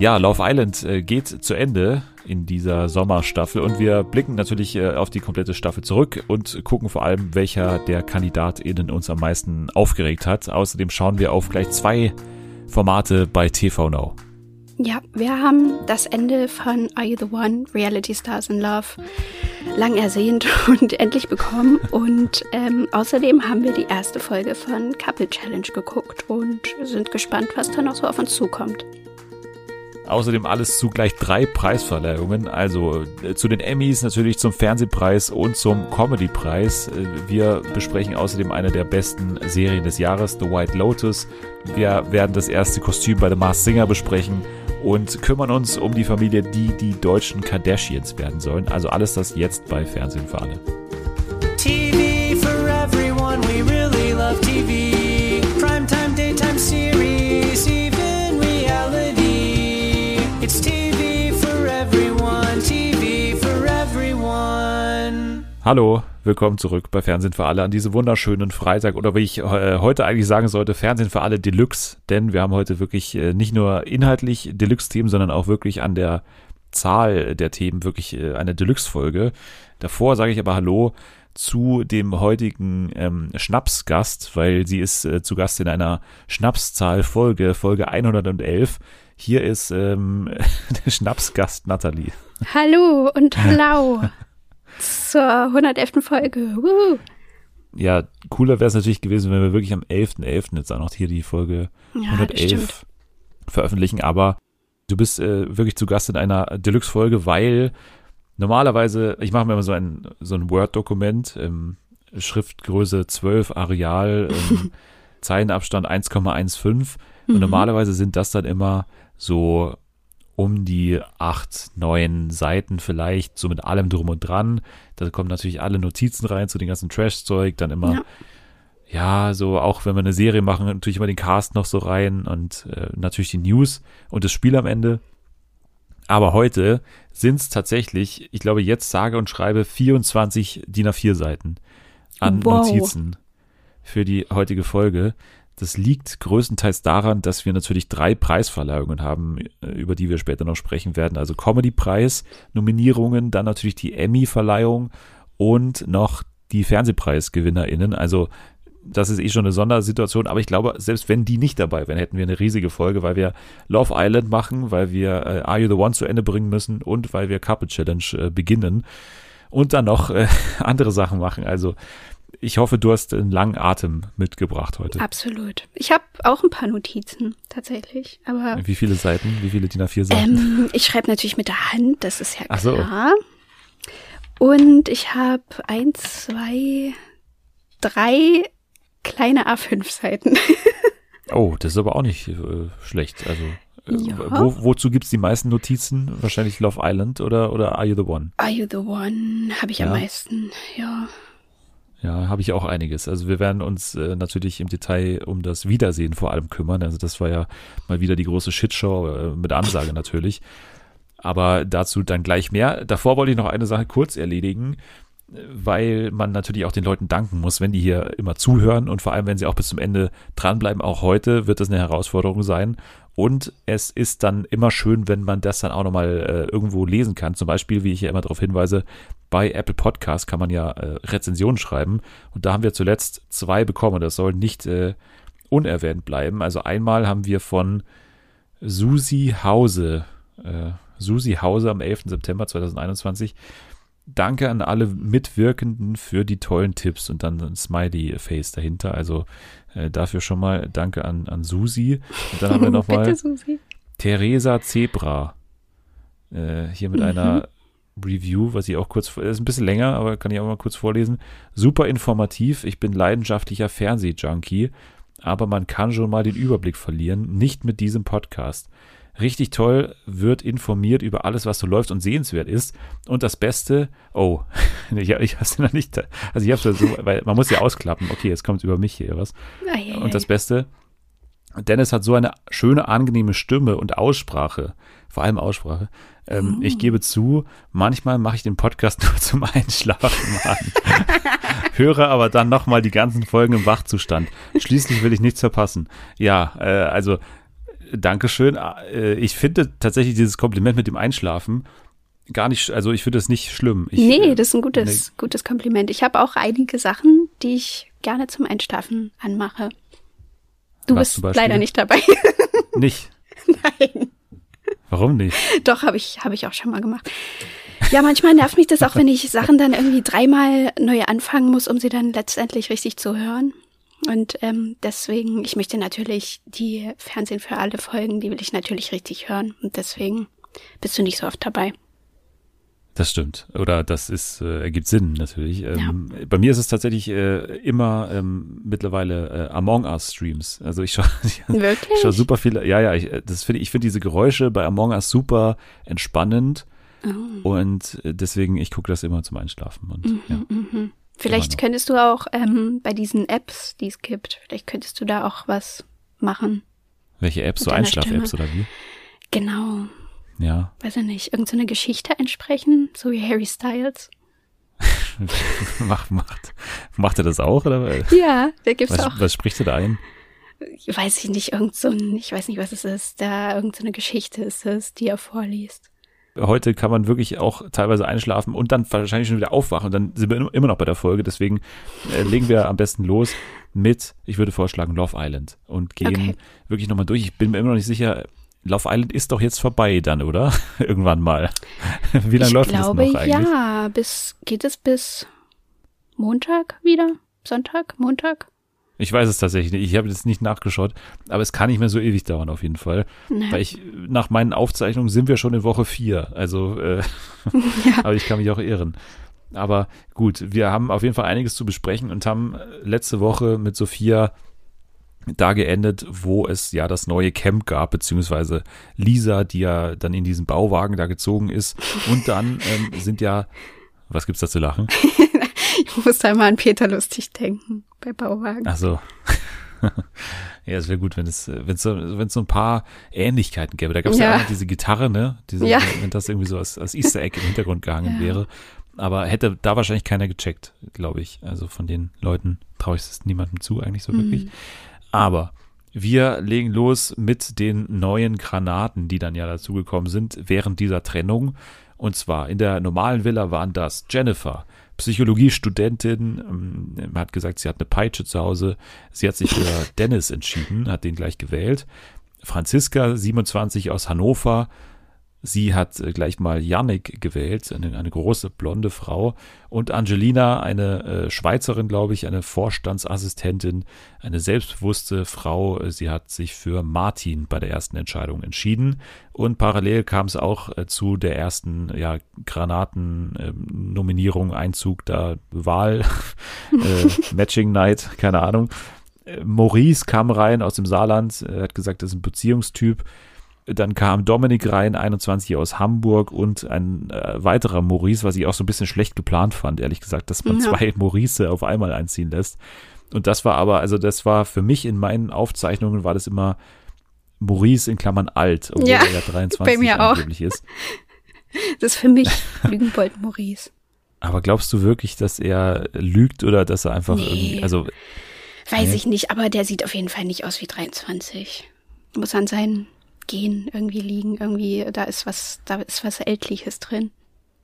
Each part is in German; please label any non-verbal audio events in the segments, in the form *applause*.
Ja, Love Island äh, geht zu Ende in dieser Sommerstaffel und wir blicken natürlich äh, auf die komplette Staffel zurück und gucken vor allem, welcher der KandidatInnen uns am meisten aufgeregt hat. Außerdem schauen wir auf gleich zwei Formate bei TV Now. Ja, wir haben das Ende von Are You the One? Reality Stars in Love lang ersehnt *laughs* und endlich bekommen. Und ähm, außerdem haben wir die erste Folge von Couple Challenge geguckt und sind gespannt, was da noch so auf uns zukommt. Außerdem alles zu gleich drei Preisverleihungen, also äh, zu den Emmys natürlich zum Fernsehpreis und zum Comedypreis. Äh, wir besprechen außerdem eine der besten Serien des Jahres, The White Lotus. Wir werden das erste Kostüm bei The Mars Singer besprechen und kümmern uns um die Familie, die die deutschen Kardashians werden sollen. Also alles das jetzt bei Fernsehen für alle. TV for everyone, we really love TV. Hallo, willkommen zurück bei Fernsehen für alle an diesem wunderschönen Freitag oder wie ich äh, heute eigentlich sagen sollte, Fernsehen für alle Deluxe, denn wir haben heute wirklich äh, nicht nur inhaltlich Deluxe-Themen, sondern auch wirklich an der Zahl der Themen wirklich äh, eine Deluxe-Folge. Davor sage ich aber Hallo zu dem heutigen ähm, Schnapsgast, weil sie ist äh, zu Gast in einer Schnapszahl-Folge, Folge 111. Hier ist ähm, *laughs* der Schnapsgast Nathalie. Hallo und *laughs* hallo zur 111. Folge. Woo. Ja, cooler wäre es natürlich gewesen, wenn wir wirklich am 11.11. .11. jetzt auch noch hier die Folge ja, 111 veröffentlichen. Aber du bist äh, wirklich zu Gast in einer Deluxe-Folge, weil normalerweise, ich mache mir immer so ein, so ein Word-Dokument, ähm, Schriftgröße 12, Areal, ähm, *laughs* Zeilenabstand 1,15 und mhm. normalerweise sind das dann immer so um die acht, neun Seiten vielleicht, so mit allem drum und dran. Da kommen natürlich alle Notizen rein zu dem ganzen Trash-Zeug, dann immer, ja. ja. so auch wenn wir eine Serie machen, natürlich immer den Cast noch so rein und äh, natürlich die News und das Spiel am Ende. Aber heute sind es tatsächlich, ich glaube, jetzt sage und schreibe 24 DIN A4 Seiten an wow. Notizen für die heutige Folge. Das liegt größtenteils daran, dass wir natürlich drei Preisverleihungen haben, äh, über die wir später noch sprechen werden. Also Comedy-Preis, Nominierungen, dann natürlich die Emmy-Verleihung und noch die Fernsehpreisgewinnerinnen. Also das ist eh schon eine Sondersituation, aber ich glaube, selbst wenn die nicht dabei wären, hätten wir eine riesige Folge, weil wir Love Island machen, weil wir äh, Are You the One zu Ende bringen müssen und weil wir Couple Challenge äh, beginnen und dann noch äh, *laughs* andere Sachen machen. Also ich hoffe, du hast einen langen Atem mitgebracht heute. Absolut. Ich habe auch ein paar Notizen tatsächlich. Aber wie viele Seiten? Wie viele DIN A4 Seiten? Ähm, ich schreibe natürlich mit der Hand, das ist ja klar. So. Und ich habe eins, zwei, drei kleine A5 Seiten. *laughs* oh, das ist aber auch nicht äh, schlecht. Also äh, ja. Wo, wozu gibt es die meisten Notizen? Wahrscheinlich Love Island oder, oder Are You the One? Are You the One habe ich ja. am meisten, ja. Ja, habe ich auch einiges. Also wir werden uns äh, natürlich im Detail um das Wiedersehen vor allem kümmern. Also das war ja mal wieder die große Shitshow äh, mit Ansage natürlich. Aber dazu dann gleich mehr. Davor wollte ich noch eine Sache kurz erledigen, weil man natürlich auch den Leuten danken muss, wenn die hier immer zuhören und vor allem, wenn sie auch bis zum Ende dranbleiben. Auch heute wird das eine Herausforderung sein. Und es ist dann immer schön, wenn man das dann auch nochmal äh, irgendwo lesen kann. Zum Beispiel, wie ich ja immer darauf hinweise, bei Apple Podcast kann man ja äh, Rezensionen schreiben. Und da haben wir zuletzt zwei bekommen. Das soll nicht äh, unerwähnt bleiben. Also einmal haben wir von Susi Hause, äh, Susi Hause am 11. September 2021. Danke an alle Mitwirkenden für die tollen Tipps und dann ein Smiley-Face dahinter. Also äh, dafür schon mal danke an, an Susi. Und dann haben wir *laughs* nochmal Theresa Zebra. Äh, hier mit mhm. einer Review, was ich auch kurz, ist ein bisschen länger, aber kann ich auch mal kurz vorlesen. Super informativ. Ich bin leidenschaftlicher Fernsehjunkie, aber man kann schon mal den Überblick verlieren. Nicht mit diesem Podcast. Richtig toll, wird informiert über alles, was so läuft und sehenswert ist. Und das Beste, oh, *laughs* ich, ich habe es noch nicht, also ich habe es so, weil man muss ja ausklappen. Okay, jetzt kommt über mich hier was. Und das Beste, Dennis hat so eine schöne, angenehme Stimme und Aussprache, vor allem Aussprache. Ähm, oh. Ich gebe zu, manchmal mache ich den Podcast *laughs* nur zum Einschlafen an. *laughs* Höre aber dann nochmal die ganzen Folgen im Wachzustand. Schließlich will ich nichts verpassen. Ja, äh, also Dankeschön. Äh, ich finde tatsächlich dieses Kompliment mit dem Einschlafen gar nicht, also ich finde das nicht schlimm. Ich, nee, das ist ein gutes, nee. gutes Kompliment. Ich habe auch einige Sachen, die ich gerne zum Einschlafen anmache. Du bist leider nicht dabei. *laughs* Nicht? Nein. Warum nicht? *laughs* Doch, habe ich, hab ich auch schon mal gemacht. Ja, manchmal nervt mich das auch, wenn ich Sachen dann irgendwie dreimal neu anfangen muss, um sie dann letztendlich richtig zu hören. Und ähm, deswegen, ich möchte natürlich die Fernsehen für alle Folgen, die will ich natürlich richtig hören. Und deswegen bist du nicht so oft dabei. Das stimmt. Oder das ist, äh, ergibt Sinn natürlich. Ähm, ja. Bei mir ist es tatsächlich äh, immer ähm, mittlerweile äh, Among Us Streams. Also ich schaue *laughs* schau super viele, ja, ja, ich, das finde ich finde diese Geräusche bei Among Us super entspannend. Oh. Und äh, deswegen, ich gucke das immer zum Einschlafen. Und, mhm, ja. mhm. Vielleicht könntest du auch ähm, bei diesen Apps, die es gibt, vielleicht könntest du da auch was machen. Welche Apps? So Einschlaf-Apps oder wie? Genau. Ja. Weiß ich nicht, irgendeine so Geschichte entsprechen, so wie Harry Styles. *laughs* macht, macht, macht er das auch, oder? Ja, der gibt's was, auch. Was spricht er da ein? Weiß ich nicht, irgend so ein, ich weiß nicht, was es ist, da irgendeine so Geschichte ist es, die er vorliest. Heute kann man wirklich auch teilweise einschlafen und dann wahrscheinlich schon wieder aufwachen und dann sind wir immer noch bei der Folge. Deswegen äh, legen wir am besten los mit, ich würde vorschlagen, Love Island und gehen okay. wirklich nochmal durch. Ich bin mir immer noch nicht sicher, Love Island ist doch jetzt vorbei dann, oder? *laughs* Irgendwann mal. Wie lange läuft glaube, das noch eigentlich? Ja, bis geht es bis Montag wieder? Sonntag? Montag? Ich weiß es tatsächlich nicht. Ich habe jetzt nicht nachgeschaut, aber es kann nicht mehr so ewig dauern auf jeden Fall. Nee. Weil ich, nach meinen Aufzeichnungen sind wir schon in Woche vier. Also, äh, *laughs* *laughs* ja. aber ich kann mich auch irren. Aber gut, wir haben auf jeden Fall einiges zu besprechen und haben letzte Woche mit Sophia da geendet, wo es ja das neue Camp gab, beziehungsweise Lisa, die ja dann in diesen Bauwagen da gezogen ist. Und dann ähm, sind ja, was gibt's da zu lachen? *laughs* ich muss da mal an Peter lustig denken bei Bauwagen. Ach so. *laughs* ja, es wäre gut, wenn es, wenn es so, wenn es so ein paar Ähnlichkeiten gäbe. Da gab es ja. ja auch diese Gitarre, ne? Diese, ja. Wenn das irgendwie so als, als Easter Egg im Hintergrund gehangen ja. wäre. Aber hätte da wahrscheinlich keiner gecheckt, glaube ich. Also von den Leuten traue ich es niemandem zu, eigentlich so mhm. wirklich. Aber wir legen los mit den neuen Granaten, die dann ja dazugekommen sind während dieser Trennung. Und zwar in der normalen Villa waren das Jennifer, Psychologiestudentin, ähm, hat gesagt, sie hat eine Peitsche zu Hause. Sie hat sich für *laughs* Dennis entschieden, hat den gleich gewählt. Franziska, 27 aus Hannover, Sie hat äh, gleich mal Yannick gewählt, eine, eine große blonde Frau. Und Angelina, eine äh, Schweizerin, glaube ich, eine Vorstandsassistentin, eine selbstbewusste Frau. Sie hat sich für Martin bei der ersten Entscheidung entschieden. Und parallel kam es auch äh, zu der ersten ja, Granaten-Nominierung, ähm, Einzug, da Wahl, *laughs* äh, Matching Night, keine Ahnung. Äh, Maurice kam rein aus dem Saarland, hat gesagt, er ist ein Beziehungstyp. Dann kam Dominik rein, 21 aus Hamburg und ein äh, weiterer Maurice, was ich auch so ein bisschen schlecht geplant fand, ehrlich gesagt, dass man ja. *laughs* zwei Maurice auf einmal einziehen lässt. Und das war aber, also das war für mich in meinen Aufzeichnungen war das immer Maurice in Klammern alt, obwohl ja, er ja 23 bei mir angeblich auch. ist. Das ist für mich Lügenbold Maurice. Aber glaubst du wirklich, dass er lügt oder dass er einfach nee. irgendwie, also. Weiß nee. ich nicht, aber der sieht auf jeden Fall nicht aus wie 23. Muss an seinen Gen irgendwie liegen. Irgendwie, da ist was, da ist was Ältliches drin.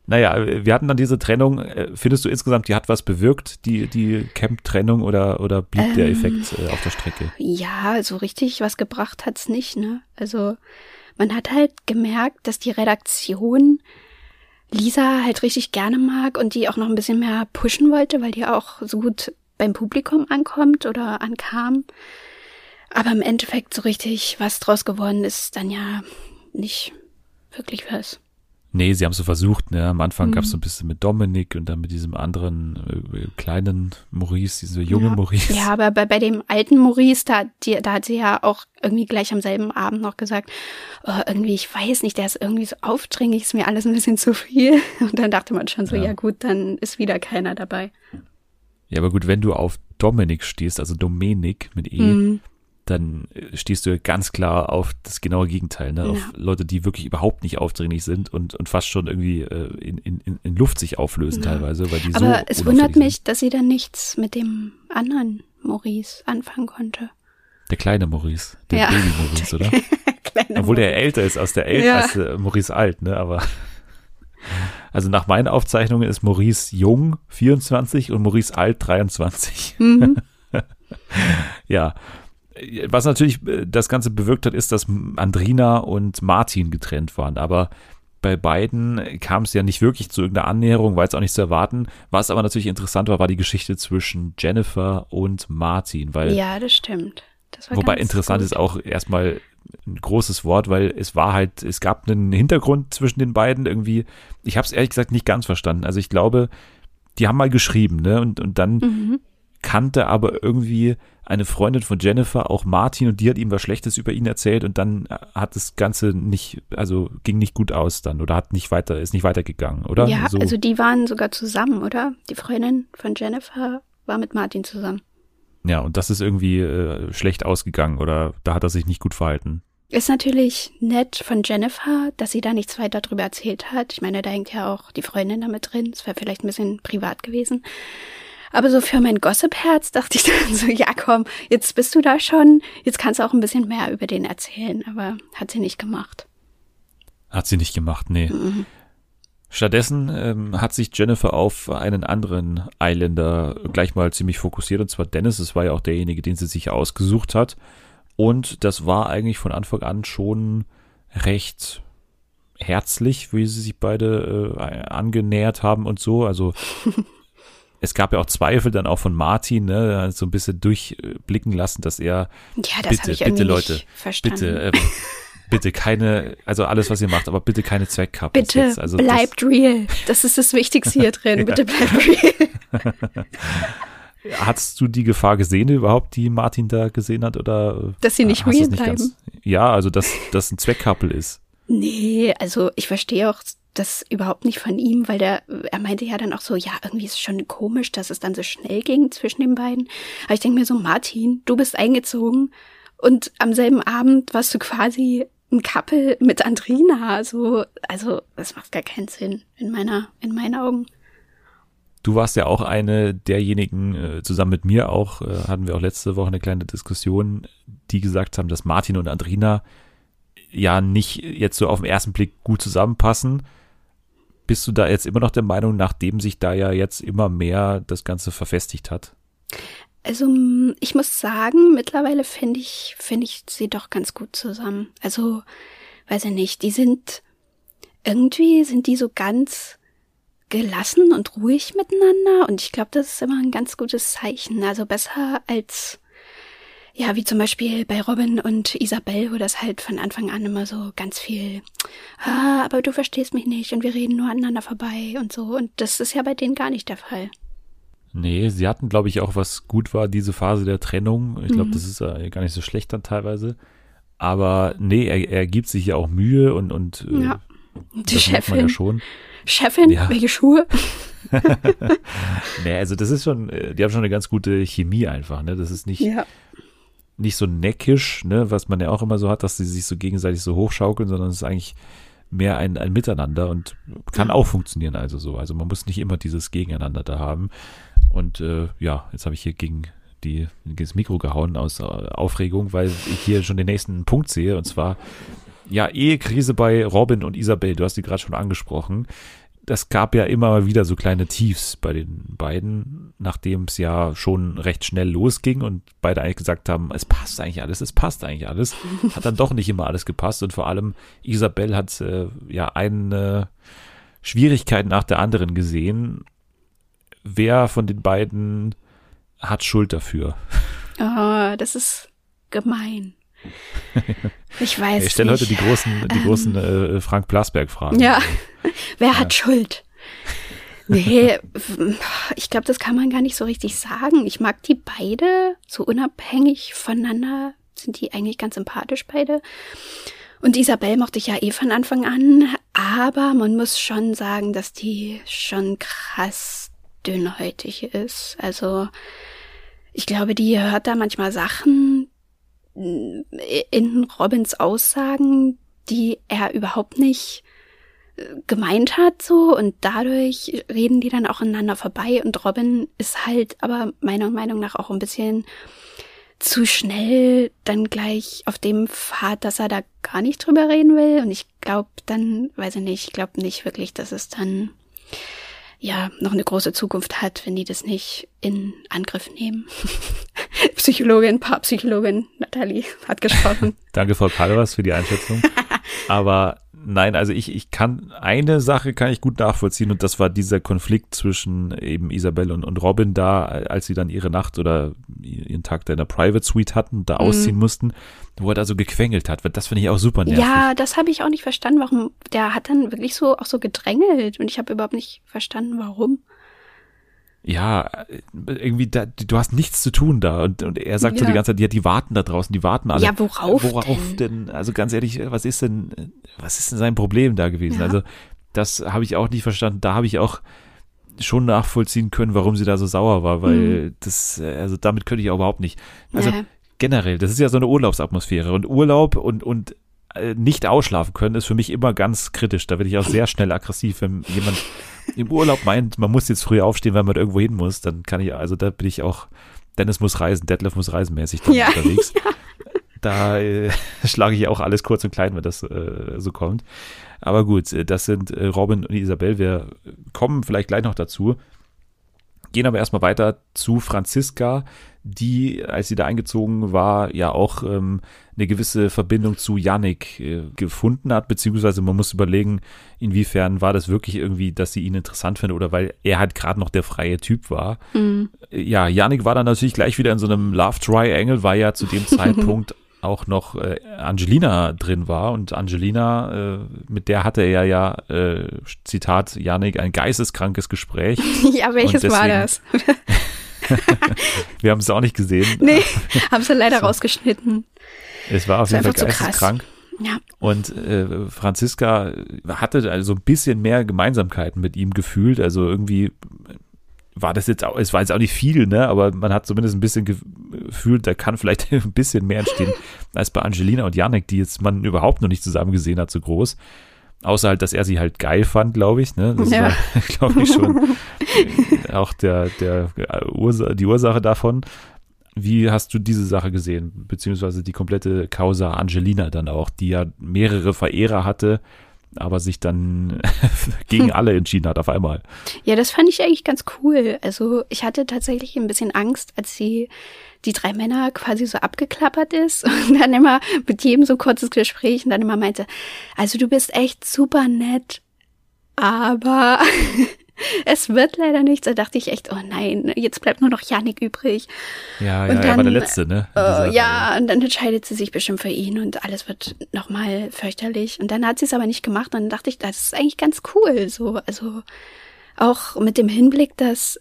Naja, wir hatten dann diese Trennung. Äh, findest du insgesamt, die hat was bewirkt, die, die Camp-Trennung, oder, oder blieb ähm, der Effekt äh, auf der Strecke? Ja, so richtig was gebracht hat's nicht, ne? Also, man hat halt gemerkt, dass die Redaktion Lisa halt richtig gerne mag und die auch noch ein bisschen mehr pushen wollte, weil die auch so gut beim Publikum ankommt oder ankam. Aber im Endeffekt so richtig, was draus geworden ist, dann ja nicht wirklich was. Nee, sie haben es so versucht, ne? Am Anfang mhm. gab es so ein bisschen mit Dominik und dann mit diesem anderen äh, kleinen Maurice, diese junge ja. Maurice. Ja, aber bei, bei dem alten Maurice, da, die, da hat sie ja auch irgendwie gleich am selben Abend noch gesagt, oh, irgendwie, ich weiß nicht, der ist irgendwie so aufdringlich, ist mir alles ein bisschen zu viel. *laughs* Und dann dachte man schon so, ja, ja gut, dann ist wieder keiner dabei. Ja, aber gut, wenn du auf Dominik stehst, also Dominik mit E, mhm dann äh, stehst du ganz klar auf das genaue Gegenteil, ne? Ja. auf Leute, die wirklich überhaupt nicht aufdringlich sind und, und fast schon irgendwie äh, in, in, in Luft sich auflösen ja. teilweise, weil die Aber so es wundert mich, sind. dass sie dann nichts mit dem anderen Maurice anfangen konnte. Der kleine Maurice, der ja. Baby Maurice, *laughs* oder? kleine Obwohl der älter ist, aus der älter ja. als äh, Maurice alt, ne? Aber *laughs* also nach meinen Aufzeichnungen ist Maurice jung 24 und Maurice alt 23. Mhm. *laughs* ja. Was natürlich äh, das Ganze bewirkt hat, ist, dass Andrina und Martin getrennt waren. Aber bei beiden kam es ja nicht wirklich zu irgendeiner Annäherung, war jetzt auch nicht zu erwarten. Was aber natürlich interessant war, war die Geschichte zwischen Jennifer und Martin. Weil, ja, das stimmt. Das wobei interessant gut. ist auch erstmal ein großes Wort, weil es war halt, es gab einen Hintergrund zwischen den beiden irgendwie. Ich habe es ehrlich gesagt nicht ganz verstanden. Also ich glaube, die haben mal geschrieben, ne? Und, und dann mhm. Kannte aber irgendwie eine Freundin von Jennifer auch Martin und die hat ihm was Schlechtes über ihn erzählt und dann hat das Ganze nicht, also ging nicht gut aus dann oder hat nicht weiter, ist nicht weitergegangen, oder? Ja, so. also die waren sogar zusammen, oder? Die Freundin von Jennifer war mit Martin zusammen. Ja, und das ist irgendwie äh, schlecht ausgegangen oder da hat er sich nicht gut verhalten. Ist natürlich nett von Jennifer, dass sie da nichts weiter drüber erzählt hat. Ich meine, da hängt ja auch die Freundin damit drin. Es wäre vielleicht ein bisschen privat gewesen. Aber so für mein Gossip-Herz dachte ich *laughs* dann so, ja komm, jetzt bist du da schon, jetzt kannst du auch ein bisschen mehr über den erzählen. Aber hat sie nicht gemacht. Hat sie nicht gemacht, nee. Mhm. Stattdessen ähm, hat sich Jennifer auf einen anderen Eiländer gleich mal ziemlich fokussiert, und zwar Dennis. Das war ja auch derjenige, den sie sich ausgesucht hat. Und das war eigentlich von Anfang an schon recht herzlich, wie sie sich beide äh, angenähert haben und so. Also *laughs* es gab ja auch Zweifel dann auch von Martin, ne, so ein bisschen durchblicken lassen, dass er ja, das bitte, bitte Leute, bitte, ähm, bitte keine, also alles, was ihr macht, aber bitte keine Zweckkappe. Bitte also bleibt das, real. Das ist das Wichtigste hier *laughs* drin. Bitte bleibt real. *laughs* Hattest du die Gefahr gesehen überhaupt, die Martin da gesehen hat? Oder dass sie nicht real nicht bleiben? Ganz, ja, also dass das ein Zweckkappel ist. Nee, also ich verstehe auch das überhaupt nicht von ihm, weil der, er meinte ja dann auch so, ja, irgendwie ist es schon komisch, dass es dann so schnell ging zwischen den beiden. Aber ich denke mir so, Martin, du bist eingezogen und am selben Abend warst du quasi ein Couple mit Andrina. So, also das macht gar keinen Sinn in meiner, in meinen Augen. Du warst ja auch eine derjenigen, äh, zusammen mit mir auch, äh, hatten wir auch letzte Woche eine kleine Diskussion, die gesagt haben, dass Martin und Andrina ja nicht jetzt so auf den ersten Blick gut zusammenpassen. Bist du da jetzt immer noch der Meinung, nachdem sich da ja jetzt immer mehr das Ganze verfestigt hat? Also ich muss sagen, mittlerweile finde ich, finde ich sie doch ganz gut zusammen. Also, weiß ich nicht, die sind, irgendwie sind die so ganz gelassen und ruhig miteinander und ich glaube, das ist immer ein ganz gutes Zeichen. Also besser als, ja, wie zum Beispiel bei Robin und Isabel, wo das halt von Anfang an immer so ganz viel, ah, aber du verstehst mich nicht und wir reden nur aneinander vorbei und so. Und das ist ja bei denen gar nicht der Fall. Nee, sie hatten, glaube ich, auch was gut war, diese Phase der Trennung. Ich glaube, mhm. das ist äh, gar nicht so schlecht dann teilweise. Aber nee, er, er gibt sich ja auch Mühe und, und äh, ja. die Chefin. Ja schon. Chefin, ja. welche Schuhe? *laughs* *laughs* nee, also das ist schon, äh, die haben schon eine ganz gute Chemie einfach, ne? Das ist nicht, ja. Nicht so neckisch, ne, was man ja auch immer so hat, dass sie sich so gegenseitig so hochschaukeln, sondern es ist eigentlich mehr ein, ein Miteinander und kann auch funktionieren also so. Also man muss nicht immer dieses Gegeneinander da haben. Und äh, ja, jetzt habe ich hier gegen die, gegen das Mikro gehauen aus äh, Aufregung, weil ich hier schon den nächsten Punkt sehe. Und zwar, ja, Ehekrise bei Robin und Isabel. Du hast die gerade schon angesprochen. Das gab ja immer wieder so kleine Tiefs bei den beiden, nachdem es ja schon recht schnell losging und beide eigentlich gesagt haben, es passt eigentlich alles, es passt eigentlich alles. *laughs* Hat dann doch nicht immer alles gepasst und vor allem Isabel hat äh, ja eine Schwierigkeit nach der anderen gesehen wer von den beiden hat Schuld dafür? Oh, das ist gemein. *laughs* Ich weiß. Ich stelle heute die großen, die ähm, großen äh, Frank Blasberg-Fragen. Ja. *laughs* Wer ja. hat Schuld? Nee, ich glaube, das kann man gar nicht so richtig sagen. Ich mag die beide, so unabhängig voneinander sind die eigentlich ganz sympathisch beide. Und Isabel mochte ich ja eh von Anfang an, aber man muss schon sagen, dass die schon krass dünnhäutig ist. Also ich glaube, die hört da manchmal Sachen in Robins Aussagen, die er überhaupt nicht äh, gemeint hat so und dadurch reden die dann auch aneinander vorbei und Robin ist halt aber meiner Meinung nach auch ein bisschen zu schnell dann gleich auf dem Pfad, dass er da gar nicht drüber reden will. Und ich glaube dann, weiß ich nicht, ich glaube nicht wirklich, dass es dann ja noch eine große Zukunft hat, wenn die das nicht in Angriff nehmen. *laughs* Psychologin, Paarpsychologin Nathalie hat gesprochen. *laughs* Danke, Frau Kalvas, für die Einschätzung. Aber nein, also ich, ich kann, eine Sache kann ich gut nachvollziehen und das war dieser Konflikt zwischen eben Isabel und, und Robin da, als sie dann ihre Nacht oder ihren Tag da in der Private Suite hatten, da mhm. ausziehen mussten, wo er da so gequengelt hat. Das finde ich auch super nervig. Ja, das habe ich auch nicht verstanden, warum, der hat dann wirklich so, auch so gedrängelt und ich habe überhaupt nicht verstanden, warum ja, irgendwie, da, du hast nichts zu tun da. Und, und er sagt ja. so die ganze Zeit, ja, die warten da draußen, die warten alle. Ja, worauf? Worauf denn? denn? Also ganz ehrlich, was ist denn, was ist denn sein Problem da gewesen? Ja. Also, das habe ich auch nicht verstanden. Da habe ich auch schon nachvollziehen können, warum sie da so sauer war, weil mhm. das, also damit könnte ich auch überhaupt nicht. Also ja. generell, das ist ja so eine Urlaubsatmosphäre und Urlaub und, und äh, nicht ausschlafen können ist für mich immer ganz kritisch. Da werde ich auch sehr schnell aggressiv, wenn jemand im Urlaub meint, man muss jetzt früh aufstehen, weil man irgendwo hin muss, dann kann ich, also da bin ich auch, Dennis muss reisen, Detlef muss reisenmäßig ja, unterwegs. *laughs* Ja. Da äh, *laughs* schlage ich auch alles kurz und klein, wenn das äh, so kommt. Aber gut, äh, das sind äh, Robin und Isabel. Wir kommen vielleicht gleich noch dazu. Gehen aber erstmal weiter zu Franziska, die, als sie da eingezogen war, ja auch ähm, eine gewisse Verbindung zu Yannick äh, gefunden hat, beziehungsweise man muss überlegen, inwiefern war das wirklich irgendwie, dass sie ihn interessant findet oder weil er halt gerade noch der freie Typ war. Mhm. Ja, Yannick war dann natürlich gleich wieder in so einem Love Triangle, weil ja zu dem *laughs* Zeitpunkt auch noch äh, Angelina drin war und Angelina, äh, mit der hatte er ja, äh, Zitat Janik, ein geisteskrankes Gespräch. *laughs* ja, welches deswegen, war das? *laughs* wir haben es auch nicht gesehen. *laughs* Nee, haben sie leider so. rausgeschnitten. Es war auf jeden Fall geisteskrank. Ja. Und äh, Franziska hatte also ein bisschen mehr Gemeinsamkeiten mit ihm gefühlt. Also irgendwie war das jetzt auch, es war jetzt auch nicht viel, ne? Aber man hat zumindest ein bisschen gefühlt, da kann vielleicht *laughs* ein bisschen mehr entstehen *laughs* als bei Angelina und Janik, die jetzt man überhaupt noch nicht zusammen gesehen hat, so groß. Außer halt, dass er sie halt geil fand, glaube ich. Ne? Das ja. war, *laughs* glaube ich, schon auch der, der Ursa die Ursache davon. Wie hast du diese Sache gesehen? Beziehungsweise die komplette Causa Angelina dann auch, die ja mehrere Verehrer hatte, aber sich dann *laughs* gegen alle entschieden hat auf einmal. Ja, das fand ich eigentlich ganz cool. Also ich hatte tatsächlich ein bisschen Angst, als sie die drei Männer quasi so abgeklappert ist *laughs* und dann immer mit jedem so kurzes Gespräch und dann immer meinte, also du bist echt super nett, aber es wird leider nichts. Da dachte ich echt, oh nein, jetzt bleibt nur noch Janik übrig. Ja, ja, dann, er war der Letzte, ne? Uh, ja, und dann entscheidet sie sich bestimmt für ihn und alles wird nochmal fürchterlich. Und dann hat sie es aber nicht gemacht und dann dachte ich, das ist eigentlich ganz cool, so, also auch mit dem Hinblick, dass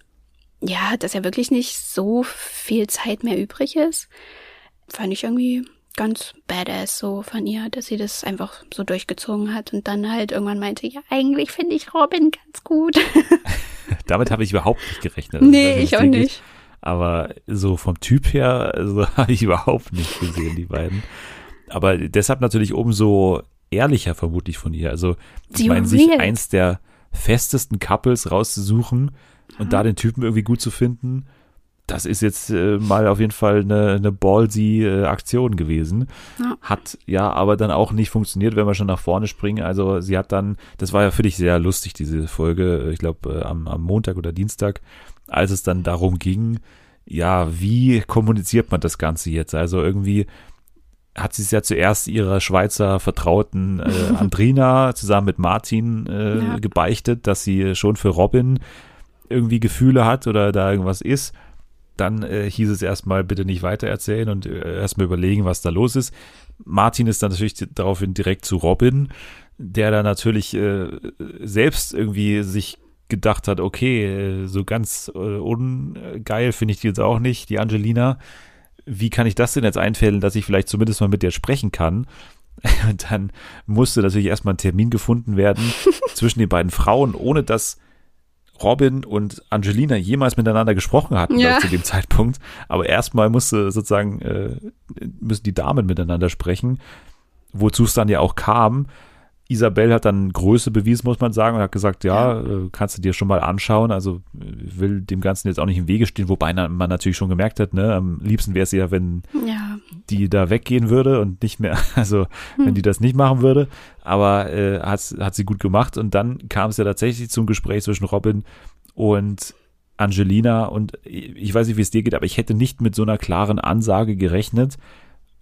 ja, dass ja wirklich nicht so viel Zeit mehr übrig ist, fand ich irgendwie ganz badass so von ihr, dass sie das einfach so durchgezogen hat und dann halt irgendwann meinte, ja, eigentlich finde ich Robin ganz gut. *laughs* Damit habe ich überhaupt nicht gerechnet. Also nee, ich auch nicht. Aber so vom Typ her, also *laughs* habe ich überhaupt nicht gesehen, die beiden. Aber deshalb natürlich umso ehrlicher vermutlich von ihr. Also, ich meine, sich eins der festesten Couples rauszusuchen und mhm. da den Typen irgendwie gut zu finden, das ist jetzt äh, mal auf jeden Fall eine, eine ballsy äh, Aktion gewesen. Ja. Hat ja aber dann auch nicht funktioniert, wenn wir schon nach vorne springen. Also sie hat dann, das war ja für dich sehr lustig, diese Folge, ich glaube äh, am, am Montag oder Dienstag, als es dann darum ging, ja, wie kommuniziert man das Ganze jetzt? Also irgendwie hat sie es ja zuerst ihrer Schweizer Vertrauten äh, *laughs* Andrina zusammen mit Martin äh, ja. gebeichtet, dass sie schon für Robin irgendwie Gefühle hat oder da irgendwas ist dann äh, hieß es erstmal bitte nicht weitererzählen und äh, erstmal überlegen, was da los ist. Martin ist dann natürlich daraufhin direkt zu Robin, der dann natürlich äh, selbst irgendwie sich gedacht hat, okay, äh, so ganz äh, ungeil finde ich die jetzt auch nicht, die Angelina. Wie kann ich das denn jetzt einfällen, dass ich vielleicht zumindest mal mit dir sprechen kann? Und *laughs* dann musste natürlich erstmal ein Termin gefunden werden *laughs* zwischen den beiden Frauen, ohne dass Robin und Angelina jemals miteinander gesprochen hatten ja. zu dem Zeitpunkt. Aber erstmal musste sozusagen, äh, müssen die Damen miteinander sprechen, wozu es dann ja auch kam. Isabel hat dann Größe bewiesen, muss man sagen, und hat gesagt, ja, ja. Äh, kannst du dir schon mal anschauen. Also will dem Ganzen jetzt auch nicht im Wege stehen, wobei man natürlich schon gemerkt hat, ne, am liebsten wäre es ja, wenn ja. die da weggehen würde und nicht mehr, *laughs* also hm. wenn die das nicht machen würde. Aber äh, hat, hat sie gut gemacht. Und dann kam es ja tatsächlich zum Gespräch zwischen Robin und Angelina. Und ich weiß nicht, wie es dir geht, aber ich hätte nicht mit so einer klaren Ansage gerechnet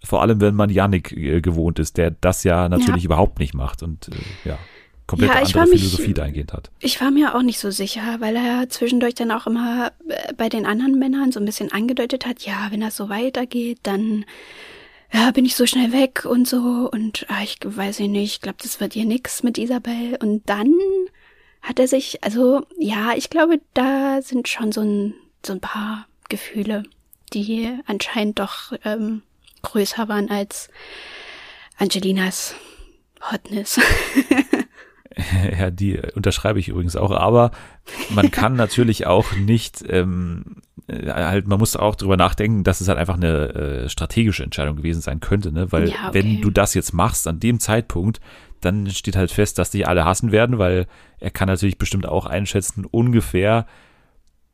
vor allem, wenn man Yannick äh, gewohnt ist, der das ja natürlich ja. überhaupt nicht macht und äh, ja, komplett ja, andere Philosophie mich, dahingehend hat. Ich war mir auch nicht so sicher, weil er zwischendurch dann auch immer äh, bei den anderen Männern so ein bisschen angedeutet hat, ja, wenn das so weitergeht, dann ja, bin ich so schnell weg und so und ah, ich weiß nicht, ich glaube, das wird hier nix mit Isabel. Und dann hat er sich, also ja, ich glaube, da sind schon so ein, so ein paar Gefühle, die anscheinend doch ähm, größer waren als Angelinas Hotness. *laughs* ja, die unterschreibe ich übrigens auch, aber man *laughs* kann natürlich auch nicht, ähm, äh, halt, man muss auch drüber nachdenken, dass es halt einfach eine äh, strategische Entscheidung gewesen sein könnte, ne? Weil ja, okay. wenn du das jetzt machst an dem Zeitpunkt, dann steht halt fest, dass dich alle hassen werden, weil er kann natürlich bestimmt auch einschätzen, ungefähr,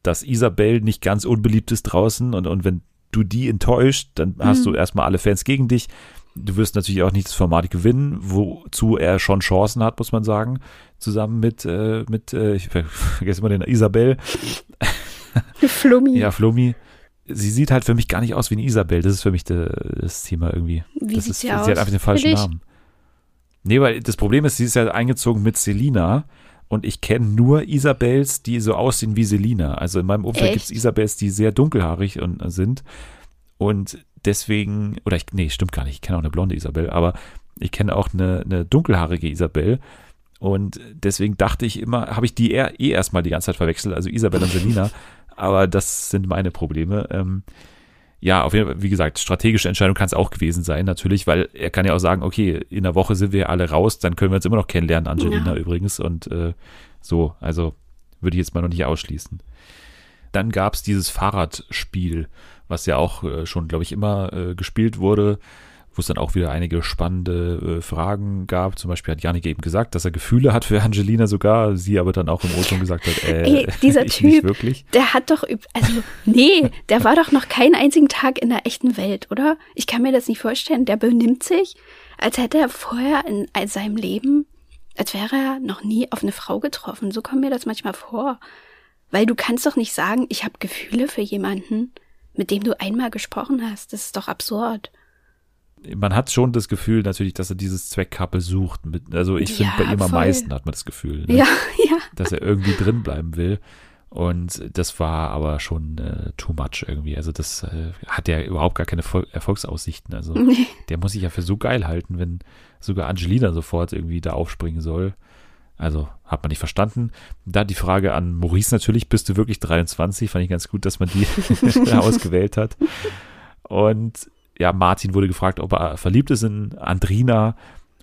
dass Isabel nicht ganz unbeliebt ist draußen und, und wenn du die enttäuscht, dann mhm. hast du erstmal alle Fans gegen dich. Du wirst natürlich auch nicht das Format gewinnen, wozu er schon Chancen hat, muss man sagen. Zusammen mit, äh, mit äh, ich *laughs* vergesse immer den Isabel. *laughs* Flummi. ja, Flummi. Sie sieht halt für mich gar nicht aus wie eine Isabel. Das ist für mich de, das Thema irgendwie. Wie das sieht ist, sie, sie aus? hat einfach den falschen Namen. Nee, weil das Problem ist, sie ist ja eingezogen mit Selina und ich kenne nur Isabels, die so aussehen wie Selina. Also in meinem Umfeld gibt es Isabels, die sehr dunkelhaarig und, äh, sind. Und deswegen, oder ich, nee, stimmt gar nicht, ich kenne auch eine blonde Isabel, aber ich kenne auch eine, eine dunkelhaarige Isabel. Und deswegen dachte ich immer, habe ich die eher, eh erstmal die ganze Zeit verwechselt, also Isabel und Selina. *laughs* aber das sind meine Probleme. Ähm, ja, auf jeden Fall, wie gesagt, strategische Entscheidung kann es auch gewesen sein, natürlich, weil er kann ja auch sagen, okay, in der Woche sind wir alle raus, dann können wir uns immer noch kennenlernen, Angelina ja. übrigens. Und äh, so, also würde ich jetzt mal noch nicht ausschließen. Dann gab es dieses Fahrradspiel, was ja auch äh, schon, glaube ich, immer äh, gespielt wurde wo es dann auch wieder einige spannende äh, Fragen gab. Zum Beispiel hat Janik eben gesagt, dass er Gefühle hat für Angelina sogar, sie aber dann auch im O-Ton gesagt hat, äh, Ey, dieser *laughs* Typ, wirklich. der hat doch, also nee, der war doch noch keinen einzigen Tag in der echten Welt, oder? Ich kann mir das nicht vorstellen. Der benimmt sich, als hätte er vorher in seinem Leben, als wäre er noch nie auf eine Frau getroffen. So kommt mir das manchmal vor. Weil du kannst doch nicht sagen, ich habe Gefühle für jemanden, mit dem du einmal gesprochen hast. Das ist doch absurd man hat schon das Gefühl natürlich, dass er dieses Zweckkappel sucht. Mit, also ich finde, ja, bei ihm am meisten hat man das Gefühl, ne? ja, *laughs* ja. dass er irgendwie drin bleiben will. Und das war aber schon äh, too much irgendwie. Also das äh, hat ja überhaupt gar keine Erfolg Erfolgsaussichten. Also nee. der muss sich ja für so geil halten, wenn sogar Angelina sofort irgendwie da aufspringen soll. Also hat man nicht verstanden. Da die Frage an Maurice natürlich, bist du wirklich 23? Fand ich ganz gut, dass man die *laughs* ausgewählt hat. Und ja, Martin wurde gefragt, ob er verliebt ist in Andrina.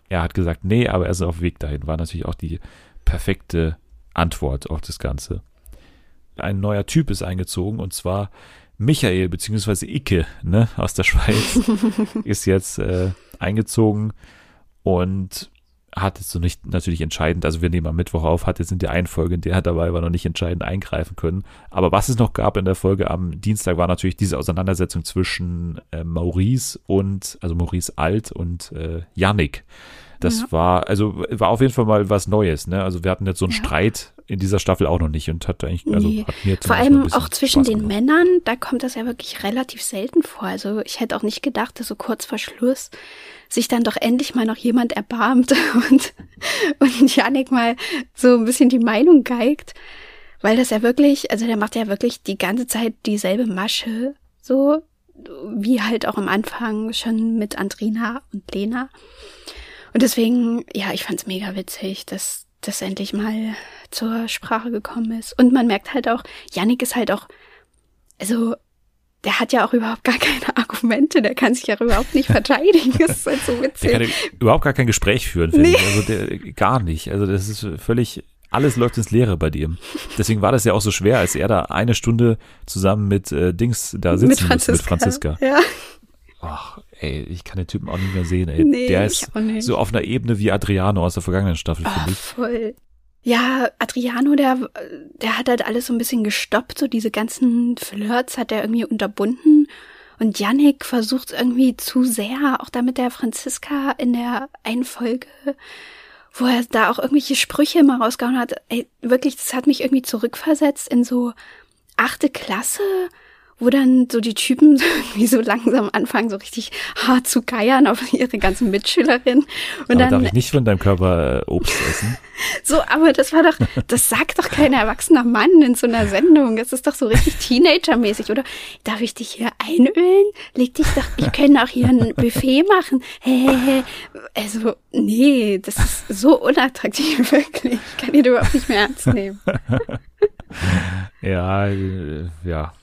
Er hat gesagt, nee, aber er ist auf dem Weg dahin. War natürlich auch die perfekte Antwort auf das Ganze. Ein neuer Typ ist eingezogen und zwar Michael bzw. Icke ne, aus der Schweiz *laughs* ist jetzt äh, eingezogen und hat jetzt so nicht natürlich entscheidend, also wir nehmen am Mittwoch auf, hat jetzt in der einen Folge, in der er dabei war, noch nicht entscheidend eingreifen können. Aber was es noch gab in der Folge am Dienstag, war natürlich diese Auseinandersetzung zwischen äh, Maurice und, also Maurice Alt und äh, Yannick. Das ja. war, also war auf jeden Fall mal was Neues, ne? Also wir hatten jetzt so einen ja. Streit in dieser Staffel auch noch nicht und hat eigentlich, also nee. hat mir Vor allem auch zwischen Spaß den gemacht. Männern, da kommt das ja wirklich relativ selten vor. Also ich hätte auch nicht gedacht, dass so kurz vor Schluss sich dann doch endlich mal noch jemand erbarmt *laughs* und, und Janik mal so ein bisschen die Meinung geigt. Weil das ja wirklich, also der macht ja wirklich die ganze Zeit dieselbe Masche, so wie halt auch am Anfang schon mit Andrina und Lena. Und deswegen, ja, ich fand's mega witzig, dass das endlich mal zur Sprache gekommen ist. Und man merkt halt auch, Yannick ist halt auch, also der hat ja auch überhaupt gar keine *laughs* Argumente, der kann sich ja überhaupt nicht verteidigen. Das ist halt so witzig. Der kann überhaupt gar kein Gespräch führen, finde nee. ich. Also der, gar nicht. Also das ist völlig, alles läuft ins Leere bei dem. Deswegen war das ja auch so schwer, als er da eine Stunde zusammen mit äh, Dings da sitzen mit Franziska. Mit Franziska. Ja. Ach, ey, ich kann den Typen auch nicht mehr sehen, ey. Nee, der ist so auf einer Ebene wie Adriano aus der vergangenen Staffel, Oh, finde ich. voll. Ja, Adriano, der, der hat halt alles so ein bisschen gestoppt, so diese ganzen Flirts hat er irgendwie unterbunden. Und Yannick versucht irgendwie zu sehr, auch da mit der Franziska in der einen Folge, wo er da auch irgendwelche Sprüche immer rausgehauen hat. Ey, wirklich, das hat mich irgendwie zurückversetzt in so achte Klasse, wo dann so die Typen *laughs* irgendwie so langsam anfangen, so richtig hart zu geiern auf ihre ganzen Mitschülerinnen. Und Aber dann darf ich nicht von deinem Körper äh, Obst essen? *laughs* so, aber das war doch, das sagt doch kein *laughs* erwachsener Mann in so einer Sendung. Das ist doch so richtig Teenager-mäßig, oder? Darf ich dich hier einölen? Leg dich doch, ich kann auch hier ein Buffet machen. Hä. Also, nee, das ist so unattraktiv, wirklich. Ich kann ihn überhaupt nicht mehr ernst nehmen. Ja, äh, ja.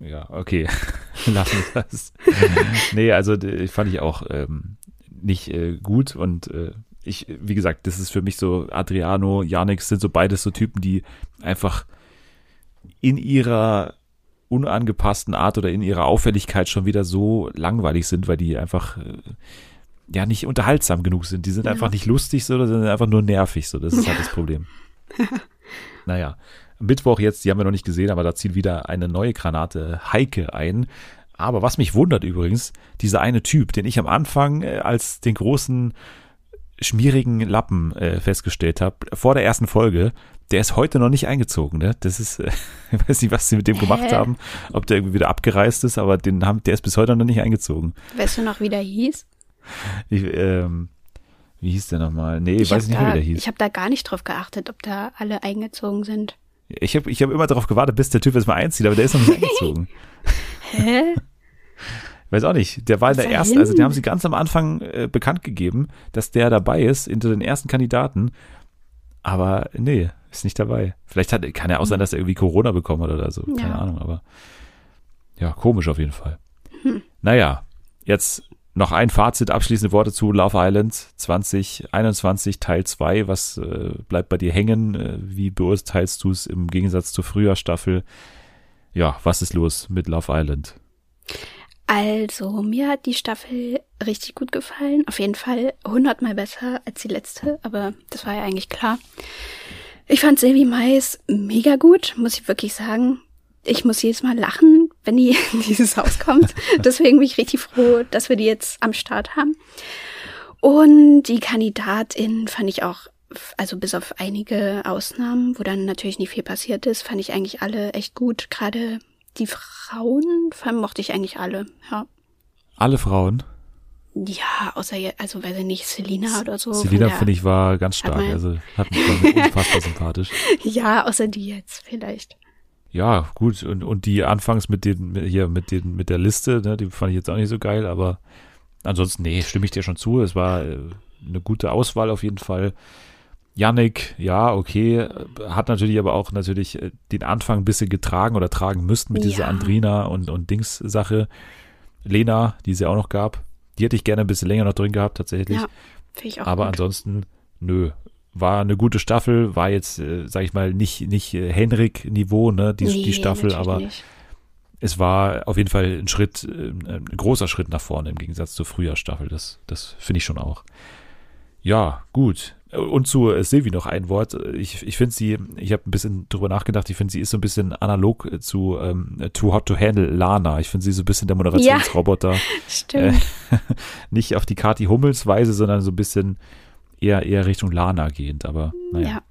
Ja, okay. *laughs* Lassen wir das. *laughs* nee, also fand ich auch ähm, nicht äh, gut und äh, ich, wie gesagt, das ist für mich so, Adriano, Janik sind so beides so Typen, die einfach in ihrer unangepassten Art oder in ihrer Auffälligkeit schon wieder so langweilig sind, weil die einfach äh, ja nicht unterhaltsam genug sind. Die sind Ja. einfach nicht lustig, so, sondern einfach nur nervig. So, das ist halt das Problem. *laughs* naja, Mittwoch jetzt, die haben wir noch nicht gesehen, aber da zieht wieder eine neue Granate Heike ein. Aber was mich wundert übrigens, dieser eine Typ, den ich am Anfang äh, als den großen schmierigen Lappen äh, festgestellt habe, vor der ersten Folge, der ist heute noch nicht eingezogen. Ne? Das ist, äh, *laughs* ich weiß nicht, was sie mit dem gemacht Hä? haben, ob der irgendwie wieder abgereist ist, aber den haben, der ist bis heute noch nicht eingezogen. Weißt du noch, wie der hieß? Ich, ähm, wie hieß der nochmal? Nee, ich weiß hab nicht da, wie der hieß. Ich habe da gar nicht drauf geachtet, ob da alle eingezogen sind. Ich habe ich hab immer darauf gewartet, bis der Typ jetzt mal einzieht, aber der ist noch nicht *laughs* eingezogen. Hä? Weiß auch nicht. Der war in der ersten, also die haben sie ganz am Anfang äh, bekannt gegeben, dass der dabei ist, hinter den ersten Kandidaten. Aber nee, ist nicht dabei. Vielleicht hat, kann ja auch sein, dass er irgendwie Corona bekommen hat oder so. Keine Ja. Ahnung, aber ja, komisch auf jeden Fall. Hm. Naja, jetzt noch ein Fazit, abschließende Worte zu Love Island 2021 Teil 2. Was äh, bleibt bei dir hängen? Äh, wie beurteilst du es im Gegensatz zur Frühjahrstaffel? Ja, was ist los mit Love Island? Also, mir hat die Staffel richtig gut gefallen. Auf jeden Fall hundertmal besser als die letzte, aber das war ja eigentlich klar. Ich fand Sylvie Mais mega gut, muss ich wirklich sagen. Ich muss jedes Mal lachen, wenn die in *laughs* dieses Haus kommt. Deswegen bin ich richtig froh, dass wir die jetzt am Start haben. Und die Kandidatin fand ich auch, also bis auf einige Ausnahmen, wo dann natürlich nicht viel passiert ist, fand ich eigentlich alle echt gut. Gerade die Frauen mochte ich eigentlich alle, ja. Alle Frauen. Ja, außer, also weiß ich nicht, Selina oder so. Selina, finde ich, war ganz stark. Also hat mich *laughs* unfassbar sympathisch. Ja, außer die jetzt vielleicht. Ja, gut. Und, und die anfangs mit den, hier, mit den, mit der Liste, ne, die fand ich jetzt auch nicht so geil, aber ansonsten, nee, stimme ich dir schon zu. Es war äh, eine gute Auswahl auf jeden Fall. Yannick, ja, okay, hat natürlich aber auch natürlich äh, den Anfang ein bisschen getragen oder tragen müssten mit dieser Ja. Andrina und, und Dings-Sache. Lena, die es ja auch noch gab, die hätte ich gerne ein bisschen länger noch drin gehabt, tatsächlich. Ja, ich auch Aber gut. ansonsten, nö. War eine gute Staffel, war jetzt, äh, sag ich mal, nicht, nicht äh, Henrik-Niveau, ne, die, Nee, die Staffel, aber nicht. es war auf jeden Fall ein Schritt, äh, ein großer Schritt nach vorne im Gegensatz zur Frühjahrsstaffel. Das, das finde ich schon auch. Ja, gut. Und zu äh, Silvi noch ein Wort. Ich, ich finde sie, ich habe ein bisschen drüber nachgedacht, ich finde sie ist so ein bisschen analog äh, zu ähm, Too Hot to Handle Lana. Ich finde sie so ein bisschen der Moderationsroboter. *laughs* Stimmt. *laughs* Nicht auf die Kati Hummels Weise, sondern so ein bisschen eher, eher Richtung Lana gehend. Aber naja. ja.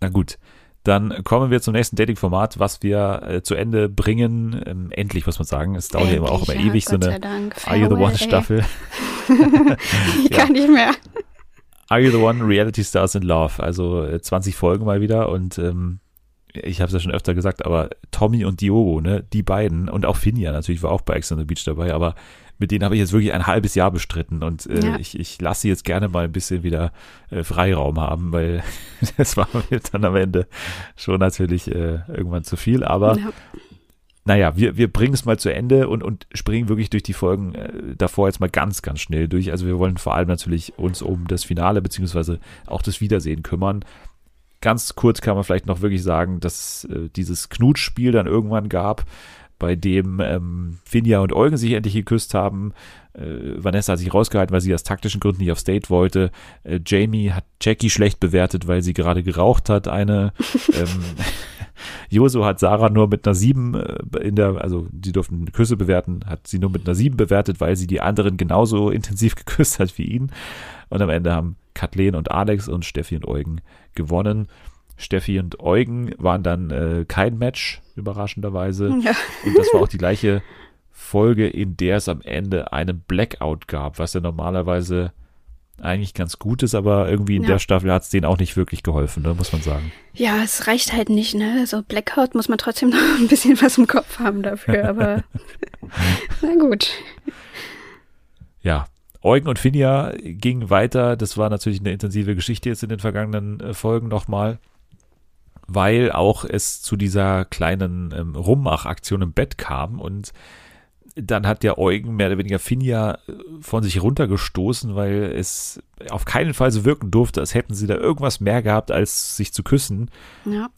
Na gut, dann kommen wir zum nächsten Dating-Format, was wir äh, zu Ende bringen. Ähm, endlich, muss man sagen. Es dauert ja immer auch immer ja, ewig, so Gott sei eine. Are You the Farewell, One ey. Staffel. *laughs* Ich Ja. kann nicht mehr. Are You the One Reality Stars in Love. Also äh, 20 Folgen mal wieder und ähm, ich habe es ja schon öfter gesagt, aber Tommy und Diogo, ne, die beiden und auch Finja natürlich war auch bei Ex on the Beach dabei, aber mit denen habe ich jetzt wirklich ein halbes Jahr bestritten und äh, Ja. ich, ich lasse sie jetzt gerne mal ein bisschen wieder äh, Freiraum haben, weil *laughs* das war mir dann am Ende schon natürlich äh, irgendwann zu viel, aber Ja. naja, wir, wir bringen es mal zu Ende und, und springen wirklich durch die Folgen äh, davor jetzt mal ganz, ganz schnell durch. Also wir wollen vor allem natürlich uns um das Finale beziehungsweise auch das Wiedersehen kümmern. Ganz kurz kann man vielleicht noch wirklich sagen, dass äh, dieses Knutspiel dann irgendwann gab bei dem ähm, Finja und Eugen sich endlich geküsst haben. Äh, Vanessa hat sich rausgehalten, weil sie aus taktischen Gründen nicht auf State wollte. Äh, Jamie hat Jackie schlecht bewertet, weil sie gerade geraucht hat. Eine *laughs* ähm, *laughs* Joso hat Sarah nur mit einer 7 äh, in der, also sie durften Küsse bewerten, hat sie nur mit einer 7 bewertet, weil sie die anderen genauso *laughs* intensiv geküsst hat wie ihn. Und am Ende haben Kathleen und Alex und Steffi und Eugen gewonnen. Steffi und Eugen waren dann äh, kein Match, überraschenderweise. Ja. Und das war auch die gleiche Folge, in der es am Ende einen Blackout gab, was ja normalerweise eigentlich ganz gut ist, aber irgendwie in ja. der Staffel hat es denen auch nicht wirklich geholfen, ne, muss man sagen. Ja, es reicht halt nicht, ne? So Blackout muss man trotzdem *laughs* noch ein bisschen was im Kopf haben dafür, aber *laughs* na gut. Ja, Eugen und Finja gingen weiter. Das war natürlich eine intensive Geschichte jetzt in den vergangenen äh, Folgen nochmal, weil auch es zu dieser kleinen ähm, Rummach-Aktion im Bett kam und dann hat der Eugen mehr oder weniger Finja äh, von sich runtergestoßen, weil es auf keinen Fall so wirken durfte, als hätten sie da irgendwas mehr gehabt, als sich zu küssen. Ja.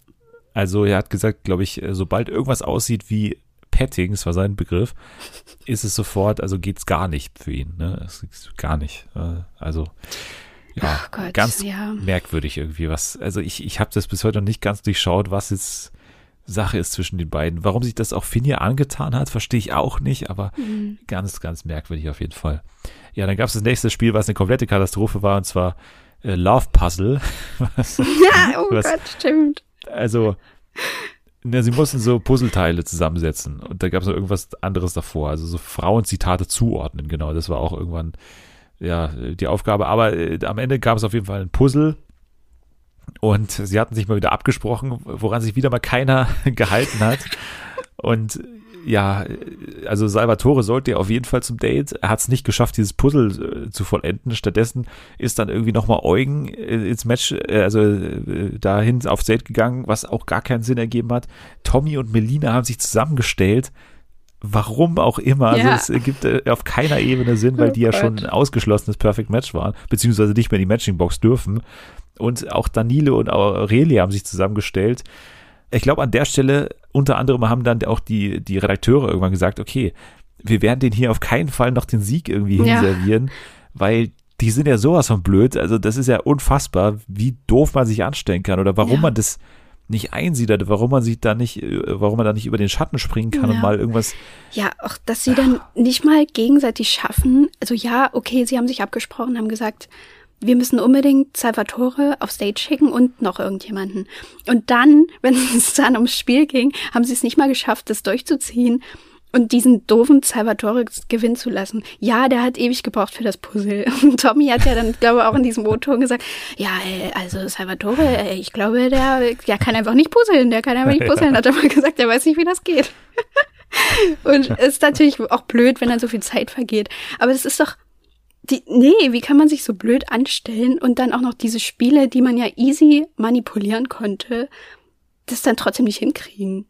Also er hat gesagt, glaube ich, äh, sobald irgendwas aussieht wie Petting, das war sein Begriff, ist es sofort, also geht's gar nicht für ihn. Ne? Es gar nicht. Äh, also ja, Gott, ganz ja. merkwürdig irgendwie. Was, also ich, ich habe das bis heute noch nicht ganz durchschaut, was jetzt Sache ist zwischen den beiden. Warum sich das auch Finja angetan hat, verstehe ich auch nicht, aber mhm. ganz, ganz merkwürdig auf jeden Fall. Ja, dann gab es das nächste Spiel, was eine komplette Katastrophe war, und zwar äh, Love Puzzle. *laughs* Was, ja, *laughs* oh was, Gott, stimmt. Also, na, sie mussten so Puzzleteile zusammensetzen und da gab es noch irgendwas anderes davor, also so Frauenzitate zuordnen, genau, das war auch irgendwann ja die Aufgabe, aber äh, am Ende gab es auf jeden Fall ein Puzzle und sie hatten sich mal wieder abgesprochen, woran sich wieder mal keiner *laughs* gehalten hat. Und ja, also Salvatore sollte ja auf jeden Fall zum Date. Er hat es nicht geschafft, dieses Puzzle äh, zu vollenden. Stattdessen ist dann irgendwie nochmal Eugen äh, ins Match, äh, also äh, dahin aufs Date gegangen, was auch gar keinen Sinn ergeben hat. Tommy und Melina haben sich zusammengestellt. Warum auch immer. Also ja. Also es gibt äh, auf keiner Ebene Sinn, weil oh die ja schon ein ausgeschlossenes Perfect Match waren, beziehungsweise nicht mehr in die Matching Box dürfen. Und auch Danilo und Aurelia haben sich zusammengestellt. Ich glaube, an der Stelle unter anderem haben dann auch die, die Redakteure irgendwann gesagt, okay, wir werden den hier auf keinen Fall noch den Sieg irgendwie ja. hinservieren, weil die sind ja sowas von blöd. Also das ist ja unfassbar, wie doof man sich anstellen kann oder warum ja. man das nicht einsieht, warum man sich da nicht, warum man da nicht über den Schatten springen kann ja. und mal irgendwas. Ja, auch, dass sie dann nicht mal gegenseitig schaffen. Also ja, okay, sie haben sich abgesprochen, haben gesagt, wir müssen unbedingt Salvatore auf Stage schicken und noch irgendjemanden. Und dann, *laughs* wenn es dann ums Spiel ging, haben sie es nicht mal geschafft, das durchzuziehen und diesen doofen Salvatore gewinnen zu lassen. Ja, der hat ewig gebraucht für das Puzzle. *laughs* Und Tommy hat ja dann, glaube ich, auch in diesem O-Ton gesagt, ja, äh, also Salvatore, äh, ich glaube, der, der kann einfach nicht puzzeln, der kann einfach nicht puzzeln, *laughs* hat er mal gesagt, der weiß nicht, wie das geht. *laughs* Und es ist natürlich auch blöd, wenn dann so viel Zeit vergeht. Aber es ist doch, die, nee, wie kann man sich so blöd anstellen und dann auch noch diese Spiele, die man ja easy manipulieren konnte, das dann trotzdem nicht hinkriegen.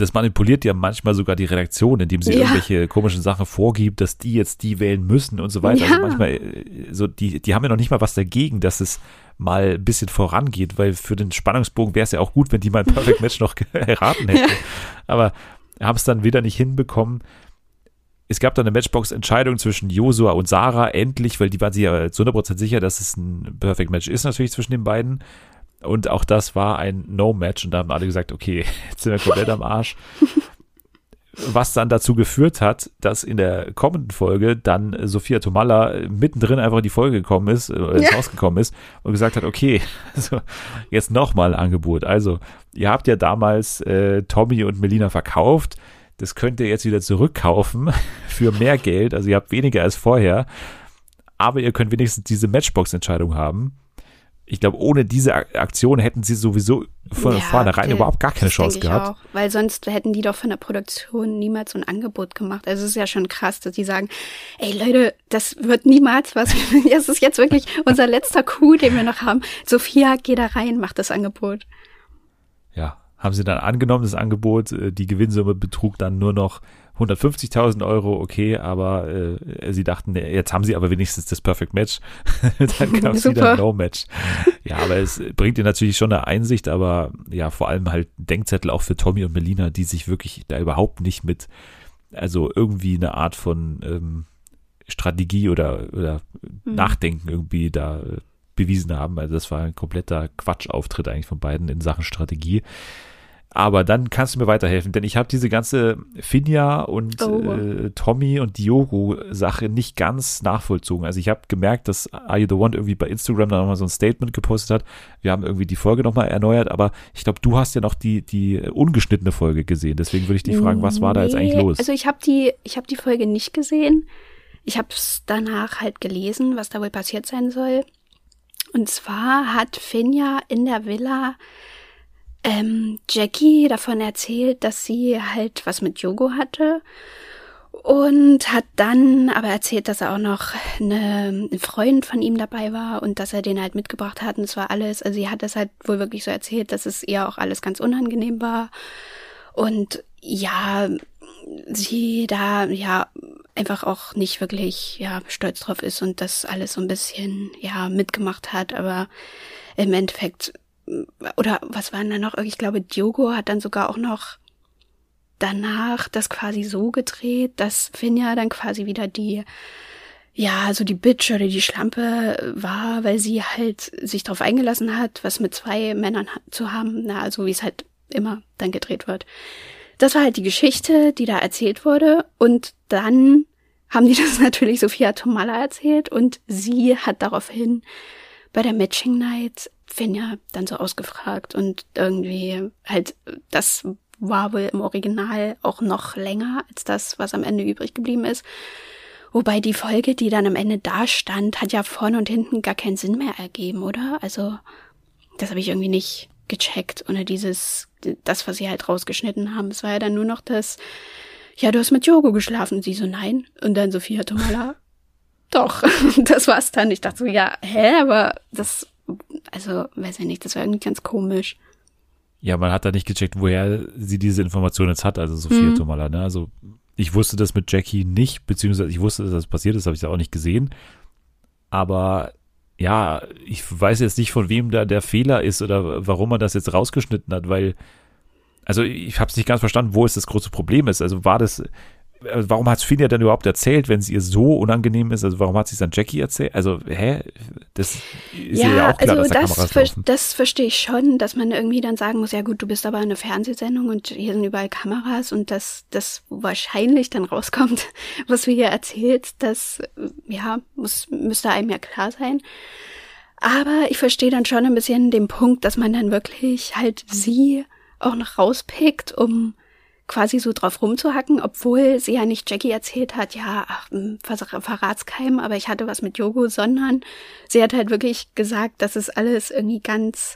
Das manipuliert ja manchmal sogar die Redaktion, indem sie ja. irgendwelche komischen Sachen vorgibt, dass die jetzt die wählen müssen und so weiter. Also ja. Also manchmal, äh, so die, die haben ja noch nicht mal was dagegen, dass es mal ein bisschen vorangeht, weil für den Spannungsbogen wäre es ja auch gut, wenn die mal ein Perfect *laughs* Match noch *laughs* erraten hätten. Ja. Aber haben es dann wieder nicht hinbekommen es gab dann eine Matchbox-Entscheidung zwischen Josua und Sarah, endlich, weil die waren sich ja zu 100% sicher, dass es ein Perfect Match ist, natürlich zwischen den beiden. Und auch das war ein No-Match und da haben alle gesagt, okay, *laughs* jetzt sind wir komplett am Arsch. *laughs* Was dann dazu geführt hat, dass in der kommenden Folge dann Sophia Tomalla mittendrin einfach in die Folge gekommen ist, oder ins ja. Haus gekommen ist und gesagt hat, okay, *laughs* also jetzt nochmal Angebot. Also, ihr habt ja damals äh, Tommy und Melina verkauft das könnt ihr jetzt wieder zurückkaufen für mehr Geld. Also ihr habt weniger als vorher. Aber ihr könnt wenigstens diese Matchbox-Entscheidung haben. Ich glaube, ohne diese Aktion hätten sie sowieso von ja, vornherein okay. überhaupt gar keine Chance gehabt. Auch, weil sonst hätten die doch von der Produktion niemals so ein Angebot gemacht. Also es ist ja schon krass, dass die sagen, ey Leute, das wird niemals was. *laughs* Das ist jetzt wirklich unser letzter Coup, den wir noch haben. Sophia, geh da rein, mach das Angebot. Ja, haben sie dann angenommen, das Angebot. Äh, die Gewinnsumme betrug dann nur noch 150.000 Euro, okay, aber äh, sie dachten, jetzt haben sie aber wenigstens das Perfect Match. *laughs* dann *laughs* gab es wieder ein No-Match. Ja, aber es bringt dir natürlich schon eine Einsicht, aber ja, vor allem halt Denkzettel auch für Tommy und Melina, die sich wirklich da überhaupt nicht mit, also irgendwie eine Art von ähm, Strategie oder, oder mhm. Nachdenken irgendwie da äh, bewiesen haben. Also das war ein kompletter Quatschauftritt eigentlich von beiden in Sachen Strategie. Aber dann kannst du mir weiterhelfen, denn ich habe diese ganze Finja und oh. äh, Tommy und Diogo-Sache nicht ganz nachvollzogen. Also ich habe gemerkt, dass Are You the One irgendwie bei Instagram dann nochmal so ein Statement gepostet hat. Wir haben irgendwie die Folge nochmal erneuert, aber ich glaube, du hast ja noch die, die ungeschnittene Folge gesehen. Deswegen würde ich dich fragen, was war da jetzt eigentlich los? Also ich habe die, ich habe die Folge nicht gesehen. Ich habe es danach halt gelesen, was da wohl passiert sein soll. Und zwar hat Finja in der Villa ähm, Jackie davon erzählt, dass sie halt was mit Yogo hatte und hat dann aber erzählt, dass er auch noch eine, ein Freund von ihm dabei war und dass er den halt mitgebracht hat und es war alles, also sie hat das halt wohl wirklich so erzählt, dass es ihr auch alles ganz unangenehm war. Und ja, sie da ja einfach auch nicht wirklich ja stolz drauf ist und das alles so ein bisschen ja mitgemacht hat, aber im Endeffekt oder was war denn da noch? Ich glaube, Diogo hat dann sogar auch noch danach das quasi so gedreht, dass Finja dann quasi wieder die, ja, so die Bitch oder die Schlampe war, weil sie halt sich darauf eingelassen hat, was mit zwei Männern zu haben, na, also wie es halt immer dann gedreht wird. Das war halt die Geschichte, die da erzählt wurde und dann haben die *laughs* das natürlich Sophia Tomala erzählt und sie hat daraufhin bei der Matching Night Finja dann so ausgefragt und irgendwie halt, das war wohl im Original auch noch länger als das, was am Ende übrig geblieben ist. Wobei die Folge, die dann am Ende da stand, hat ja vorne und hinten gar keinen Sinn mehr ergeben, oder? Also, das habe ich irgendwie nicht gecheckt, ohne dieses, das, was sie halt rausgeschnitten haben. Es war ja dann nur noch das, ja, du hast mit Jogo geschlafen. Sie so, nein. Und dann Sophia Tomala, *laughs* doch. *laughs* das war's dann. Ich dachte so, ja, hä, aber das also weiß ich nicht, das war irgendwie ganz komisch. Ja, man hat da nicht gecheckt, woher sie diese Information jetzt hat, also Sophia mhm. Tomala. Ne? Also ich wusste das mit Jackie nicht, beziehungsweise ich wusste, dass das passiert ist, habe ich da auch nicht gesehen. Aber ja, ich weiß jetzt nicht, von wem da der Fehler ist oder warum man das jetzt rausgeschnitten hat, weil, also ich habe es nicht ganz verstanden, wo es das große Problem ist. Also war das, warum hat Finja denn überhaupt erzählt, wenn es ihr so unangenehm ist? Also warum hat sie es dann Jackie erzählt? Also, hä? Das ist ja, ja auch klar, also dass da das, ver das verstehe ich schon, dass man irgendwie dann sagen muss, ja gut, du bist aber eine Fernsehsendung und hier sind überall Kameras und dass das wahrscheinlich dann rauskommt, *laughs* was wir hier erzählt, das, ja, muss, müsste einem ja klar sein. Aber ich verstehe dann schon ein bisschen den Punkt, dass man dann wirklich halt sie auch noch rauspickt, um quasi so drauf rumzuhacken, obwohl sie ja nicht Jackie erzählt hat, ja, ach, hm, Verratskeim, aber ich hatte was mit Yogo, sondern sie hat halt wirklich gesagt, dass es alles irgendwie ganz,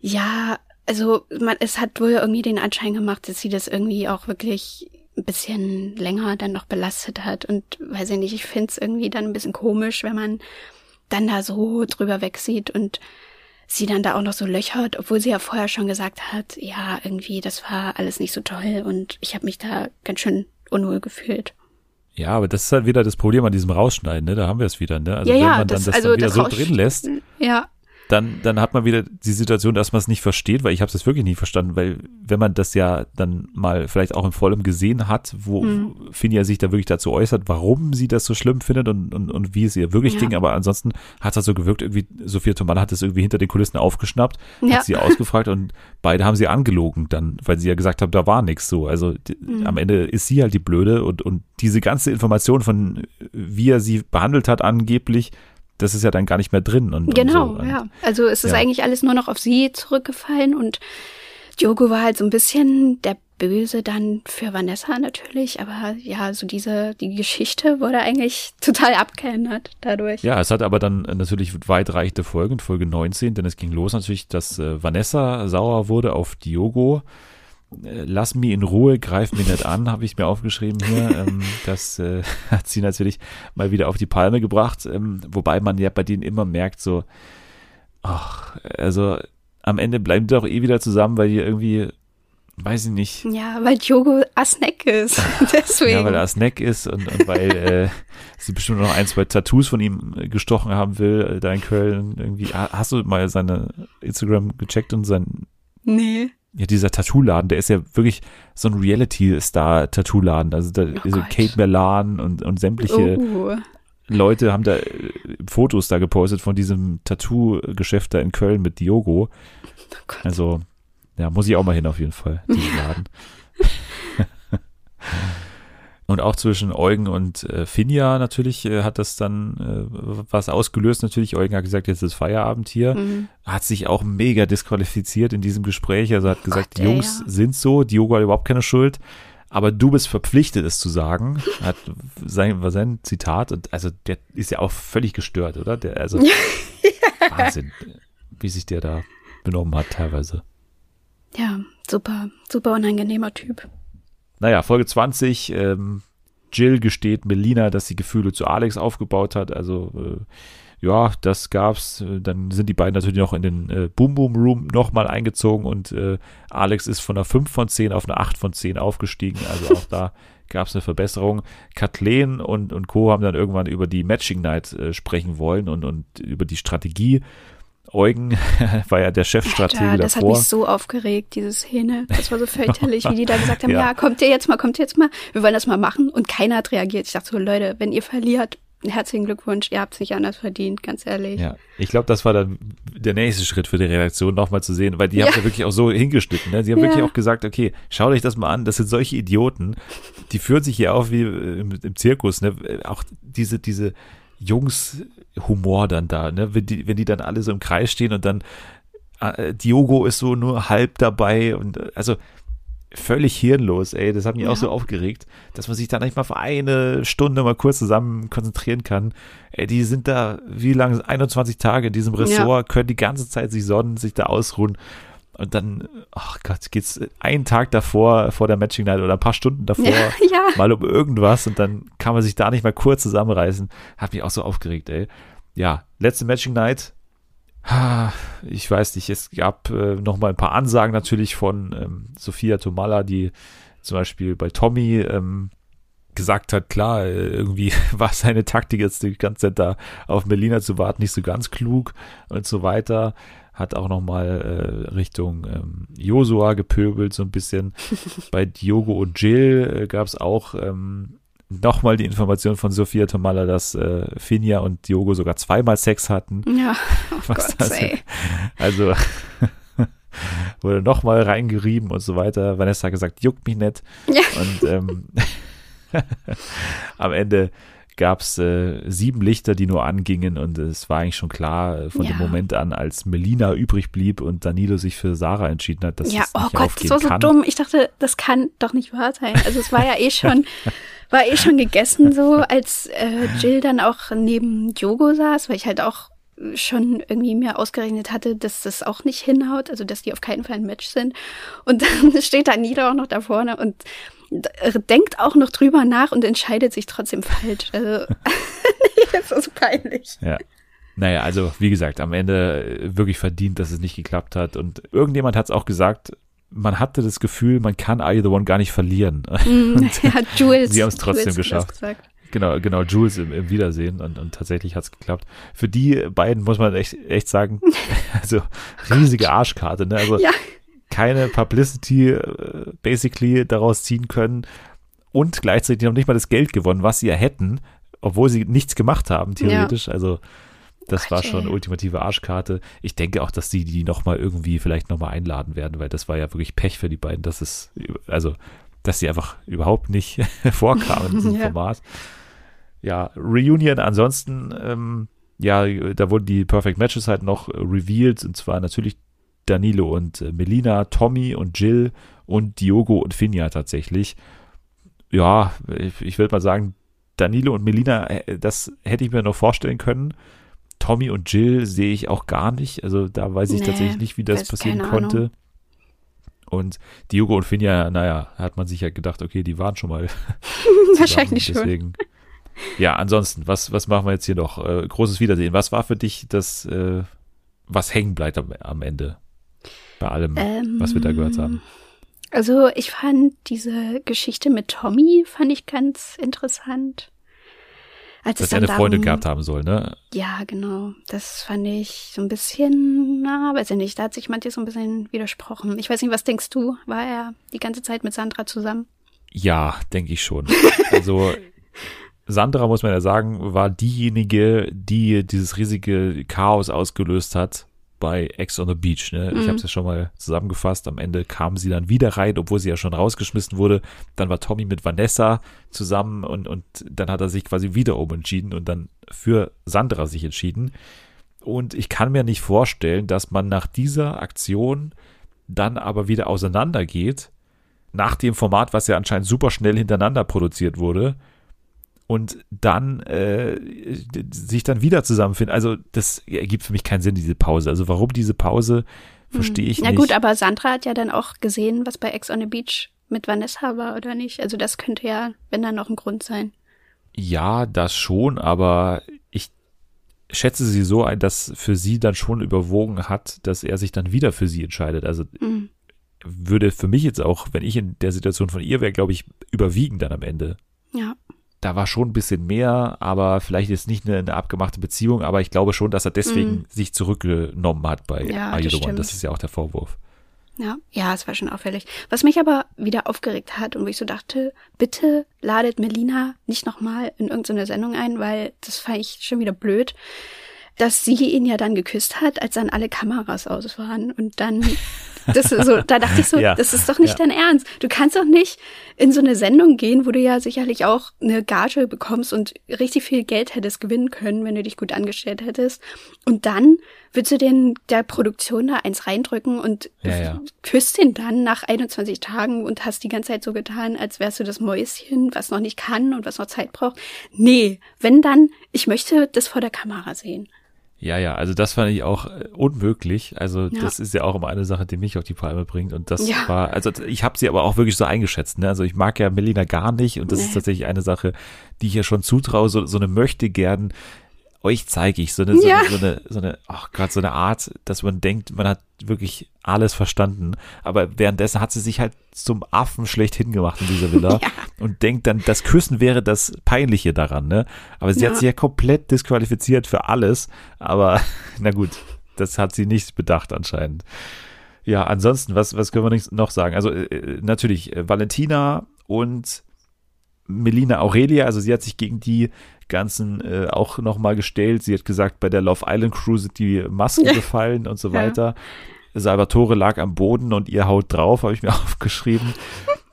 ja, also man, es hat wohl irgendwie den Anschein gemacht, dass sie das irgendwie auch wirklich ein bisschen länger dann noch belastet hat. Und weiß ich nicht, ich finde es irgendwie dann ein bisschen komisch, wenn man dann da so drüber wegsieht. Und sie dann da auch noch so löchert, obwohl sie ja vorher schon gesagt hat, ja, irgendwie, das war alles nicht so toll und ich habe mich da ganz schön unwohl gefühlt. Ja, aber das ist halt wieder das Problem an diesem Rausschneiden, ne? Da haben wir es wieder, ne? Also ja, wenn man das, dann das also dann wieder das so drin lässt, ja dann, dann hat man wieder die Situation, dass man es nicht versteht, weil ich habe es wirklich nie verstanden, weil wenn man das ja dann mal vielleicht auch im Vollem gesehen hat, wo mhm. Finja sich da wirklich dazu äußert, warum sie das so schlimm findet und, und, und wie es ihr wirklich ja. ging, aber ansonsten hat es so gewirkt, irgendwie, Sophia Tomala hat es irgendwie hinter den Kulissen aufgeschnappt, ja. hat sie ausgefragt und beide haben sie angelogen dann, weil sie ja gesagt haben, da war nichts so. Also die, mhm. am Ende ist sie halt die Blöde und, und diese ganze Information von, wie er sie behandelt hat angeblich, das ist ja dann gar nicht mehr drin. Und, genau, und so. ja. Also es ist ja. eigentlich alles nur noch auf sie zurückgefallen und Diogo war halt so ein bisschen der Böse dann für Vanessa natürlich, aber ja, so diese, die Geschichte wurde eigentlich *laughs* total abgeändert dadurch. Ja, es hat aber dann natürlich weitreichende Folgen, Folge 19, denn es ging los natürlich, dass äh, Vanessa sauer wurde auf Diogo Lass mich in Ruhe, greif mir nicht an, habe ich mir aufgeschrieben hier. *laughs* Ähm, das äh, *laughs* hat sie natürlich mal wieder auf die Palme gebracht, ähm, wobei man ja bei denen immer merkt, so, ach, also am Ende bleiben die doch eh wieder zusammen, weil die irgendwie, weiß ich nicht. Ja, weil Diogo Asneck ist. *laughs* Deswegen. Ja, weil er Snack ist und, und weil äh, sie bestimmt noch ein, zwei Tattoos von ihm äh, gestochen haben will, äh, da in Köln. Irgendwie. Ha- Hast du mal seine Instagram gecheckt und sein, nee. Ja, dieser Tattoo-Laden, der ist ja wirklich so ein Reality-Star-Tattoo-Laden. Also da Oh so. Kate Merlan und, und sämtliche Oh. Leute haben da äh, Fotos da gepostet von diesem Tattoo-Geschäft da in Köln mit Diogo. Oh. Also, ja, muss ich auch mal hin auf jeden Fall, diesen *laughs* Laden. *laughs* und auch zwischen Eugen und äh, Finja natürlich äh, hat das dann äh, was ausgelöst. Natürlich, Eugen hat gesagt, jetzt ist Feierabend hier. Mhm. Hat sich auch mega disqualifiziert in diesem Gespräch. Also hat gesagt, Gott, die Jungs ja. sind so, Diogo hat überhaupt keine Schuld. Aber du bist verpflichtet, es zu sagen. Hat sein, war sein Zitat. Und also der ist ja auch völlig gestört, oder? Der, also *laughs* Wahnsinn, wie sich der da benommen hat teilweise. Ja, super, super unangenehmer Typ. Naja, Folge 20. Ähm, Jill gesteht Melina, dass sie Gefühle zu Alex aufgebaut hat. Also, äh, ja, das gab's. Dann sind die beiden natürlich noch in den äh, Boom Boom Room nochmal eingezogen und äh, Alex ist von einer 5 von 10 auf eine 8 von 10 aufgestiegen. Also auch da *laughs* gab's eine Verbesserung. Kathleen und, und Co. haben dann irgendwann über die Matching Night äh, sprechen wollen und, und über die Strategie. Eugen *laughs* war ja der Chefstratege Alter, das hat davor. mich so aufgeregt, diese Szene. Das war so fürchterlich, wie die da gesagt haben, *laughs* Ja. ja. kommt ihr jetzt mal, kommt ihr jetzt mal, wir wollen das mal machen. Und keiner hat reagiert. Ich dachte so, Leute, wenn ihr verliert, herzlichen Glückwunsch, ihr habt es nicht anders verdient, ganz ehrlich. Ja, ich glaube, das war dann der nächste Schritt für die Redaktion, nochmal zu sehen, weil die haben Ja. ja wirklich auch so hingeschnitten. Ne? Sie haben Ja. wirklich auch gesagt, okay, schaut euch das mal an, das sind solche Idioten, die führen sich hier auf wie äh, im, im Zirkus. Ne? Auch diese, diese Jungs-Humor dann da, ne? wenn, die, wenn die dann alle so im Kreis stehen und dann äh, Diogo ist so nur halb dabei und äh, also völlig hirnlos, ey. Das hat mich Ja. auch so aufgeregt, dass man sich da nicht mal für eine Stunde mal kurz zusammen konzentrieren kann. Ey, die sind da, wie lange, 21 Tage in diesem Ressort, können die ganze Zeit sich sonnen, sich da ausruhen. Und dann, ach Gott, geht's einen Tag davor, vor der Matching Night oder ein paar Stunden davor, Ja, *laughs* ja. mal um irgendwas und dann kann man sich da nicht mal kurz zusammenreißen. Hat mich auch so aufgeregt, ey. Ja, letzte Matching Night. *sighs* Ich weiß nicht, es gab äh, noch mal ein paar Ansagen natürlich von ähm, Sophia Tomala, die zum Beispiel bei Tommy ähm, gesagt hat, klar, äh, irgendwie *laughs* war seine Taktik jetzt die ganze Zeit da auf Melina zu warten, nicht so ganz klug und so weiter. Hat auch noch mal äh, Richtung ähm, Josua gepöbelt so ein bisschen. *laughs* bei Diogo und Jill äh, gab es auch ähm, nochmal die Information von Sophia Tomala, dass äh, Finja und Diogo sogar zweimal Sex hatten. Ja, *laughs* oh Gott, das. *laughs* Also wurde nochmal reingerieben und so weiter. Vanessa hat gesagt, juckt mich nicht. Ja. Und ähm, am Ende gab es äh, sieben Lichter, die nur angingen und es war eigentlich schon klar äh, von dem Ja. Moment an, als Melina übrig blieb und Danilo sich für Sarah entschieden hat, dass Ja, es oh nicht Gott, das aufgehen war so kann. dumm. Ich dachte, das kann doch nicht wahr sein. Also es war ja eh schon, *laughs* war eh schon gegessen so, als äh, Jill dann auch neben Diogo saß, weil ich halt auch schon irgendwie mir ausgerechnet hatte, dass das auch nicht hinhaut, also dass die auf keinen Fall ein Match sind. Und dann *laughs* steht Danilo auch noch da vorne und denkt auch noch drüber nach und entscheidet sich trotzdem falsch. Also *laughs* das ist peinlich. Ja. Naja, also wie gesagt, am Ende äh, wirklich verdient, dass es nicht geklappt hat. Und irgendjemand hat es auch gesagt, man hatte das Gefühl, man kann Are You the One gar nicht verlieren. *laughs* Mm, *laughs* ja, Jules. Sie haben's trotzdem Jules hat geschafft. Genau, genau, Jules im, im Wiedersehen und, und tatsächlich hat's geklappt. Für die beiden muss man echt, echt sagen, also riesige Arschkarte, ne? Also Ja. Keine Publicity äh, basically daraus ziehen können und gleichzeitig noch nicht mal das Geld gewonnen, was sie ja hätten, obwohl sie nichts gemacht haben, theoretisch. Also das Gott, war schon ey. ultimative Arschkarte. Ich denke auch, dass die die nochmal irgendwie vielleicht nochmal einladen werden, weil das war ja wirklich Pech für die beiden, dass es, also, dass sie einfach überhaupt nicht *laughs* vorkamen in diesem *laughs* Ja. Format. Ja, Reunion ansonsten, ähm, ja, da wurden die Perfect Matches halt noch revealed und zwar natürlich Danilo und äh, Melina, Tommy und Jill und Diogo und Finja tatsächlich. Ja, ich, ich würde mal sagen, Danilo und Melina, äh, das hätte ich mir noch vorstellen können. Tommy und Jill sehe ich auch gar nicht. Also da weiß ich Nee, tatsächlich nicht, wie das passieren konnte. Ahnung. Und Diogo und Finja, naja, hat man sich ja gedacht, okay, die waren schon mal *laughs* *laughs* Wahrscheinlich zusammen. schon. Deswegen, ja, ansonsten, was, was machen wir jetzt hier noch? Äh, großes Wiedersehen. Was war für dich das, äh, was hängen bleibt am, am Ende? Bei allem, ähm, was wir da gehört haben? Ähm, also ich fand diese Geschichte mit Tommy fand ich ganz interessant. Als Dass er eine darum, Freundin gehabt haben soll, ne? Ja, genau. Das fand ich so ein bisschen, na, weiß ich nicht, da hat sich manches so ein bisschen widersprochen. Ich weiß nicht, was denkst du? War er die ganze Zeit mit Sandra zusammen? Ja, denke ich schon. *laughs* Also Sandra, muss man ja sagen, war diejenige, die dieses riesige Chaos ausgelöst hat bei Ex on the Beach. Ne? Mhm. Ich habe es ja schon mal zusammengefasst. Am Ende kam sie dann wieder rein, obwohl sie ja schon rausgeschmissen wurde. Dann war Tommy mit Vanessa zusammen und, und dann hat er sich quasi wieder umentschieden und dann für Sandra sich entschieden. Und ich kann mir nicht vorstellen, dass man nach dieser Aktion dann aber wieder auseinandergeht, nach dem Format, was ja anscheinend super schnell hintereinander produziert wurde und dann äh, sich dann wieder zusammenfinden. Also das ergibt für mich keinen Sinn, diese Pause. Also warum diese Pause, verstehe ich hm. nicht. Na gut, aber Sandra hat ja dann auch gesehen, was bei Ex on the Beach mit Vanessa war, oder nicht? Also das könnte ja, wenn dann noch ein Grund sein. Ja, das schon, aber ich schätze sie so ein, dass für sie dann schon überwogen hat, dass er sich dann wieder für sie entscheidet. Also mhm. würde für mich jetzt auch, wenn ich in der Situation von ihr wäre, glaube ich, überwiegen dann am Ende. Ja da war schon ein bisschen mehr, aber vielleicht ist nicht eine, eine abgemachte Beziehung, aber ich glaube schon, dass er deswegen mm. sich zurückgenommen hat bei ja, the One. Das ist ja auch der Vorwurf. Ja, ja, es war schon auffällig. Was mich aber wieder aufgeregt hat und wo ich so dachte, bitte ladet Melina nicht nochmal in irgendeine Sendung ein, weil das fand ich schon wieder blöd dass sie ihn ja dann geküsst hat, als dann alle Kameras aus waren. Und dann, *laughs* das so, da dachte ich so, ja, das ist doch nicht ja. dein Ernst. Du kannst doch nicht in so eine Sendung gehen, wo du ja sicherlich auch eine Gage bekommst und richtig viel Geld hättest gewinnen können, wenn du dich gut angestellt hättest. Und dann willst du den der Produktion da eins reindrücken und ja, ja. küsst ihn dann nach 21 Tagen und hast die ganze Zeit so getan, als wärst du das Mäuschen, was noch nicht kann und was noch Zeit braucht. Nee, wenn dann, ich möchte das vor der Kamera sehen. Ja, ja, also das fand ich auch äh, unmöglich. Also ja. das ist ja auch immer eine Sache, die mich auf die Palme bringt. Und das ja. war, also ich habe sie aber auch wirklich so eingeschätzt. Ne? Also ich mag ja Melina gar nicht und das nee. ist tatsächlich eine Sache, die ich ja schon zutraue, so, so eine möchte gern euch zeige ich so eine, so, ja. eine, so eine, so eine, ach Gott, so eine Art, dass man denkt, man hat wirklich alles verstanden. Aber währenddessen hat sie sich halt zum Affen schlecht hingemacht in dieser Villa *laughs* ja. und denkt dann, das Küssen wäre das Peinliche daran, ne? Aber sie ja. hat sich ja komplett disqualifiziert für alles. Aber *laughs* na gut, das hat sie nicht bedacht anscheinend. Ja, ansonsten, was, was können wir noch sagen? Also äh, natürlich, äh, Valentina und Melina Aurelia, also sie hat sich gegen die ganzen äh, auch nochmal gestellt. Sie hat gesagt, bei der Love Island Crew sind die Masken *laughs* gefallen und so weiter. Ja. Salvatore lag am Boden und ihr haut drauf, habe ich mir *laughs* aufgeschrieben.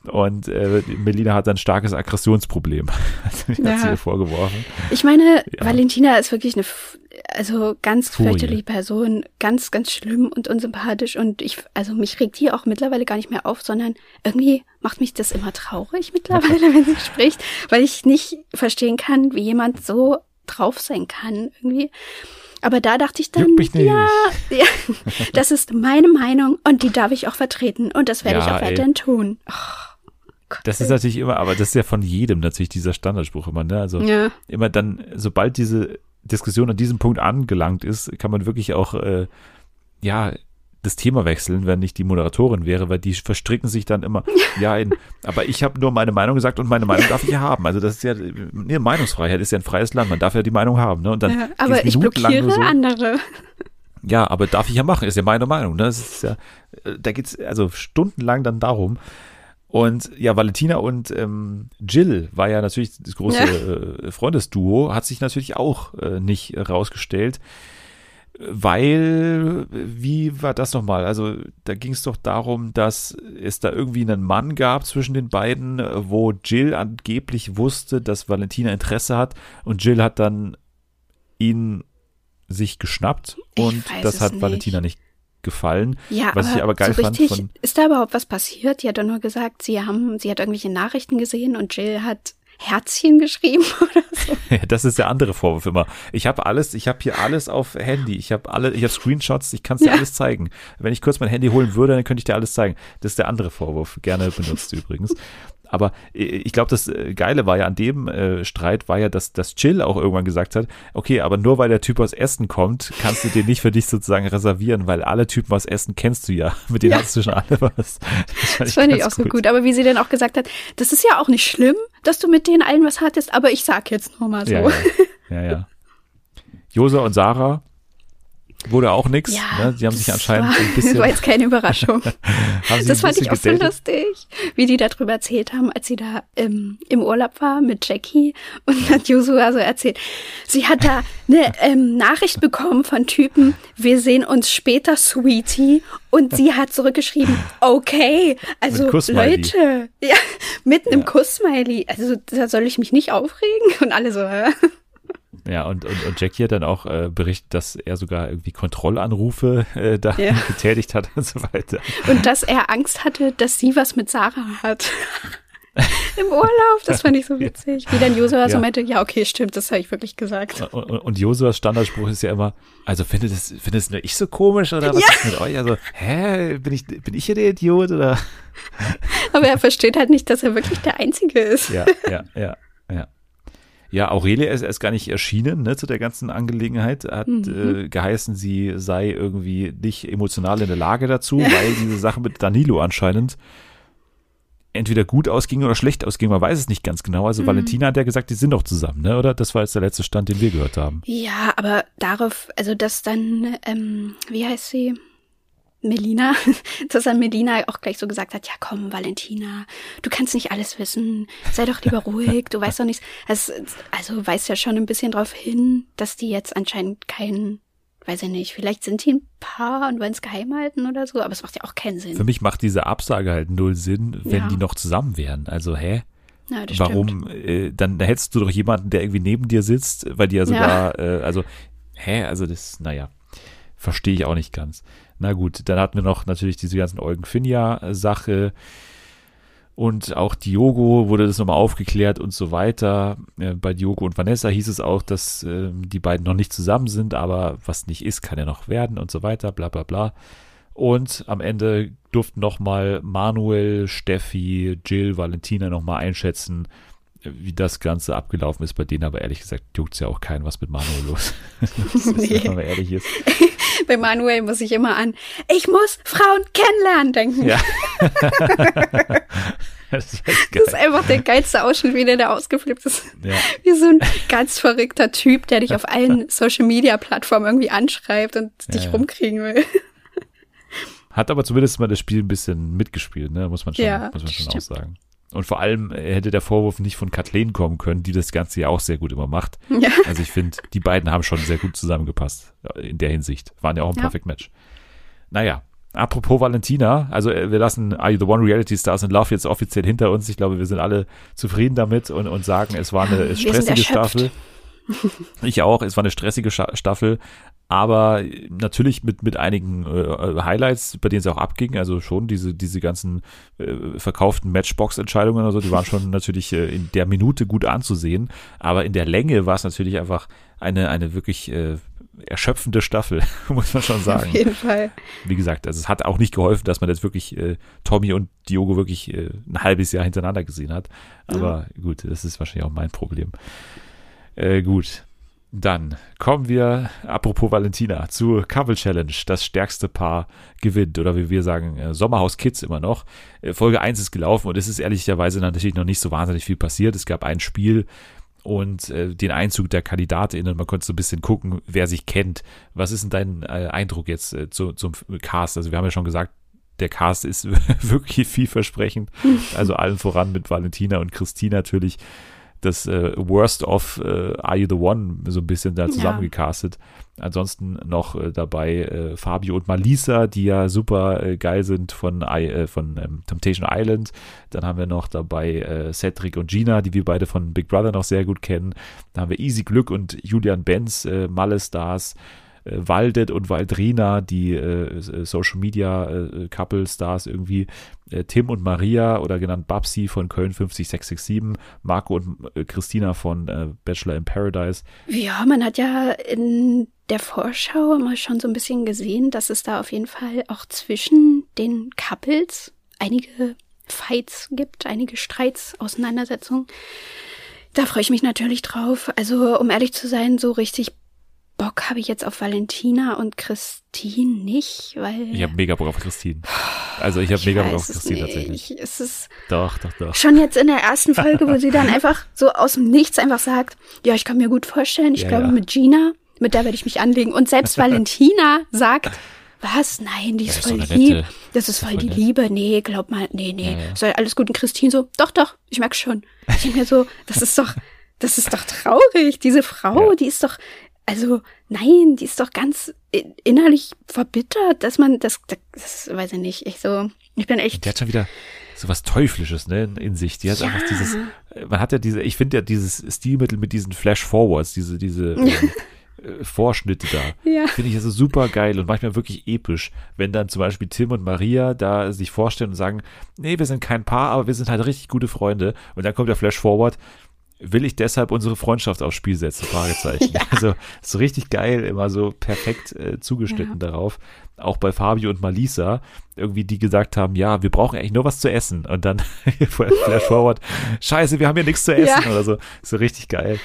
Und äh, Melina hat ein starkes Aggressionsproblem. *laughs* hat ja. sie ihr vorgeworfen. Ich meine, ja. Valentina ist wirklich eine also ganz fürchterliche Person, ganz, ganz schlimm und unsympathisch und ich, also mich regt die auch mittlerweile gar nicht mehr auf, sondern irgendwie macht mich das immer traurig mittlerweile, *laughs* wenn sie spricht, weil ich nicht verstehen kann, wie jemand so drauf sein kann irgendwie. Aber da dachte ich dann, ja, *laughs* ja, das ist meine Meinung und die darf ich auch vertreten und das werde ja, ich auch weiterhin tun. Oh. Das ist natürlich immer, aber das ist ja von jedem natürlich dieser Standardspruch immer, ne? Also ja. immer dann, sobald diese Diskussion an diesem Punkt angelangt ist, kann man wirklich auch, äh, ja, das Thema wechseln, wenn ich die Moderatorin wäre, weil die verstricken sich dann immer, *laughs* ja, in, aber ich habe nur meine Meinung gesagt und meine Meinung darf ich ja haben. Also das ist ja, ne, Meinungsfreiheit ist ja ein freies Land, man darf ja die Meinung haben. Ne? Und dann ja, aber ich blockiere so, andere. Ja, aber darf ich ja machen, ist ja meine Meinung. Ne? Das ist ja, äh, da geht's also stundenlang dann darum, und ja, Valentina und ähm, Jill war ja natürlich das große äh, Freundesduo, hat sich natürlich auch äh, nicht rausgestellt, weil, wie war das nochmal? Also da ging es doch darum, dass es da irgendwie einen Mann gab zwischen den beiden, wo Jill angeblich wusste, dass Valentina Interesse hat und Jill hat dann ihn sich geschnappt und das hat nicht. Valentina nicht gefallen. Ja, was aber ich aber geil so richtig, fand. Von, ist da überhaupt was passiert? Die hat doch nur gesagt, sie haben, sie hat irgendwelche Nachrichten gesehen und Jill hat Herzchen geschrieben *laughs* oder so. *laughs* Das ist der andere Vorwurf immer. Ich habe alles, ich habe hier alles auf Handy. Ich habe alle, ich habe Screenshots, ich kann es dir ja. alles zeigen. Wenn ich kurz mein Handy holen würde, dann könnte ich dir alles zeigen. Das ist der andere Vorwurf. Gerne benutzt übrigens. *laughs* Aber äh, ich glaube, das äh, Geile war ja an dem äh, Streit, war ja, dass, dass Chill auch irgendwann gesagt hat, okay, aber nur weil der Typ aus Essen kommt, kannst du den nicht für dich sozusagen reservieren, weil alle Typen aus Essen kennst du ja. *laughs* Mit denen ja. hast du schon alle was. *laughs* Das fand, das fand ich, auch gut. so gut. Aber wie sie dann auch gesagt hat, das ist ja auch nicht schlimm, dass du mit denen allen was hattest, aber ich sag jetzt nur mal so. Ja, ja. ja, *laughs* ja. Josa und Sarah Wurde auch nix. Ja, ne? Die haben sich anscheinend war, ein bisschen. Das *laughs* war jetzt keine Überraschung. *laughs* das fand ich auch so lustig, wie die darüber erzählt haben, als sie da im, im Urlaub war mit Jackie und hat Joshua so erzählt. Sie hat da eine ähm, Nachricht bekommen von Typen, wir sehen uns später, Sweetie. Und sie hat zurückgeschrieben, okay, also Leute, ja, mitten ja. im Kuss-Smiley. Also da soll ich mich nicht aufregen? Und alle so, hä? Ja, und, und, und Jackie hat dann auch äh, berichtet, dass er sogar irgendwie Kontrollanrufe äh, da ja. *laughs* getätigt hat und so weiter. Und dass er Angst hatte, dass sie was mit Sarah hat. *laughs* Im Urlaub, das fand ich so witzig. Wie dann Josua ja. so meinte, ja, okay, stimmt, das habe ich wirklich gesagt. Und, und, und Josuas Standardspruch ist ja immer, also findet es, findet es nur ich so komisch oder was ja. ist mit euch? Also, hä, bin ich, bin ich hier der Idiot oder? Aber er versteht halt nicht, dass er wirklich der Einzige ist. Ja, ja, ja, ja. Ja, Aurelia ist erst gar nicht erschienen ne, zu der ganzen Angelegenheit. Hat mhm. äh, geheißen, sie sei irgendwie nicht emotional in der Lage dazu, *laughs* weil diese Sache mit Danilo anscheinend entweder gut ausging oder schlecht ausging. Man weiß es nicht ganz genau. Also mhm. Valentina hat ja gesagt, die sind doch zusammen, ne? Oder? Das war jetzt der letzte Stand, den wir gehört haben. Ja, aber darauf, also dass dann, ähm, wie heißt sie? Melina, *laughs* dass dann Melina auch gleich so gesagt hat, ja komm, Valentina, du kannst nicht alles wissen, sei doch lieber ruhig, du weißt doch nichts. Also, also weist ja schon ein bisschen darauf hin, dass die jetzt anscheinend kein, weiß ich nicht, vielleicht sind die ein Paar und wollen es geheim halten oder so, aber es macht ja auch keinen Sinn. Für mich macht diese Absage halt null Sinn, wenn ja. die noch zusammen wären. Also, hä? Ja, Warum? Äh, dann hättest du doch jemanden, der irgendwie neben dir sitzt, weil die ja sogar, ja. Äh, also, hä? Also das, naja, verstehe ich auch nicht ganz. Na gut, dann hatten wir noch natürlich diese ganzen Eugen Finja-Sache. Und auch Diogo wurde das nochmal aufgeklärt und so weiter. Äh, bei Diogo und Vanessa hieß es auch, dass äh, die beiden noch nicht zusammen sind, aber was nicht ist, kann ja noch werden und so weiter, bla bla bla. Und am Ende durften nochmal Manuel, Steffi, Jill, Valentina nochmal einschätzen, wie das Ganze abgelaufen ist bei denen, aber ehrlich gesagt juckt es ja auch keinen, was mit Manuel los *laughs* ist. nee. wenn man ehrlich ist. *laughs* *laughs* Bei Manuel muss ich immer an, ich muss Frauen kennenlernen denken. Ja. *laughs* das, ist das, ist einfach der geilste Ausschnitt, wie der da ausgeflippt ist. Ja. Wie so ein ganz verrückter Typ, der dich auf allen Social Media Plattformen irgendwie anschreibt und dich ja, rumkriegen will. *laughs* Hat aber zumindest mal das Spiel ein bisschen mitgespielt, ne? muss man schon, muss man schon auch sagen. Und vor allem äh, hätte der Vorwurf nicht von Kathleen kommen können, die das Ganze ja auch sehr gut immer macht. *laughs* Ja. Also ich finde, die beiden haben schon sehr gut zusammengepasst in der Hinsicht. Waren ja auch ein ja. Perfect Match. Naja, apropos Valentina, also äh, wir lassen Are You the One Reality Stars in Love jetzt offiziell hinter uns. Ich glaube, wir sind alle zufrieden damit und, und sagen, es war eine stressige Staffel. Ich auch, es war eine stressige Staffel, aber natürlich mit, mit einigen äh, Highlights, bei denen es auch abging, also schon diese, diese ganzen äh, verkauften Matchbox-Entscheidungen oder so, die waren schon *laughs* natürlich äh, in der Minute gut anzusehen, aber in der Länge war es natürlich einfach eine, eine wirklich äh, erschöpfende Staffel, *laughs* muss man schon sagen. Auf jeden Fall. Wie gesagt, also es hat auch nicht geholfen, dass man jetzt wirklich äh, Tommy und Diogo wirklich äh, ein halbes Jahr hintereinander gesehen hat, aber ja. gut, das ist wahrscheinlich auch mein Problem. Äh, gut, dann kommen wir, apropos Valentina, zu Couple Challenge. Das stärkste Paar gewinnt. Oder wie wir sagen, äh, Sommerhaus Kids immer noch. Äh, Folge 1 ist gelaufen und es ist ehrlicherweise natürlich noch nicht so wahnsinnig viel passiert. Es gab ein Spiel und äh, den Einzug der KandidatInnen. Man konnte so ein bisschen gucken, wer sich kennt. Was ist denn dein Eindruck jetzt zu, zum Cast? Also wir haben ja schon gesagt, der Cast ist *laughs* wirklich vielversprechend. *laughs* Also allen voran mit Valentina und Christine natürlich das äh, Worst of äh, Are You the One so ein bisschen da zusammengecastet. Ja. Ansonsten noch äh, dabei äh, Fabio und Malisa, die ja super äh, geil sind von, äh, von ähm, Temptation Island. Dann haben wir noch dabei Cedric und Gina, die wir beide von Big Brother noch sehr gut kennen. Dann haben wir Easy Glück und Julian Benz, äh, Malle Stars. Äh, Waldet und Waldrina, die äh, Social Media äh, Couple Stars irgendwie, äh, Tim und Maria oder genannt Babsi von Köln 50667, Marco und äh, Christina von äh, Bachelor in Paradise. Ja, man hat ja in der Vorschau mal schon so ein bisschen gesehen, dass es da auf jeden Fall auch zwischen den Couples einige Fights gibt, einige Streits, Auseinandersetzungen. Da freue ich mich natürlich drauf. Also, um ehrlich zu sein, so richtig Bock habe ich jetzt auf Valentina und Christine nicht, weil. Ich habe mega Bock auf Christine. Also ich habe mega Bock auf Christine nicht. tatsächlich. Es ist Doch, doch, doch. schon jetzt in der ersten *laughs* Folge, wo sie dann einfach so aus dem Nichts einfach sagt, ja, ich kann mir gut vorstellen, ich Ja, glaube ja. mit Gina, mit der werde ich mich anlegen. Und selbst *laughs* Valentina sagt, was? Nein, die ist ist voll eine lieb. Das ist voll voll die nett. Liebe. Nee, glaub mal, nee, nee. Ja. Soll alles gut. Und Christine so, doch, doch, ich merk schon. Ich denke mir so, das ist doch, das ist doch traurig. Diese Frau, Ja. die ist doch, also, nein, die ist doch ganz innerlich verbittert, dass man, das, das, das weiß ich nicht. Ich so, ich bin echt, Die hat schon wieder so was Teuflisches ne, in, sich. Die hat Ja. einfach dieses, äh, man hat ja diese, ich finde ja dieses Stilmittel mit diesen Flash-Forwards, diese, diese *laughs* ähm, äh, Vorschnitte da, Ja. finde ich also super geil und manchmal wirklich episch, wenn dann zum Beispiel Tim und Maria da sich vorstellen und sagen, nee, wir sind kein Paar, aber wir sind halt richtig gute Freunde und dann kommt der Flash-Forward, will ich deshalb unsere Freundschaft aufs Spiel setzen? Fragezeichen. *laughs* Also so richtig geil, immer so perfekt äh, zugeschnitten Ja. darauf. Auch bei Fabio und Malisa, irgendwie die gesagt haben, ja, wir brauchen eigentlich nur was zu essen. Und dann *laughs* Flash Forward, scheiße, wir haben ja nichts zu essen Ja. oder so. So richtig geil.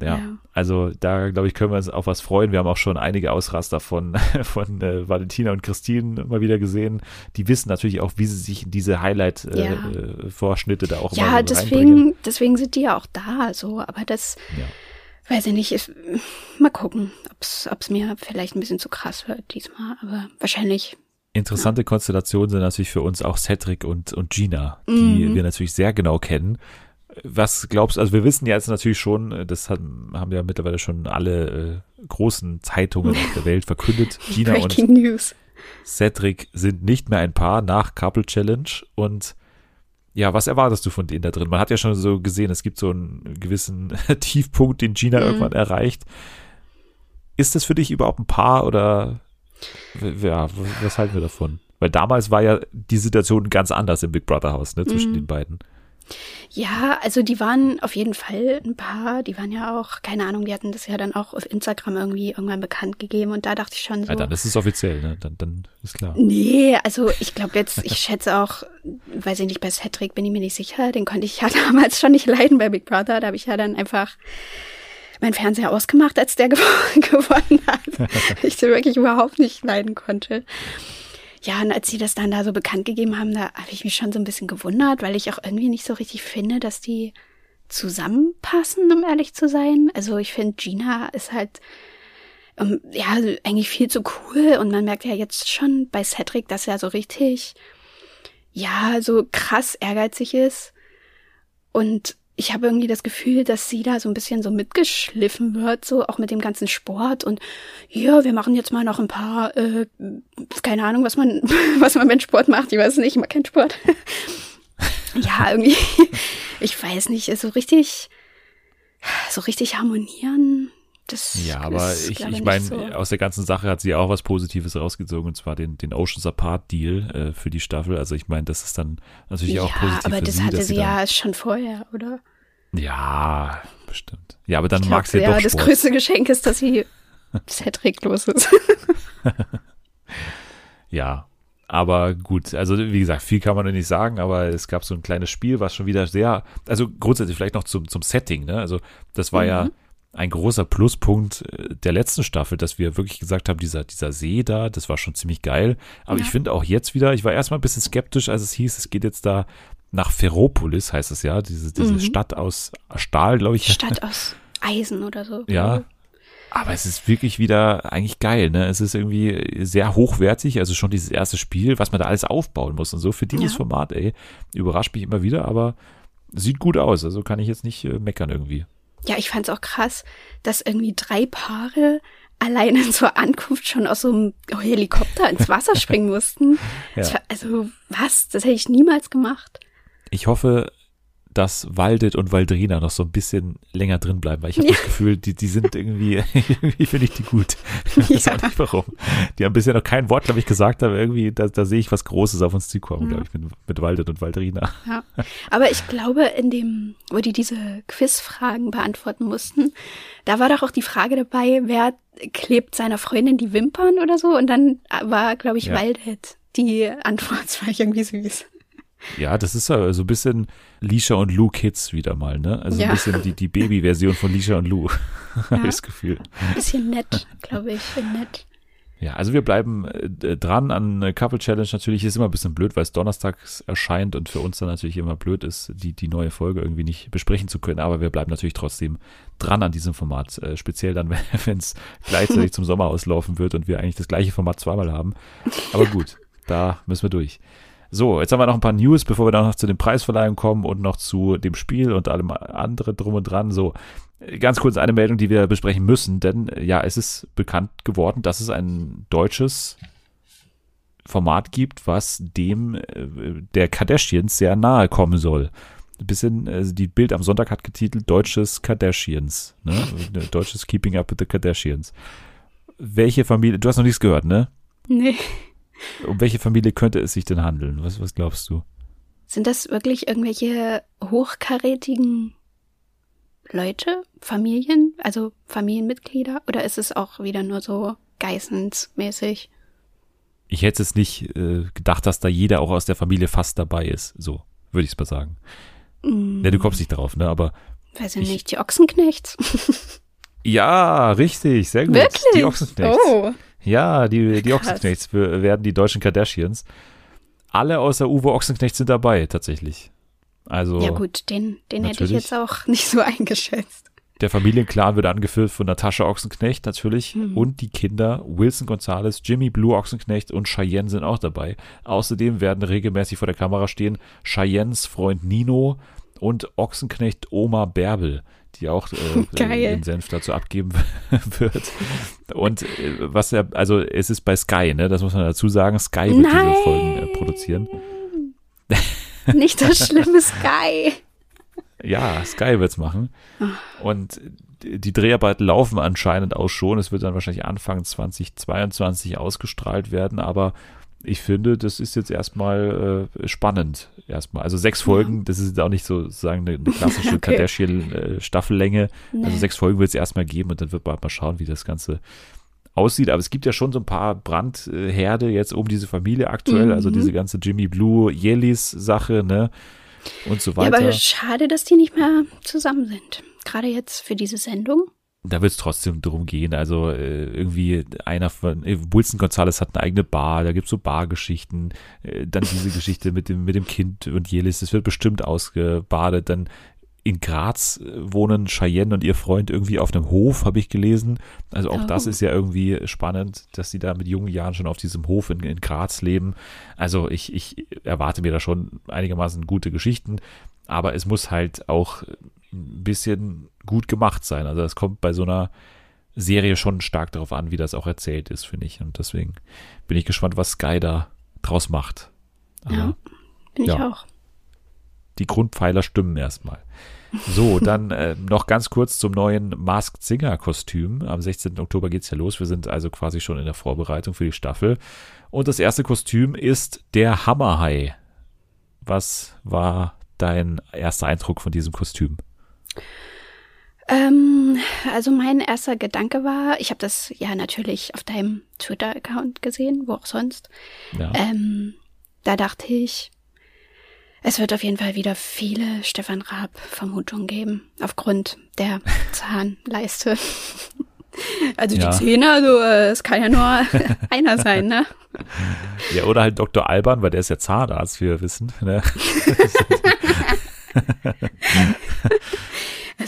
Ja, Ja. also da glaube ich, können wir uns auf was freuen. Wir haben auch schon einige Ausraster von, *laughs* von äh, Valentina und Christine mal wieder gesehen. Die wissen natürlich auch, wie sie sich diese Ja. Highlight-Vorschnitte da auch immer ja, so reinbringen. deswegen, deswegen sind die ja auch da, so. Aber das, Ja. weiß ich nicht, ist, mal gucken, ob's, ob's mir vielleicht ein bisschen zu krass wird diesmal. Aber wahrscheinlich, Interessante Konstellationen sind natürlich für uns auch Cedric und, und Gina, die Mhm. wir natürlich sehr genau kennen. Was glaubst du, also wir wissen ja jetzt natürlich schon, äh, das haben, haben ja mittlerweile schon alle äh, großen Zeitungen auf der Welt verkündet. *laughs* Gina und News. Cedric sind nicht mehr ein Paar nach Couple Challenge und ja, was erwartest du von denen da drin? Man hat ja schon so gesehen, es gibt so einen gewissen *laughs* Tiefpunkt, den Gina Mhm. irgendwann erreicht. Ist das für dich überhaupt ein Paar oder ja, was halten wir davon? Weil damals war ja die Situation ganz anders im Big Brother Haus, ne, zwischen Mhm. den beiden. Ja, also die waren auf jeden Fall ein paar, die waren ja auch, keine Ahnung, die hatten das ja dann auch auf Instagram irgendwie irgendwann bekannt gegeben und da dachte ich schon so. Ja, dann ist es offiziell, ne? Dann, dann ist klar. Nee, also ich glaube jetzt, *laughs* ich schätze auch, weiß ich nicht, bei Cedric bin ich mir nicht sicher, den konnte ich ja *laughs* damals schon nicht leiden bei Big Brother, da habe ich ja dann einfach meinen Fernseher ausgemacht, als der *laughs* gew gewonnen hat. ich den wirklich überhaupt nicht leiden konnte. Ja, und als sie das dann da so bekannt gegeben haben, da habe ich mich schon so ein bisschen gewundert, weil ich auch irgendwie nicht so richtig finde, dass die zusammenpassen, um ehrlich zu sein. Also ich finde, Gina ist halt ähm, ja eigentlich viel zu cool und man merkt ja jetzt schon bei Cedric, dass er so richtig ja so krass ehrgeizig ist und ich habe irgendwie das Gefühl, dass sie da so ein bisschen so mitgeschliffen wird, so auch mit dem ganzen Sport und ja, wir machen jetzt mal noch ein paar, äh, keine Ahnung, was man, *laughs* was man mit Sport macht. Ich weiß nicht, ich mag keinen Sport. *laughs* ja, irgendwie, *laughs* ich weiß nicht, so richtig, so richtig harmonieren. Das Ja, aber ich, ich meine, so. aus der ganzen Sache hat sie auch was Positives rausgezogen, und zwar den, den Oceans Apart Deal äh, für die Staffel. Also ich meine, das ist dann natürlich auch ja, positiv aber das sie, hatte sie ja schon vorher, oder? Ja, bestimmt. Ja, aber dann mag sie ja ja, doch das Sport. größte Geschenk ist, dass sie Cedric los ist. *laughs* Ja, aber gut, also wie gesagt, viel kann man noch nicht sagen, aber es gab so ein kleines Spiel, was schon wieder sehr, also grundsätzlich vielleicht noch zum, zum Setting, ne? Also das war ja Mhm. Ein großer Pluspunkt äh, der letzten Staffel, dass wir wirklich gesagt haben, dieser, dieser See da, das war schon ziemlich geil. Aber Ja. ich finde auch jetzt wieder, ich war erstmal ein bisschen skeptisch, als es hieß, es geht jetzt da nach Ferropolis, heißt es ja, diese, diese Mhm. Stadt aus Stahl, glaube ich. Stadt *laughs* aus Eisen oder so. Ja. Aber es ist wirklich wieder eigentlich geil, ne? Es ist irgendwie sehr hochwertig, also schon dieses erste Spiel, was man da alles aufbauen muss und so für dieses Ja. Format, ey, überrascht mich immer wieder, aber sieht gut aus, also kann ich jetzt nicht äh, meckern irgendwie. Ja, ich fand's auch krass, dass irgendwie drei Paare alleine zur Ankunft schon aus so einem Helikopter ins Wasser *laughs* springen mussten. Ja. war, also was? Das hätte ich niemals gemacht. Ich hoffe, dass Waldet und Waldrina noch so ein bisschen länger drin bleiben, weil ich habe Ja. das Gefühl, die, die sind irgendwie, *laughs* irgendwie finde ich die gut. Ich weiß Ja. auch nicht warum. Die haben bisher noch kein Wort, glaube ich, gesagt, aber irgendwie, da, da sehe ich was Großes auf uns zukommen, Ja. glaube ich, mit, mit Waldet und Waldrina. Ja. Aber ich glaube, in dem, wo die diese Quizfragen beantworten mussten, da war doch auch die Frage dabei, wer klebt seiner Freundin die Wimpern oder so? Und dann war, glaube ich, Ja. Waldet die Antwort. Das war ich irgendwie süß. Ja, das ist ja so ein bisschen Lisha und Lou Kids wieder mal, ne? Also ja. ein bisschen die, die Baby-Version von Lisha und Lou, *laughs* ja. habe ich das Gefühl. Ein bisschen nett, glaube ich, nett. Ja, also wir bleiben äh, dran an Couple Challenge. Natürlich ist immer ein bisschen blöd, weil es donnerstags erscheint und für uns dann natürlich immer blöd ist, die, die neue Folge irgendwie nicht besprechen zu können. Aber wir bleiben natürlich trotzdem dran an diesem Format. Äh, speziell dann, *laughs* wenn es gleichzeitig zum Sommer auslaufen wird und wir eigentlich das gleiche Format zweimal haben. Aber gut, da müssen wir durch. So, jetzt haben wir noch ein paar News, bevor wir dann noch zu den Preisverleihungen kommen und noch zu dem Spiel und allem anderen drum und dran. So, ganz kurz eine Meldung, die wir besprechen müssen, denn ja, es ist bekannt geworden, dass es ein deutsches Format gibt, was dem äh, der Kardashians sehr nahe kommen soll. Ein bisschen, also die Bild am Sonntag hat getitelt Deutsches Kardashians, *laughs* ne? Deutsches Keeping Up with the Kardashians. Welche Familie, du hast noch nichts gehört, ne? Nee. Um welche Familie könnte es sich denn handeln? Was, was glaubst du? Sind das wirklich irgendwelche hochkarätigen Leute, Familien, also Familienmitglieder? Oder ist es auch wieder nur so Geissensmäßig? Ich hätte es nicht äh, gedacht, dass da jeder auch aus der Familie fast dabei ist. So, würde ich es mal sagen. Mm. Ne, du kommst nicht darauf, ne? Aber. Weiß ich nicht, die Ochsenknechts. *laughs* ja, richtig, sehr gut. Wirklich? Die Ochsenknechts. Oh. Ja, die, die Ochsenknechts werden die deutschen Kardashians. Alle außer Uwe Ochsenknecht sind dabei, tatsächlich. Also. Ja, gut, den, den hätte ich jetzt auch *laughs* nicht so eingeschätzt. Der Familienclan wird angeführt von Natascha Ochsenknecht natürlich mhm. und die Kinder Wilson Gonzalez, Jimmy Blue Ochsenknecht und Cheyenne sind auch dabei. Außerdem werden regelmäßig vor der Kamera stehen Cheyennes Freund Nino und Ochsenknecht Oma Bärbel die auch äh, *laughs* den Senf dazu abgeben *laughs* wird. Und äh, was er, also es ist bei Sky, ne? Das muss man dazu sagen. Sky wird Nein. diese Folgen äh, produzieren. *laughs* Nicht das schlimme Sky. Ja, Sky wird's machen. Und die Dreharbeiten laufen anscheinend auch schon. Es wird dann wahrscheinlich Anfang 2022 ausgestrahlt werden, aber ich finde, das ist jetzt erstmal äh, spannend. Erstmal. Also sechs Folgen, ja. das ist auch nicht so sozusagen eine, eine klassische *laughs* okay. Kardashian-Staffellänge. Nee. Also sechs Folgen wird es erstmal geben und dann wird man mal schauen, wie das Ganze aussieht. Aber es gibt ja schon so ein paar Brandherde jetzt um diese Familie aktuell. Also mhm. Also diese ganze Jimmy Blue, Yelis-Sache, ne? Und so weiter. Ja, aber schade, dass die nicht mehr zusammen sind. Gerade jetzt für diese Sendung da wird es trotzdem drum gehen. Also äh, irgendwie einer von äh, Wilson Gonzalez hat eine eigene Bar, da gibt's so Bargeschichten, äh, dann diese Geschichte mit dem, mit dem Kind und Jelis, das wird bestimmt ausgebadet. Dann in Graz äh, wohnen Cheyenne und ihr Freund irgendwie auf einem Hof, habe ich gelesen. Also auch oh. das ist ja irgendwie spannend, dass sie da mit jungen Jahren schon auf diesem Hof in, in Graz leben. Also ich, ich erwarte mir da schon einigermaßen gute Geschichten, aber es muss halt auch ein bisschen gut gemacht sein. Also das kommt bei so einer Serie schon stark darauf an, wie das auch erzählt ist, finde ich. Und deswegen bin ich gespannt, was Sky da draus macht. Aber, ja, bin ja, ich auch. Die Grundpfeiler stimmen erstmal. So, *laughs* dann äh, noch ganz kurz zum neuen Masked Singer Kostüm. Am 16. Oktober geht's ja los. Wir sind also quasi schon in der Vorbereitung für die Staffel. Und das erste Kostüm ist der Hammerhai. Was war dein erster Eindruck von diesem Kostüm? Ähm, also mein erster Gedanke war, ich habe das ja natürlich auf deinem Twitter-Account gesehen, wo auch sonst. Ja. Ähm, da dachte ich, es wird auf jeden Fall wieder viele Stefan Raab-Vermutungen geben, aufgrund der *laughs* Zahnleiste. *laughs* Also ja. die Zähne, also äh, es kann ja nur *laughs* einer sein, ne? Ja, oder halt Dr. Alban, weil der ist ja Zahnarzt, wie wir wissen. Ne?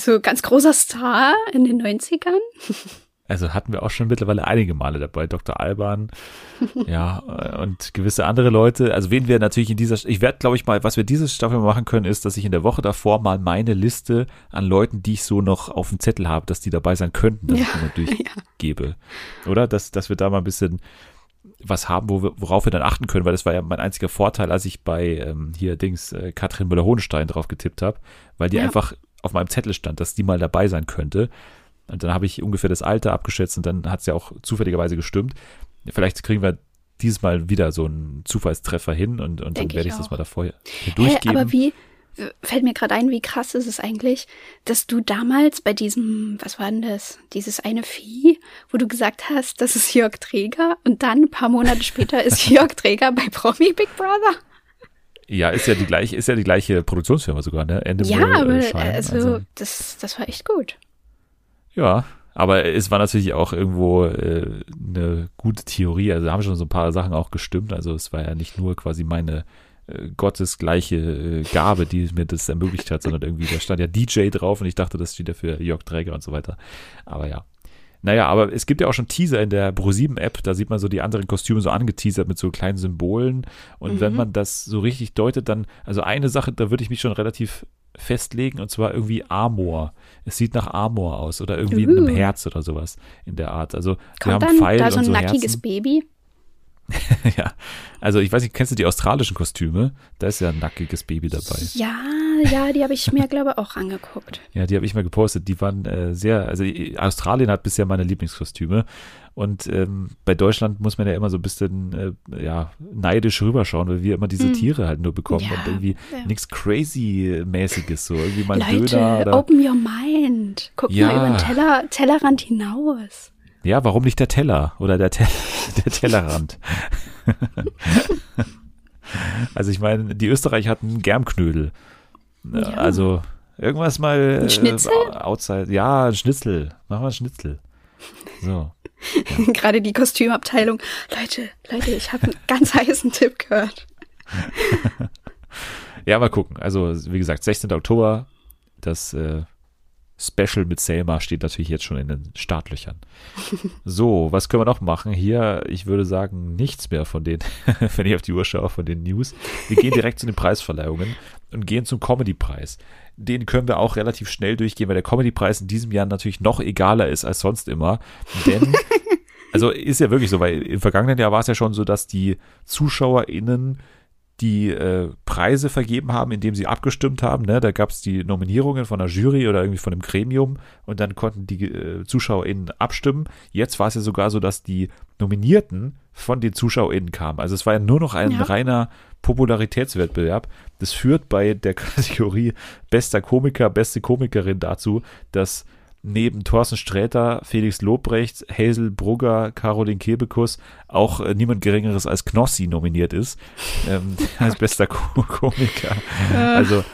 Also ganz großer Star in den 90ern. Also hatten wir auch schon mittlerweile einige Male dabei, Dr. Alban, *laughs* ja, und gewisse andere Leute. Also wen wir natürlich in dieser, ich werde, glaube ich mal, was wir diese Staffel machen können, ist, dass ich in der Woche davor mal meine Liste an Leuten, die ich so noch auf dem Zettel habe, dass die dabei sein könnten, dass ja, ich die natürlich *laughs* ja. gebe. Oder? Dass, dass wir da mal ein bisschen was haben, wo wir, worauf wir dann achten können, weil das war ja mein einziger Vorteil, als ich bei ähm, hier Dings äh, Katrin Müller-Hohenstein drauf getippt habe, weil die ja. einfach auf meinem Zettel stand, dass die mal dabei sein könnte. Und dann habe ich ungefähr das Alter abgeschätzt und dann hat es ja auch zufälligerweise gestimmt. Vielleicht kriegen wir dieses Mal wieder so einen Zufallstreffer hin und, und dann werde ich, ich das mal davor durchgeben. Hey, aber wie, fällt mir gerade ein, wie krass ist es eigentlich, dass du damals bei diesem, was war denn das, dieses eine Vieh, wo du gesagt hast, das ist Jörg Träger und dann ein paar Monate später ist *laughs* Jörg Träger bei Promi Big Brother? Ja, ist ja die gleiche, ist ja die gleiche Produktionsfirma sogar, ne? Endemol, ja, aber Schein, also, also, das, das war echt gut. Ja, aber es war natürlich auch irgendwo äh, eine gute Theorie. Also haben schon so ein paar Sachen auch gestimmt. Also es war ja nicht nur quasi meine äh, gottesgleiche äh, Gabe, die mir das ermöglicht hat, sondern irgendwie, da stand ja DJ drauf und ich dachte, das steht ja für Jörg Träger und so weiter. Aber ja. Naja, aber es gibt ja auch schon Teaser in der Pro7-App, da sieht man so die anderen Kostüme so angeteasert mit so kleinen Symbolen. Und mhm. wenn man das so richtig deutet, dann, also eine Sache, da würde ich mich schon relativ festlegen, und zwar irgendwie Amor. Es sieht nach Amor aus oder irgendwie uh. in einem. Herz oder sowas in der Art. Also Kommt wir haben dann Pfeil da so ein so nackiges Herzen. Baby? *laughs* ja, also ich weiß nicht, kennst du die australischen Kostüme? Da ist ja ein nackiges Baby dabei. Ja, ja, die habe ich mir, glaube ich, auch angeguckt. Ja, die habe ich mal gepostet. Die waren äh, sehr, also Australien hat bisher meine Lieblingskostüme. Und ähm, bei Deutschland muss man ja immer so ein bisschen äh, ja, neidisch rüberschauen, weil wir immer diese hm. Tiere halt nur bekommen ja, und irgendwie ja. nichts Crazy-mäßiges, so irgendwie mal Leute, Döner. Oder, open your mind. Guck ja. mal über den Teller, Tellerrand hinaus. Ja, warum nicht der Teller oder der, Te *laughs* der Tellerrand? *laughs* also ich meine, die Österreicher hatten Germknödel. Ja. Also irgendwas mal ein Schnitzel? Äh, outside. Ja, ein Schnitzel. Machen wir ein Schnitzel. So. *laughs* Ja. Gerade die Kostümabteilung. Leute, Leute, ich habe einen ganz heißen Tipp gehört. ja, mal gucken. Also, wie gesagt, 16. Oktober, das äh, Special mit Selma steht natürlich jetzt schon in den Startlöchern. *laughs* So, was können wir noch machen? Hier, ich würde sagen, nichts mehr von den, *laughs* wenn ich auf die Uhr schaue, von den News. Wir gehen direkt zu den Preisverleihungen und gehen zum Comedy-Preis. Den können wir auch relativ schnell durchgehen, weil der Comedy-Preis in diesem Jahr natürlich noch egaler ist als sonst immer. Denn, *laughs* also ist ja wirklich so, weil im vergangenen Jahr war es ja schon so, dass die ZuschauerInnen die äh, Preise vergeben haben, indem sie abgestimmt haben. Ne? Da gab es die Nominierungen von der Jury oder irgendwie von einem Gremium und dann konnten die äh, ZuschauerInnen abstimmen. Jetzt war es ja sogar so, dass die Nominierten von den ZuschauerInnen kamen. Also es war ja nur noch ein ja. reiner Popularitätswettbewerb. Das führt bei der *laughs* Kategorie bester Komiker, beste Komikerin dazu, dass neben Thorsten Sträter, Felix Lobrecht, Hazel Brugger, Caroline Kebekus auch äh, niemand Geringeres als Knossi nominiert ist, ähm, *laughs* als bester Ko Komiker. Also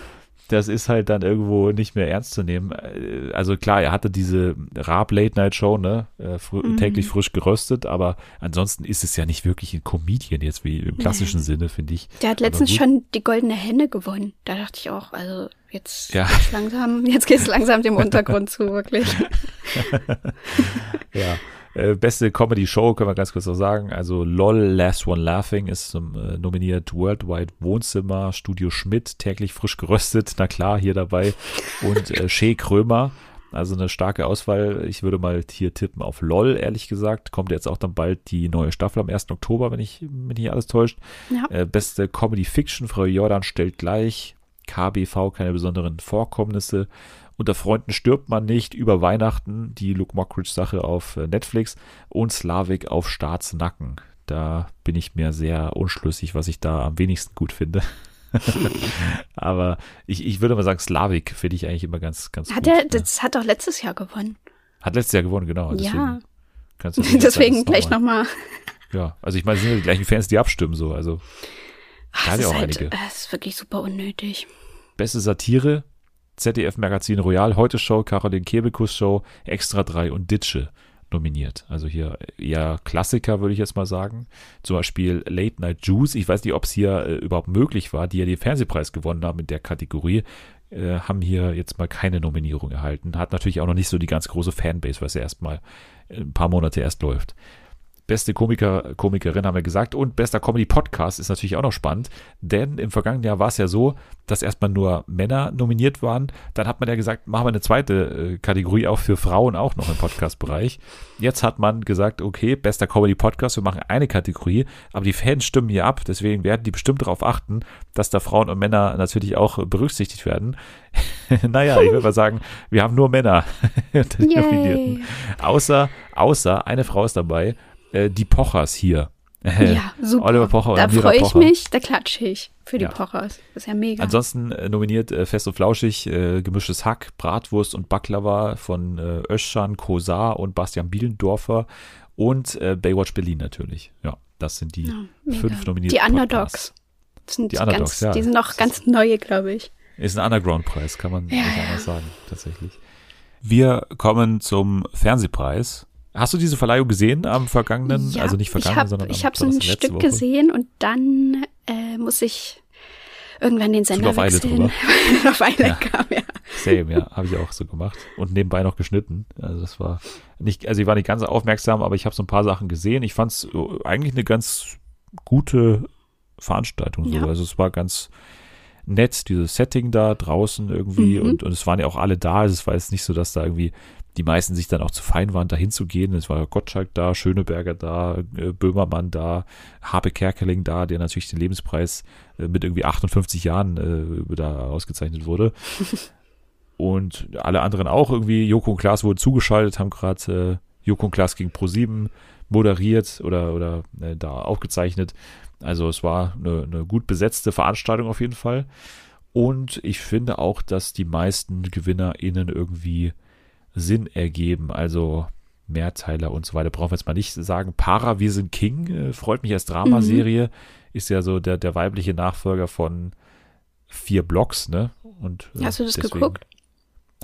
das ist halt dann irgendwo nicht mehr ernst zu nehmen. Äh, also klar, er hatte diese Raab Late Night Show, ne, äh, fr mhm. täglich frisch geröstet, aber ansonsten ist es ja nicht wirklich ein Comedian jetzt wie im klassischen nee. Sinne, finde ich. Der hat letztens schon die goldene Henne gewonnen. Da dachte ich auch, also jetzt ja. geht's langsam, jetzt geht's langsam dem *laughs* Untergrund zu, wirklich. ja. Äh, beste Comedy-Show können wir ganz kurz noch sagen. Also LOL, Last One Laughing ist äh, nominiert. Worldwide Wohnzimmer, Studio Schmidt, täglich frisch geröstet. Na klar, hier dabei. Und äh, Shea Krömer. Also eine starke Auswahl. Ich würde mal hier tippen auf LOL, ehrlich gesagt. Kommt jetzt auch dann bald die neue Staffel am 1. Oktober, wenn ich mich nicht alles täuscht. Ja. Äh, beste Comedy Fiction, Frau Jordan stellt gleich. KBV, keine besonderen Vorkommnisse. Unter Freunden stirbt man nicht über Weihnachten, die Luke Mockridge-Sache auf äh, Netflix und Slavik auf Staatsnacken. Da bin ich mir sehr unschlüssig, was ich da am wenigsten gut finde. *laughs* Aber ich, ich würde mal sagen, Slavik finde ich eigentlich immer ganz, ganz hat gut. Er, das hat doch letztes Jahr gewonnen. Hat letztes Jahr gewonnen, genau. Deswegen ja. Kannst du *laughs* deswegen gleich nochmal. Noch ja, also ich meine, es sind ja die gleichen Fans, die abstimmen, so. Also, Ach, da ja auch halt, einige. Das ist wirklich super unnötig. Beste Satire, ZDF Magazin Royal, Heute Show, Caroline Kebekus Show, Extra 3 und Ditsche nominiert. Also hier eher Klassiker, würde ich jetzt mal sagen. Zum Beispiel Late Night Juice. Ich weiß nicht, ob es hier äh, überhaupt möglich war, die ja den Fernsehpreis gewonnen haben in der Kategorie, äh, haben hier jetzt mal keine Nominierung erhalten. Hat natürlich auch noch nicht so die ganz große Fanbase, weil es ja erst mal ein paar Monate erst läuft. Beste Komiker, Komikerin haben wir gesagt und bester Comedy-Podcast ist natürlich auch noch spannend, denn im vergangenen Jahr war es ja so, dass erstmal nur Männer nominiert waren. Dann hat man ja gesagt, machen wir eine zweite äh, Kategorie auch für Frauen auch noch im Podcast-Bereich. Jetzt hat man gesagt, okay, bester Comedy-Podcast, wir machen eine Kategorie, aber die Fans stimmen hier ab, deswegen werden die bestimmt darauf achten, dass da Frauen und Männer natürlich auch berücksichtigt werden. *laughs* naja, ich würde mal sagen, wir haben nur Männer *laughs* Nominierten. Außer, außer eine Frau ist dabei äh, die Pochers hier. Ja, super. Oliver Pocher da freue ich Pocher. mich, da klatsche ich für die ja. Pochers. Das ist ja mega. Ansonsten äh, nominiert äh, Fest und Flauschig, äh, gemischtes Hack, Bratwurst und Baklava von äh, Öschan, Kosar und Bastian Bielendorfer und äh, Baywatch Berlin natürlich. Ja, das sind die ja, fünf Nominierten. Die Underdogs. sind Die Underdogs, ganz, ja. Die sind noch ganz neue, glaube ich. Ist ein Underground-Preis, kann man nicht anders sagen, tatsächlich. Wir kommen zum Fernsehpreis. Hast du diese Verleihung gesehen am vergangenen, Ja, also nicht ich vergangenen, hab, sondern Ich habe so ein Stück Woche? gesehen und dann äh, muss ich irgendwann den Sender wechseln. weil *laughs* auf Island Ja. kam, ja. Same, ja, habe ich auch so gemacht und nebenbei noch geschnitten. Also das war nicht, also ich war nicht ganz aufmerksam, aber ich habe so ein paar Sachen gesehen. Ich fand es eigentlich eine ganz gute Veranstaltung. So. Ja. Also es war ganz nett, dieses Setting da draußen irgendwie Mhm. und, und es waren ja auch alle da. Also es war jetzt nicht so, dass da irgendwie die meisten sich dann auch zu fein waren, da hinzugehen. Es war Gottschalk da, Schöneberger da, äh, Böhmermann da, Habe Kerkeling da, der natürlich den Lebenspreis äh, mit irgendwie 58 Jahren äh, da ausgezeichnet wurde. *laughs* und alle anderen auch irgendwie. Joko und Klaas wurden zugeschaltet, haben gerade äh, Joko und Klaas gegen Pro7 moderiert oder, oder äh, da aufgezeichnet. Also es war eine, eine gut besetzte Veranstaltung auf jeden Fall. Und ich finde auch, dass die meisten GewinnerInnen irgendwie Sinn ergeben. Also Mehrteiler und so weiter. Brauchen wir jetzt mal nicht sagen. Para, wir sind King, äh, freut mich als Dramaserie. Ist ja so der, der weibliche Nachfolger von vier Blocks, ne? Und, äh, Hast du das geguckt?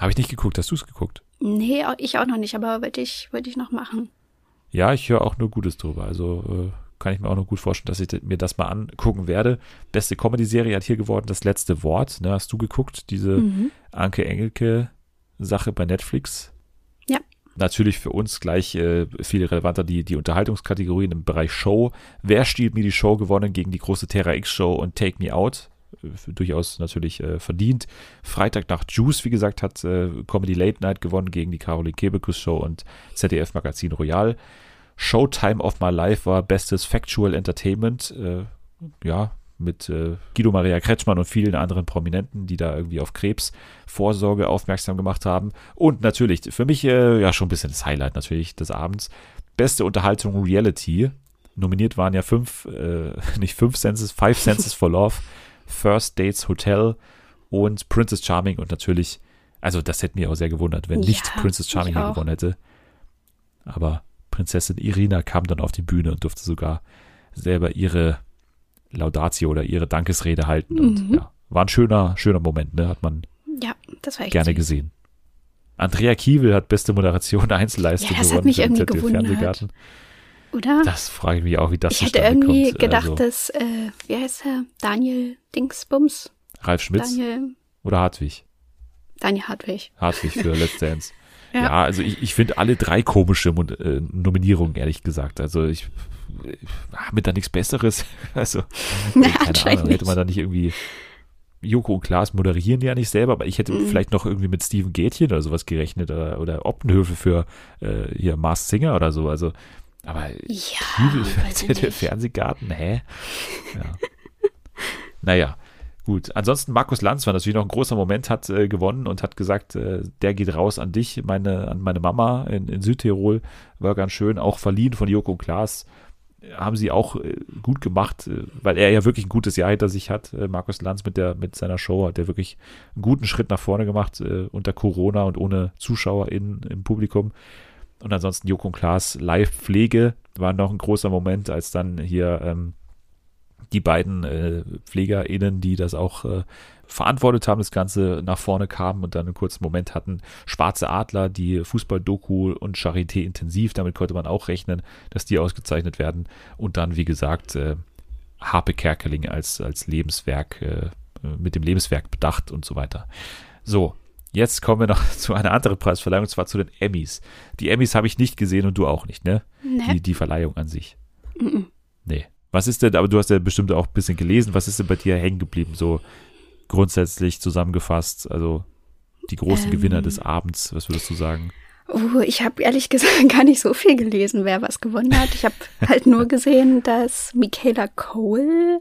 Habe ich nicht geguckt. Hast du es geguckt? Nee, ich auch noch nicht, aber wollte ich, wollte ich noch machen. Ja, ich höre auch nur Gutes drüber. Also äh, kann ich mir auch nur gut vorstellen, dass ich mir das mal angucken werde. Beste Comedy-Serie hat hier geworden das letzte Wort. Ne? Hast du geguckt? Diese Mhm. Anke Engelke-Sache bei Netflix? Ja. Natürlich für uns gleich äh, viel relevanter die, die Unterhaltungskategorien im Bereich Show. Wer stiehlt mir die Show gewonnen gegen die große Terra X-Show und Take Me Out? Äh, Durchaus natürlich äh, verdient. Freitag nach Juice, wie gesagt, hat äh, Comedy Late Night gewonnen gegen die Caroline Kebekus Show und ZDF Magazin Royal. Showtime of My Life war bestes Factual Entertainment. Äh, ja, mit äh, Guido Maria Kretschmann und vielen anderen Prominenten, die da irgendwie auf Krebsvorsorge aufmerksam gemacht haben. Und natürlich, für mich äh, ja schon ein bisschen das Highlight natürlich des Abends. Beste Unterhaltung Reality. Nominiert waren ja fünf, äh, *laughs* nicht fünf Senses, Five Senses for Love, First Dates Hotel und Princess Charming und natürlich, also das hätte mich auch sehr gewundert, wenn nicht Ja, Princess Charming gewonnen hätte. Aber Prinzessin Irina kam dann auf die Bühne und durfte sogar selber ihre Laudatio oder ihre Dankesrede halten. Und Mhm. ja, war ein schöner, schöner Moment, ne? Hat man Ja, das war echt gerne süß. gesehen. Andrea Kiewel hat beste Moderation *laughs* Einzelleistung Ja, das hat gewonnen mich für den irgendwie gewundert. Oder? Das frage ich mich auch, wie das ich hätte irgendwie kommt. gedacht, also, dass, äh, wie heißt er? Daniel Dingsbums? Ralf Schmitz Daniel, oder Hartwig? Daniel Hartwig. Hartwig für Let's *laughs* Dance. Ja. Ja, also ich, ich finde alle drei komische äh, Nominierungen, ehrlich gesagt. Also ich äh, habe da nichts Besseres. *laughs* Also, *laughs* Ja, keine Ahnung, hätte man da nicht irgendwie. Joko und Klaas moderieren ja nicht selber, aber ich hätte Mhm. vielleicht noch irgendwie mit Steven Gätchen oder sowas gerechnet oder, oder Optenhöfe für äh, hier Mars Singer oder so. Also, aber Ja, ich *laughs* nicht. Fernsehgarten, hä? Ja. naja, gut. Ansonsten Markus Lanz war natürlich noch ein großer Moment, hat äh, gewonnen und hat gesagt, äh, der geht raus an dich, meine, an meine Mama in, in Südtirol. War ganz schön, auch verliehen von Joko und Klaas. Haben sie auch äh, gut gemacht, äh, weil er ja wirklich ein gutes Jahr hinter sich hat. Äh, Markus Lanz mit der mit seiner Show hat er wirklich einen guten Schritt nach vorne gemacht äh, unter Corona und ohne Zuschauer in, im Publikum. Und ansonsten Joko und Klaas Live-Pflege war noch ein großer Moment, als dann hier ähm, die beiden äh, PflegerInnen, die das auch äh, verantwortet haben, das Ganze nach vorne kamen und dann einen kurzen Moment hatten. Schwarze Adler, die Fußball-Doku und Charité intensiv, damit konnte man auch rechnen, dass die ausgezeichnet werden. Und dann, wie gesagt, äh, Harpe Kerkeling als, als Lebenswerk, äh, mit dem Lebenswerk bedacht und so weiter. So, jetzt kommen wir noch *laughs* zu einer anderen Preisverleihung, und zwar zu den Emmys. Die Emmys habe ich nicht gesehen und du auch nicht, ne? Ne? Die, die Verleihung an sich. Mhm. Nee. Was ist denn, aber du hast ja bestimmt auch ein bisschen gelesen, was ist denn bei dir hängen geblieben, so grundsätzlich zusammengefasst, also die großen Ähm. Gewinner des Abends, was würdest du sagen? Oh, ich habe ehrlich *laughs* gesagt gar nicht so viel gelesen, wer was gewonnen hat. Ich habe *laughs* halt nur gesehen, dass Michaela Cole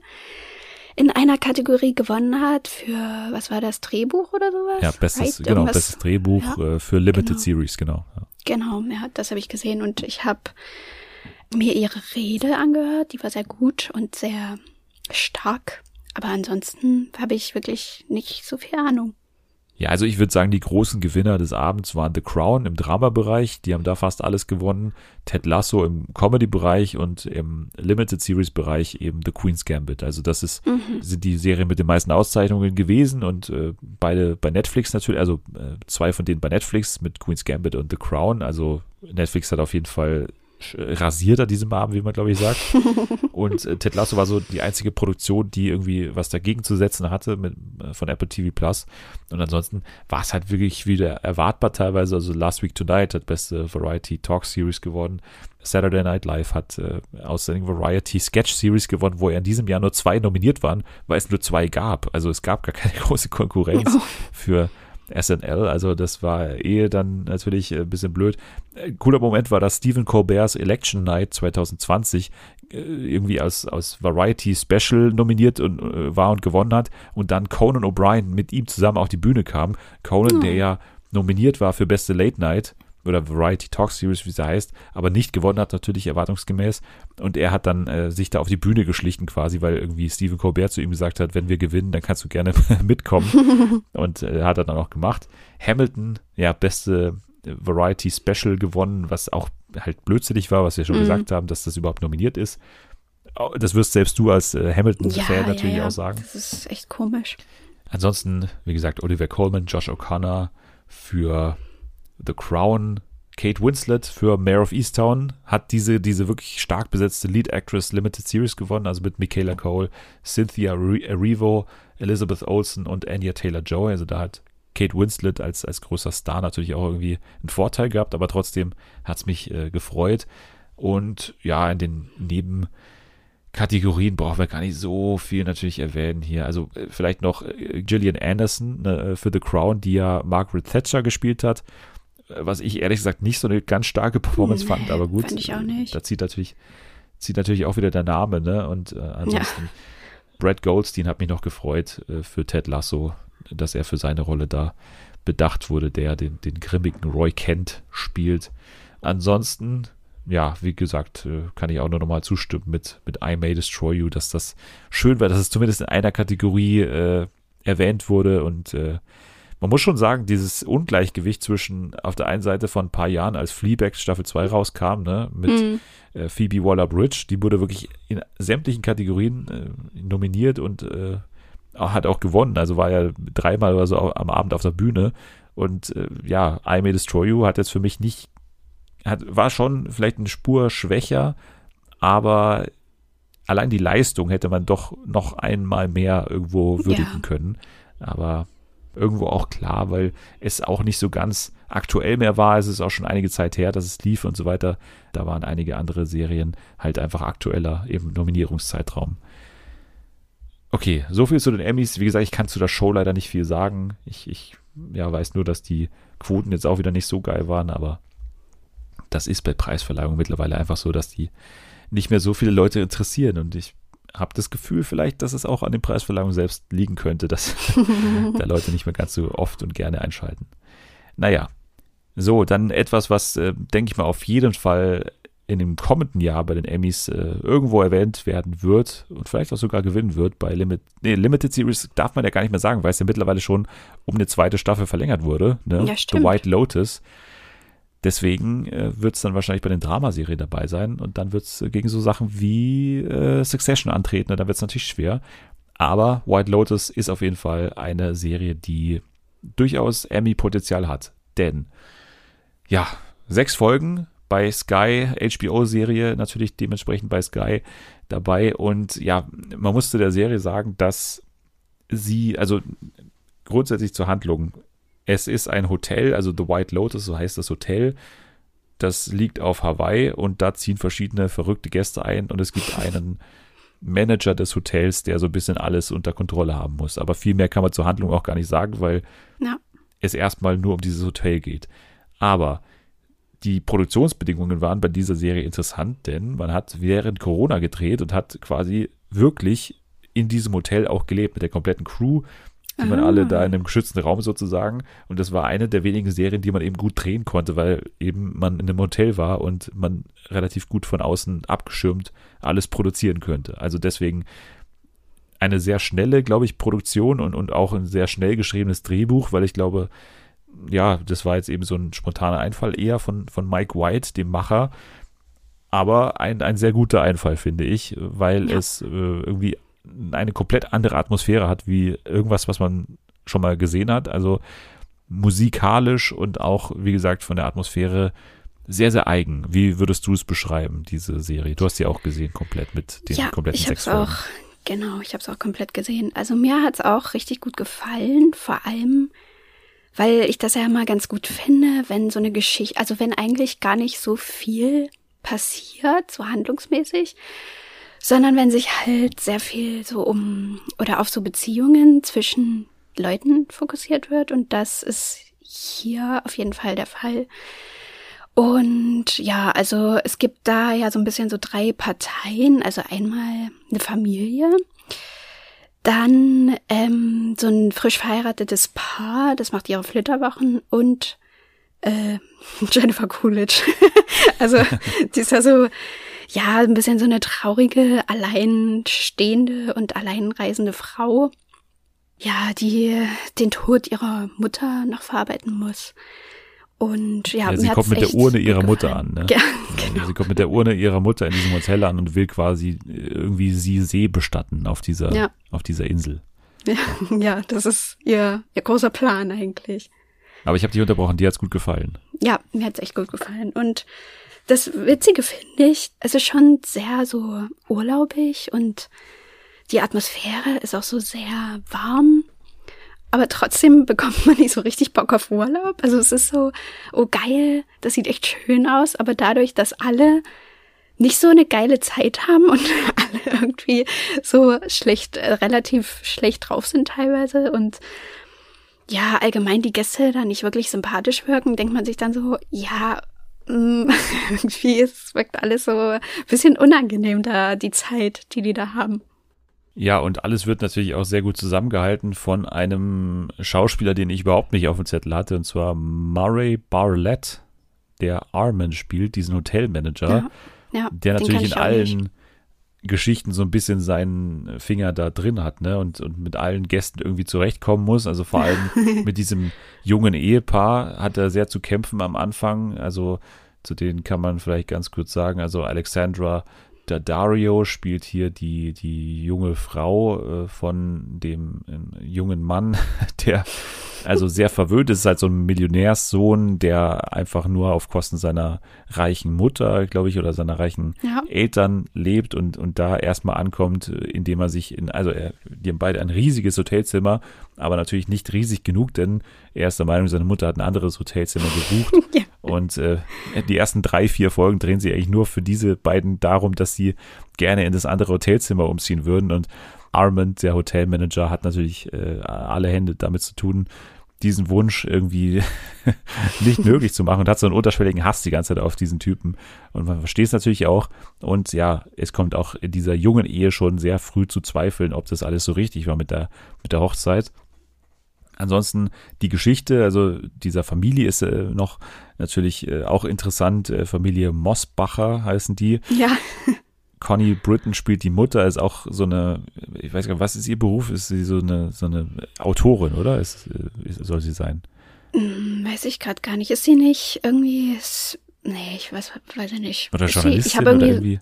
in einer Kategorie gewonnen hat für, was war das, Drehbuch oder sowas? Ja, bestes, Right? genau, bestes Drehbuch Ja, äh, für Limited genau. Series, genau. Ja. Genau, ja, das habe ich gesehen und ich habe mir ihre Rede angehört. Die war sehr gut und sehr stark. Aber ansonsten habe ich wirklich nicht so viel Ahnung. Ja, also ich würde sagen, die großen Gewinner des Abends waren The Crown im Drama-Bereich, die haben da fast alles gewonnen, Ted Lasso im Comedy-Bereich und im Limited Series-Bereich eben The Queen's Gambit. Also das ist, mhm. sind die Serien mit den meisten Auszeichnungen gewesen und äh, beide bei Netflix natürlich, also äh, zwei von denen bei Netflix mit Queen's Gambit und The Crown. Also Netflix hat auf jeden Fall rasiert an diesem Abend, wie man glaube ich sagt. *laughs* Und äh, Ted Lasso war so die einzige Produktion, die irgendwie was dagegen zu setzen hatte mit, äh, von Apple TV Plus. Und ansonsten war es halt wirklich wieder erwartbar teilweise. Also Last Week Tonight hat beste Variety Talk Series geworden. Saturday Night Live hat äh, Outstanding Variety Sketch Series gewonnen, wo er in diesem Jahr nur zwei nominiert waren, weil es nur zwei gab. Also es gab gar keine *laughs* große Konkurrenz oh. für SNL. Also das war eh dann natürlich ein bisschen blöd. Ein cooler Moment war, dass Stephen Colbert's Election Night 2020 äh, irgendwie als, als Variety Special nominiert und, äh, war und gewonnen hat und dann Conan O'Brien mit ihm zusammen auf die Bühne kam. Conan, oh. der ja nominiert war für beste Late Night oder Variety Talk Series, wie sie heißt, aber nicht gewonnen hat, natürlich erwartungsgemäß. Und er hat dann äh, sich da auf die Bühne geschlichen quasi, weil irgendwie Stephen Colbert zu ihm gesagt hat, wenn wir gewinnen, dann kannst du gerne *laughs* mitkommen. *laughs* und äh, hat er dann auch gemacht. Hamilton, ja, beste Variety Special gewonnen, was auch halt blödsinnig war, was wir schon mhm. gesagt haben, dass das überhaupt nominiert ist. Das wirst selbst du als äh, Hamilton-Fan ja, natürlich ja, ja. auch sagen. Das ist echt komisch. Ansonsten, wie gesagt, Oliver Coleman, Josh O'Connor für The Crown, Kate Winslet für Mayor of Easttown hat diese, diese wirklich stark besetzte Lead Actress Limited Series gewonnen, also mit Michaela Cole, Cynthia Erivo, Elizabeth Olsen und Anya Taylor-Joy. Also da hat Kate Winslet als, als großer Star natürlich auch irgendwie einen Vorteil gehabt, aber trotzdem hat es mich äh, gefreut. Und ja, in den Nebenkategorien brauchen wir gar nicht so viel natürlich erwähnen hier. Also äh, vielleicht noch äh, Gillian Anderson ne, für The Crown, die ja Margaret Thatcher gespielt hat was ich ehrlich gesagt nicht so eine ganz starke Performance nee, fand, aber gut. Fand ich auch nicht. Da zieht natürlich, zieht natürlich auch wieder der Name, ne? Und äh, ansonsten, ja. Brad Goldstein hat mich noch gefreut äh, für Ted Lasso, dass er für seine Rolle da bedacht wurde, der den, den grimmigen Roy Kent spielt. Ansonsten, ja, wie gesagt, äh, kann ich auch nur nochmal zustimmen mit, mit I May Destroy You, dass das schön war, dass es zumindest in einer Kategorie äh, erwähnt wurde und äh, man muss schon sagen, dieses Ungleichgewicht zwischen auf der einen Seite von ein paar Jahren, als Fleabag Staffel 2 rauskam, ne, mit mhm. äh, Phoebe Waller-Bridge, die wurde wirklich in sämtlichen Kategorien äh, nominiert und äh, hat auch gewonnen. Also war ja dreimal oder so am Abend auf der Bühne. Und äh, ja, I May Destroy You hat jetzt für mich nicht, hat, war schon vielleicht eine Spur schwächer, aber allein die Leistung hätte man doch noch einmal mehr irgendwo würdigen ja. können. Aber irgendwo auch klar, weil es auch nicht so ganz aktuell mehr war. Es ist auch schon einige Zeit her, dass es lief und so weiter. Da waren einige andere Serien halt einfach aktueller im Nominierungszeitraum. Okay, so viel zu den Emmys. Wie gesagt, ich kann zu der Show leider nicht viel sagen. Ich, ich ja, weiß nur, dass die Quoten jetzt auch wieder nicht so geil waren, aber das ist bei Preisverleihungen mittlerweile einfach so, dass die nicht mehr so viele Leute interessieren und ich habe das Gefühl vielleicht, dass es auch an den Preisverleihungen selbst liegen könnte, dass *laughs* da Leute nicht mehr ganz so oft und gerne einschalten. Naja, so, dann etwas, was, äh, denke ich mal, auf jeden Fall in dem kommenden Jahr bei den Emmys äh, irgendwo erwähnt werden wird und vielleicht auch sogar gewinnen wird bei Limit, nee, Limited Series darf man ja gar nicht mehr sagen, weil es ja mittlerweile schon um eine zweite Staffel verlängert wurde. Ne? Ja, stimmt. The White Lotus. Deswegen äh, wird es dann wahrscheinlich bei den Dramaserien dabei sein und dann wird es gegen so Sachen wie äh, Succession antreten. Und dann wird es natürlich schwer. Aber White Lotus ist auf jeden Fall eine Serie, die durchaus Emmy-Potenzial hat. Denn, ja, sechs Folgen bei Sky, HBO-Serie natürlich dementsprechend bei Sky dabei. Und ja, man musste der Serie sagen, dass sie, also grundsätzlich zur Handlung, es ist ein Hotel, also The White Lotus, so heißt das Hotel. Das liegt auf Hawaii und da ziehen verschiedene verrückte Gäste ein und es gibt *laughs* einen Manager des Hotels, der so ein bisschen alles unter Kontrolle haben muss. Aber viel mehr kann man zur Handlung auch gar nicht sagen, weil ja. es erstmal nur um dieses Hotel geht. Aber die Produktionsbedingungen waren bei dieser Serie interessant, denn man hat während Corona gedreht und hat quasi wirklich in diesem Hotel auch gelebt mit der kompletten Crew, die waren alle da in einem geschützten Raum sozusagen. Und das war eine der wenigen Serien, die man eben gut drehen konnte, weil eben man in einem Hotel war und man relativ gut von außen abgeschirmt alles produzieren könnte. Also deswegen eine sehr schnelle, glaube ich, Produktion und, und auch ein sehr schnell geschriebenes Drehbuch, weil ich glaube, ja, das war jetzt eben so ein spontaner Einfall eher von, von Mike White, dem Macher. Aber ein, ein sehr guter Einfall, finde ich, weil ja. es äh, irgendwie eine komplett andere Atmosphäre hat, wie irgendwas, was man schon mal gesehen hat. Also musikalisch und auch, wie gesagt, von der Atmosphäre sehr, sehr eigen. Wie würdest du es beschreiben, diese Serie? Du hast sie auch gesehen, komplett mit den ja, kompletten ich sechs Folgen. Auch, genau, ich habe es auch komplett gesehen. Also mir hat es auch richtig gut gefallen, vor allem, weil ich das ja immer ganz gut finde, wenn so eine Geschichte, also wenn eigentlich gar nicht so viel passiert, so handlungsmäßig, sondern wenn sich halt sehr viel so um oder auf so Beziehungen zwischen Leuten fokussiert wird und das ist hier auf jeden Fall der Fall. Und ja, also es gibt da ja so ein bisschen so drei Parteien. Also einmal eine Familie, dann ähm, so ein frisch verheiratetes Paar, das macht ihre Flitterwochen und äh, *laughs* Jennifer Coolidge. *laughs* also die ist ja so, ja, ein bisschen so eine traurige, alleinstehende und alleinreisende Frau. Ja, die den Tod ihrer Mutter noch verarbeiten muss. Und ja, ja sie kommt mit der Urne ihrer Mutter an. Ne? *laughs* Ja, genau. Sie kommt mit der Urne ihrer Mutter in diesem Hotel an und will quasi irgendwie sie See bestatten auf dieser, ja. auf dieser Insel. Ja, *laughs* ja, das ist ihr, ihr großer Plan eigentlich. Aber ich habe dich unterbrochen, dir hat's gut gefallen. Ja, mir hat's echt gut gefallen. Und das Witzige finde ich, es ist schon sehr so urlaubig und die Atmosphäre ist auch so sehr warm aber trotzdem *laughs* bekommt man nicht so richtig Bock auf Urlaub. Also es ist so, oh geil, das sieht echt schön aus, aber dadurch, dass alle nicht so eine geile Zeit haben und *laughs* alle irgendwie so schlecht, äh, relativ schlecht drauf sind teilweise und ja, allgemein die Gäste da nicht wirklich sympathisch wirken, denkt man sich dann so, ja, *laughs* irgendwie es wirkt alles so ein bisschen unangenehm da, die Zeit, die die da haben. Ja, und alles wird natürlich auch sehr gut zusammengehalten von einem Schauspieler, den ich überhaupt nicht auf dem Zettel hatte, und zwar Murray Barlett, der Armin spielt, diesen Hotelmanager, ja, ja, der natürlich in allen Geschichten so ein bisschen seinen Finger da drin hat, ne, und, und mit allen Gästen irgendwie zurechtkommen muss. Also vor allem *laughs* mit diesem jungen Ehepaar hat er sehr zu kämpfen am Anfang. Also zu denen kann man vielleicht ganz kurz sagen. Also Alexandra Dario spielt hier die, die junge Frau äh, von dem äh, jungen Mann, *laughs* der also sehr verwöhnt ist, ist halt so ein Millionärssohn, der einfach nur auf Kosten seiner reichen Mutter, glaube ich, oder seiner reichen ja. Eltern lebt und, und da erstmal ankommt, indem er sich in, also er, die haben beide ein riesiges Hotelzimmer, aber natürlich nicht riesig genug, denn er ist der Meinung, seine Mutter hat ein anderes Hotelzimmer gebucht. *laughs* ja. Und äh, die ersten drei, vier Folgen drehen sich eigentlich nur für diese beiden darum, dass sie gerne in das andere Hotelzimmer umziehen würden. Und Armand, der Hotelmanager, hat natürlich äh, alle Hände damit zu tun, diesen Wunsch irgendwie *laughs* nicht möglich zu machen und hat so einen unterschwelligen Hass die ganze Zeit auf diesen Typen. Und man versteht es natürlich auch. Und ja, es kommt auch in dieser jungen Ehe schon sehr früh zu zweifeln, ob das alles so richtig war mit der, mit der Hochzeit. Ansonsten die Geschichte, also dieser Familie ist äh, noch natürlich äh, auch interessant. Äh, Familie Mossbacher heißen die. Ja. Connie Britton spielt die Mutter, ist auch so eine, ich weiß gar nicht, was ist ihr Beruf? Ist sie so eine, so eine Autorin, oder? Ist, soll sie sein? Hm, weiß ich gerade gar nicht. Ist sie nicht irgendwie, ist, nee, ich weiß, weiß ich nicht. Oder Journalistin ich irgendwie, oder irgendwie?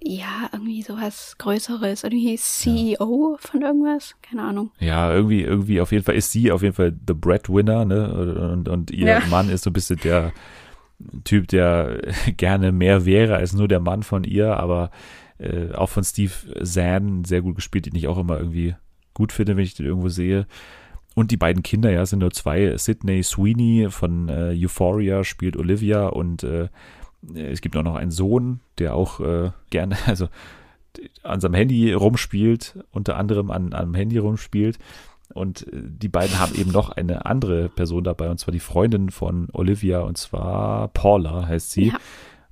Ja, irgendwie sowas Größeres. Irgendwie CEO ja. von irgendwas. Keine Ahnung. Ja, irgendwie, irgendwie auf jeden Fall ist sie auf jeden Fall the breadwinner, ne? Und, und ihr ja. Mann ist so ein bisschen der Typ, der *laughs* gerne mehr wäre als nur der Mann von ihr, aber äh, auch von Steve Zahn sehr gut gespielt, den ich auch immer irgendwie gut finde, wenn ich den irgendwo sehe. Und die beiden Kinder, ja, sind nur zwei. Sydney Sweeney von äh, Euphoria spielt Olivia und äh, es gibt auch noch einen Sohn, der auch äh, gerne, *laughs* also an seinem Handy rumspielt, unter anderem an, einem Handy rumspielt. Und äh, die beiden haben eben noch eine andere Person dabei, und zwar die Freundin von Olivia, und zwar Paula heißt sie. Ja.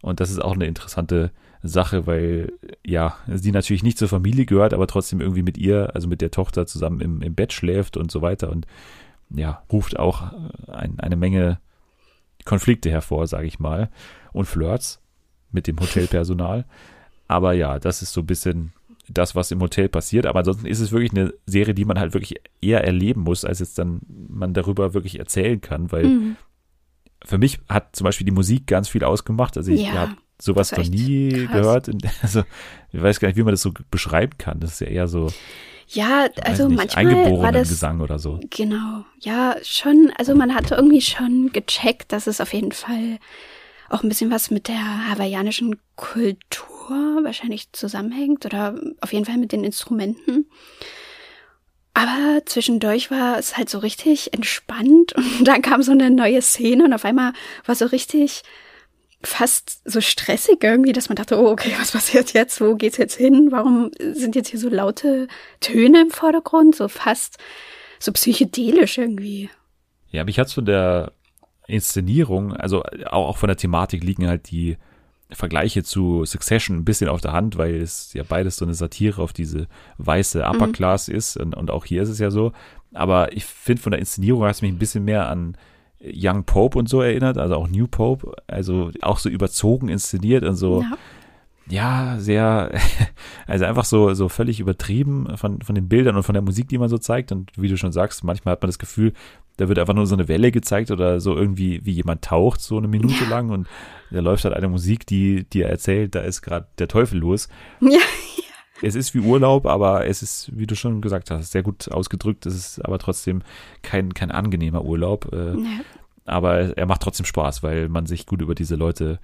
Und das ist auch eine interessante Sache, weil ja, sie natürlich nicht zur Familie gehört, aber trotzdem irgendwie mit ihr, also mit der Tochter zusammen im, im Bett schläft und so weiter. Und ja, ruft auch ein, eine Menge Konflikte hervor, sage ich mal und Flirts mit dem Hotelpersonal. *laughs* Aber ja, das ist so ein bisschen das, was im Hotel passiert. Aber ansonsten ist es wirklich eine Serie, die man halt wirklich eher erleben muss, als jetzt dann man darüber wirklich erzählen kann, weil mhm. für mich hat zum Beispiel die Musik ganz viel ausgemacht. Also ich ja, habe sowas noch nie krass. gehört. *laughs* Also ich weiß gar nicht, wie man das so beschreiben kann. Das ist ja eher so. Ja, also nicht, manchmal war das Gesang oder so. Genau, ja, schon. Also man hatte irgendwie schon gecheckt, dass es auf jeden Fall auch ein bisschen was mit der hawaiianischen Kultur wahrscheinlich zusammenhängt oder auf jeden Fall mit den Instrumenten. Aber zwischendurch war es halt so richtig entspannt *laughs* und dann kam so eine neue Szene und auf einmal war so richtig fast so stressig irgendwie, dass man dachte, oh, okay, was passiert jetzt? Wo geht's jetzt hin? Warum sind jetzt hier so laute Töne im Vordergrund? So fast so psychedelisch irgendwie. Ja, mich hat's von der Inszenierung, also auch, von der Thematik liegen halt die Vergleiche zu Succession ein bisschen auf der Hand, weil es ja beides so eine Satire auf diese weiße. Upper Class mhm. ist und, und, auch hier ist es ja so. Aber ich finde von der Inszenierung hat es mich ein bisschen mehr an Young Pope und so erinnert, also auch New Pope, also auch so überzogen inszeniert und so. Ja ja, sehr, *laughs* also einfach so, so völlig übertrieben von, von den Bildern und von der Musik, die man so zeigt. Und wie du schon sagst, manchmal hat man das Gefühl, da wird einfach nur so eine Welle gezeigt oder so irgendwie, wie jemand taucht, so eine Minute ja. lang und da läuft halt eine Musik, die, er erzählt, da ist gerade der Teufel los. *laughs* Ja. Es ist wie Urlaub, aber es ist, wie du schon gesagt hast, sehr gut ausgedrückt. Es ist aber trotzdem kein, kein angenehmer Urlaub. Äh, ja. Aber er macht trotzdem Spaß, weil man sich gut über diese Leute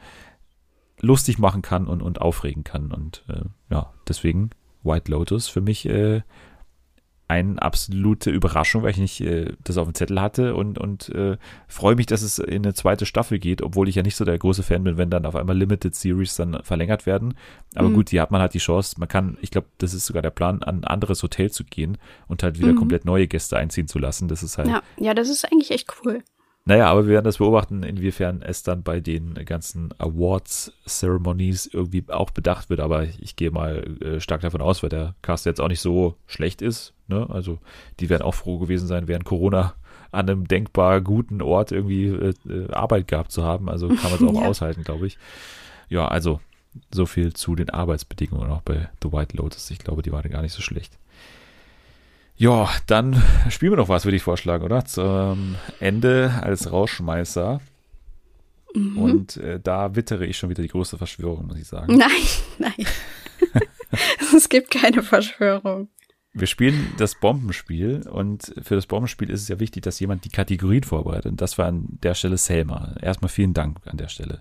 lustig machen kann und, und aufregen kann. Und äh, ja, deswegen White Lotus für mich äh, eine absolute Überraschung, weil ich nicht äh, das auf dem Zettel hatte und, und äh, freue mich, dass es in eine zweite Staffel geht, obwohl ich ja nicht so der große Fan bin, wenn dann auf einmal Limited Series dann verlängert werden. Aber mhm. gut, hier hat man halt die Chance, man kann, ich glaube, das ist sogar der Plan, an ein anderes Hotel zu gehen und halt wieder mhm. komplett neue Gäste einziehen zu lassen. Das ist halt. Ja, ja, das ist eigentlich echt cool. Naja, aber wir werden das beobachten, inwiefern es dann bei den ganzen Awards-Ceremonies irgendwie auch bedacht wird. Aber ich gehe mal äh, stark davon aus, weil der Cast jetzt auch nicht so schlecht ist. Ne? Also die werden auch froh gewesen sein, während Corona an einem denkbar guten Ort irgendwie äh, äh Arbeit gehabt zu haben. Also kann man es auch *laughs* ja. aushalten, glaube ich. Ja, also so viel zu den Arbeitsbedingungen auch bei The White Lotus. Ich glaube, die waren gar nicht so schlecht. Ja, dann spielen wir noch was, würde ich vorschlagen, oder? Zum Ende als Rauschmeißer. Mhm. Und äh, da wittere ich schon wieder die große Verschwörung, muss ich sagen. *laughs* Nein, nein. *laughs* es gibt keine Verschwörung. Wir spielen das Bombenspiel und für das Bombenspiel ist es ja wichtig, dass jemand die Kategorien vorbereitet. Und das war an der Stelle Selma. Erstmal vielen Dank an der Stelle.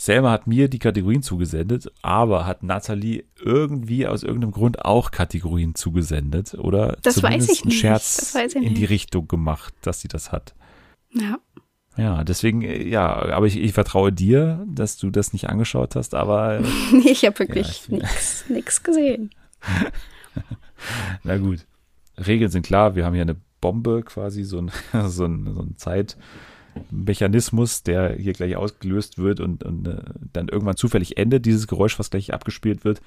Selma hat mir die Kategorien zugesendet, aber hat Nathalie irgendwie aus irgendeinem Grund auch Kategorien zugesendet oder das zumindest weiß ich einen Scherz in die Richtung gemacht, dass sie das hat. Ja. Ja, deswegen, äh, ja, aber ich, ich vertraue dir, dass du das nicht angeschaut hast, aber. *laughs* nee, ich habe wirklich ja, nichts *laughs* gesehen. *laughs* Na gut. Regeln sind klar, wir haben hier eine Bombe quasi, so ein, so ein, so ein Zeit. Mechanismus, der hier gleich ausgelöst wird und, und äh, dann irgendwann zufällig endet, dieses Geräusch, was gleich abgespielt wird.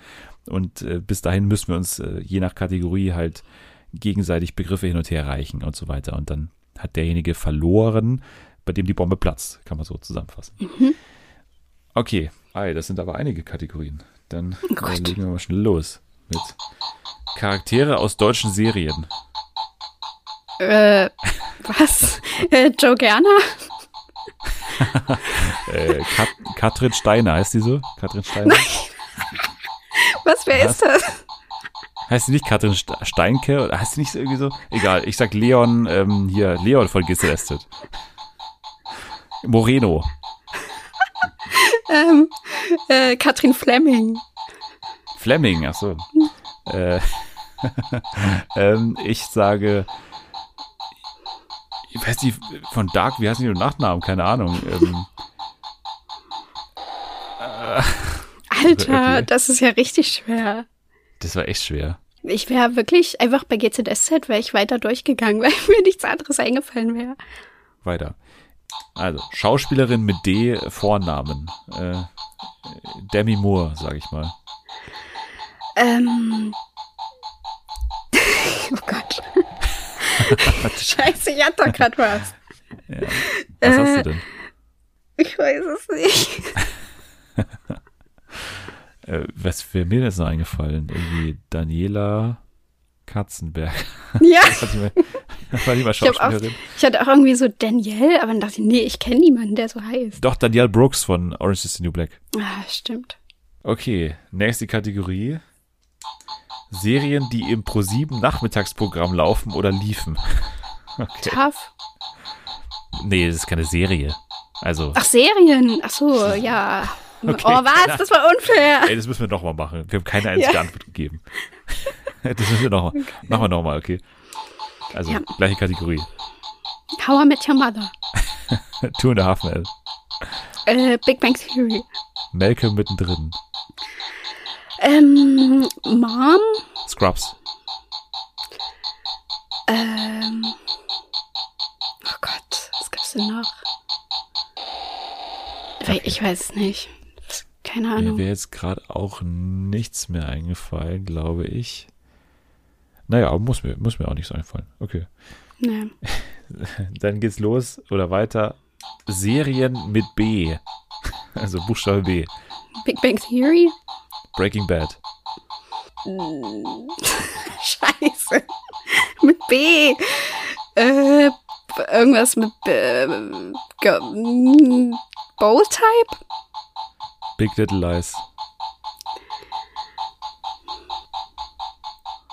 Und äh, bis dahin müssen wir uns äh, je nach Kategorie halt gegenseitig Begriffe hin und her reichen und so weiter. Und dann hat derjenige verloren, bei dem die Bombe platzt, kann man so zusammenfassen. Mhm. Okay, Ei, das sind aber einige Kategorien. Dann oh legen wir mal schnell los mit Charaktere aus deutschen Serien. Äh, was? äh, Joe Gerner? *laughs* äh, Kat Katrin Steiner, heißt die so? Katrin Steiner? Nein. Was, wer Was? ist das? Heißt sie nicht Katrin Steinke? Oder heißt sie nicht irgendwie so? Egal, ich sag Leon, ähm, hier, Leon von Gisserestet. Moreno. *laughs* ähm, äh, Katrin Fleming. Fleming, ach so. äh, *laughs* ähm, ich sage ich weiß nicht, von Dark, wie heißt die Nachnamen? Keine Ahnung. Ähm, äh, Alter, *laughs* okay. das ist ja richtig schwer. Das war echt schwer. Ich wäre wirklich einfach bei GZSZ wäre ich weiter durchgegangen, *laughs* weil mir nichts anderes eingefallen wäre. Weiter. Also, Schauspielerin mit D Vornamen. Äh, Demi Moore, sag ich mal. Ähm. *laughs* oh Gott. *laughs* Scheiße, ich hatte doch gerade was. Ja. Was äh, hast du denn? Ich weiß es nicht. *laughs* Äh, was wäre mir jetzt noch eingefallen? Irgendwie Daniela Katzenberg. Ja. *laughs* Das war die mal Ich, auch, ich hatte auch irgendwie so Danielle, aber dann dachte ich, nee, ich kenne niemanden, der so heißt. Doch, Danielle Brooks von Orange is the New Black. Ah, stimmt. Okay, nächste Kategorie. Serien, die im ProSieben Nachmittagsprogramm laufen oder liefen. Okay. Tough. Nee, das ist keine Serie. Also, Ach, Serien. Ach so, *laughs* ja. Okay, oh, was? Das war unfair. ey, das müssen wir nochmal machen. Wir haben keine einzige Ja. Antwort gegeben. *laughs* Das müssen wir nochmal. Machen wir nochmal, okay. Also, Ja. gleiche Kategorie. How I Met Your Mother. *laughs* Two and a Half Men. Äh, Big Bang Theory. Malcolm mittendrin. Ähm, Mom. Scrubs. Ähm, oh Gott, was gibt's denn noch? We- Ich weiß es nicht. Keine Mir Ahnung. wäre jetzt gerade auch nichts mehr eingefallen, glaube ich. Naja, aber muss mir, muss mir auch nichts einfallen. Okay. Nee. *laughs* Dann geht's los oder weiter. Serien mit B. Also Buchstabe B. Big Bang Theory? Breaking Bad. *laughs* Scheiße. mit B. Äh, irgendwas mit äh, Ge- mm, Bowl Type? Big Little Lies.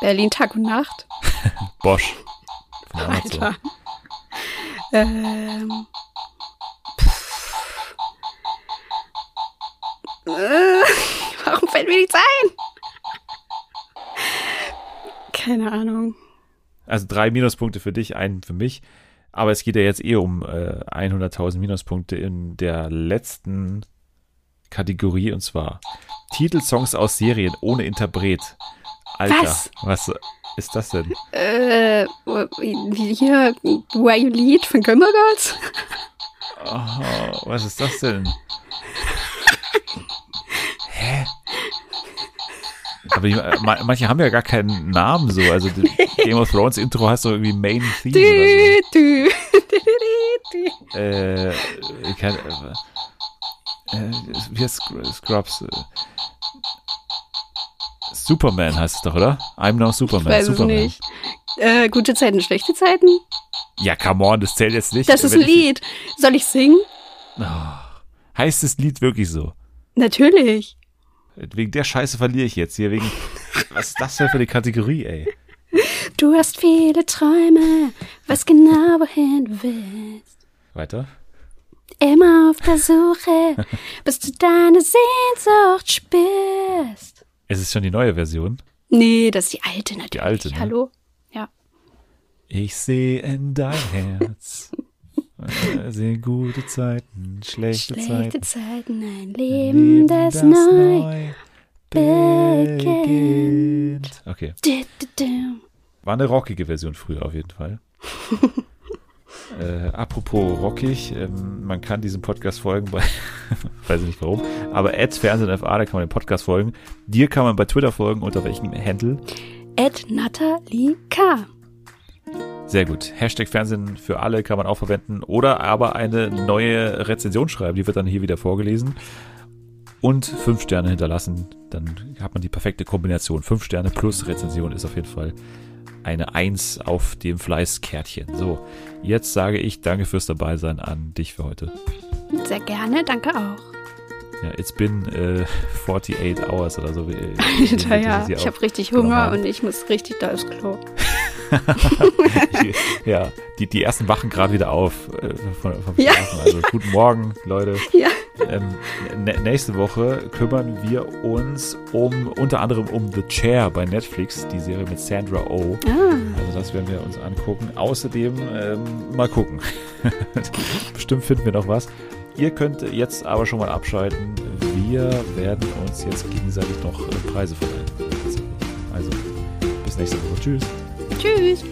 Berlin Tag und Nacht? *laughs* Bosch. Von Amazon. Alter. Ähm. pff. Äh, warum fällt mir nichts ein? Keine Ahnung. Also drei Minuspunkte für dich, einen für mich. Aber es geht ja jetzt eh um äh, 100.000 Minuspunkte in der letzten Kategorie und zwar Titelsongs aus Serien ohne Interpret. Alter, Was? was ist das denn? Äh, hier, Where You Lead von Gilmore Girls? Oh, was ist das denn? Hä? Aber die, äh, ma- manche haben ja gar keinen Namen so. Also die *laughs* Game of Thrones Intro heißt doch irgendwie Main Theme oder Du, du, du, du, so. Äh, ich kann, äh, äh, wie heißt Scr- Scrubs? Äh, Superman heißt es doch, oder? I'm now Superman. Ich weiß es Superman. nicht. Äh, gute Zeiten, schlechte Zeiten? Ja, come on, das zählt jetzt nicht. Das ist ein Lied. Soll ich singen? Heißt das Lied wirklich so? Natürlich. Wegen der Scheiße verliere ich jetzt hier. Wegen, *laughs* was ist das denn für eine Kategorie, ey? Du hast viele Träume, weißt genau, wohin du willst. Weiter. Immer auf der Suche, *laughs* bis du deine Sehnsucht spürst. Es ist schon die neue Version. Nee, das ist die alte natürlich. Die alte, ne? Hallo? Ja. Ich sehe in dein Herz. *laughs* äh, gute Zeiten, schlechte, Schlechte Zeiten. Zeiten, ein Ein Leben, das, neu beginnt. Okay. War eine rockige Version früher auf jeden Fall. *laughs* äh, apropos rockig, ähm, man kann diesem Podcast folgen bei, *laughs* weiß ich nicht warum, aber at FernsehenFA, da kann man dem Podcast folgen. Dir kann man bei Twitter folgen, unter welchem Handle? Ed Natalie K. Sehr gut. Hashtag Fernsehen für alle kann man auch verwenden oder aber eine neue Rezension schreiben, die wird dann hier wieder vorgelesen. Und fünf Sterne hinterlassen, dann hat man die perfekte Kombination. Fünf Sterne plus Rezension ist auf jeden Fall eine Eins auf dem Fleißkärtchen. So, jetzt sage ich danke fürs Dabeisein an dich für heute. Sehr gerne, danke auch. Ja, it's been äh, 48 hours oder so. wie- *laughs* wie Alter, ja, ich habe richtig genommen Hunger und ich muss richtig da aufs Klo. *laughs* ja, die, die ersten wachen gerade wieder auf äh, von, vom Ja. Schlafen. Also guten Morgen, Leute. Ja. Ähm, nä- nächste Woche kümmern wir uns um unter anderem um The Chair bei Netflix, die Serie mit Sandra Oh. Ah, Also das werden wir uns angucken. Außerdem ähm, mal gucken. *laughs* Bestimmt finden wir noch was. Ihr könnt jetzt aber schon mal abschalten. Wir werden uns jetzt gegenseitig noch äh, Preise verleihen. Also bis nächste Woche. Tschüss. Tschüss.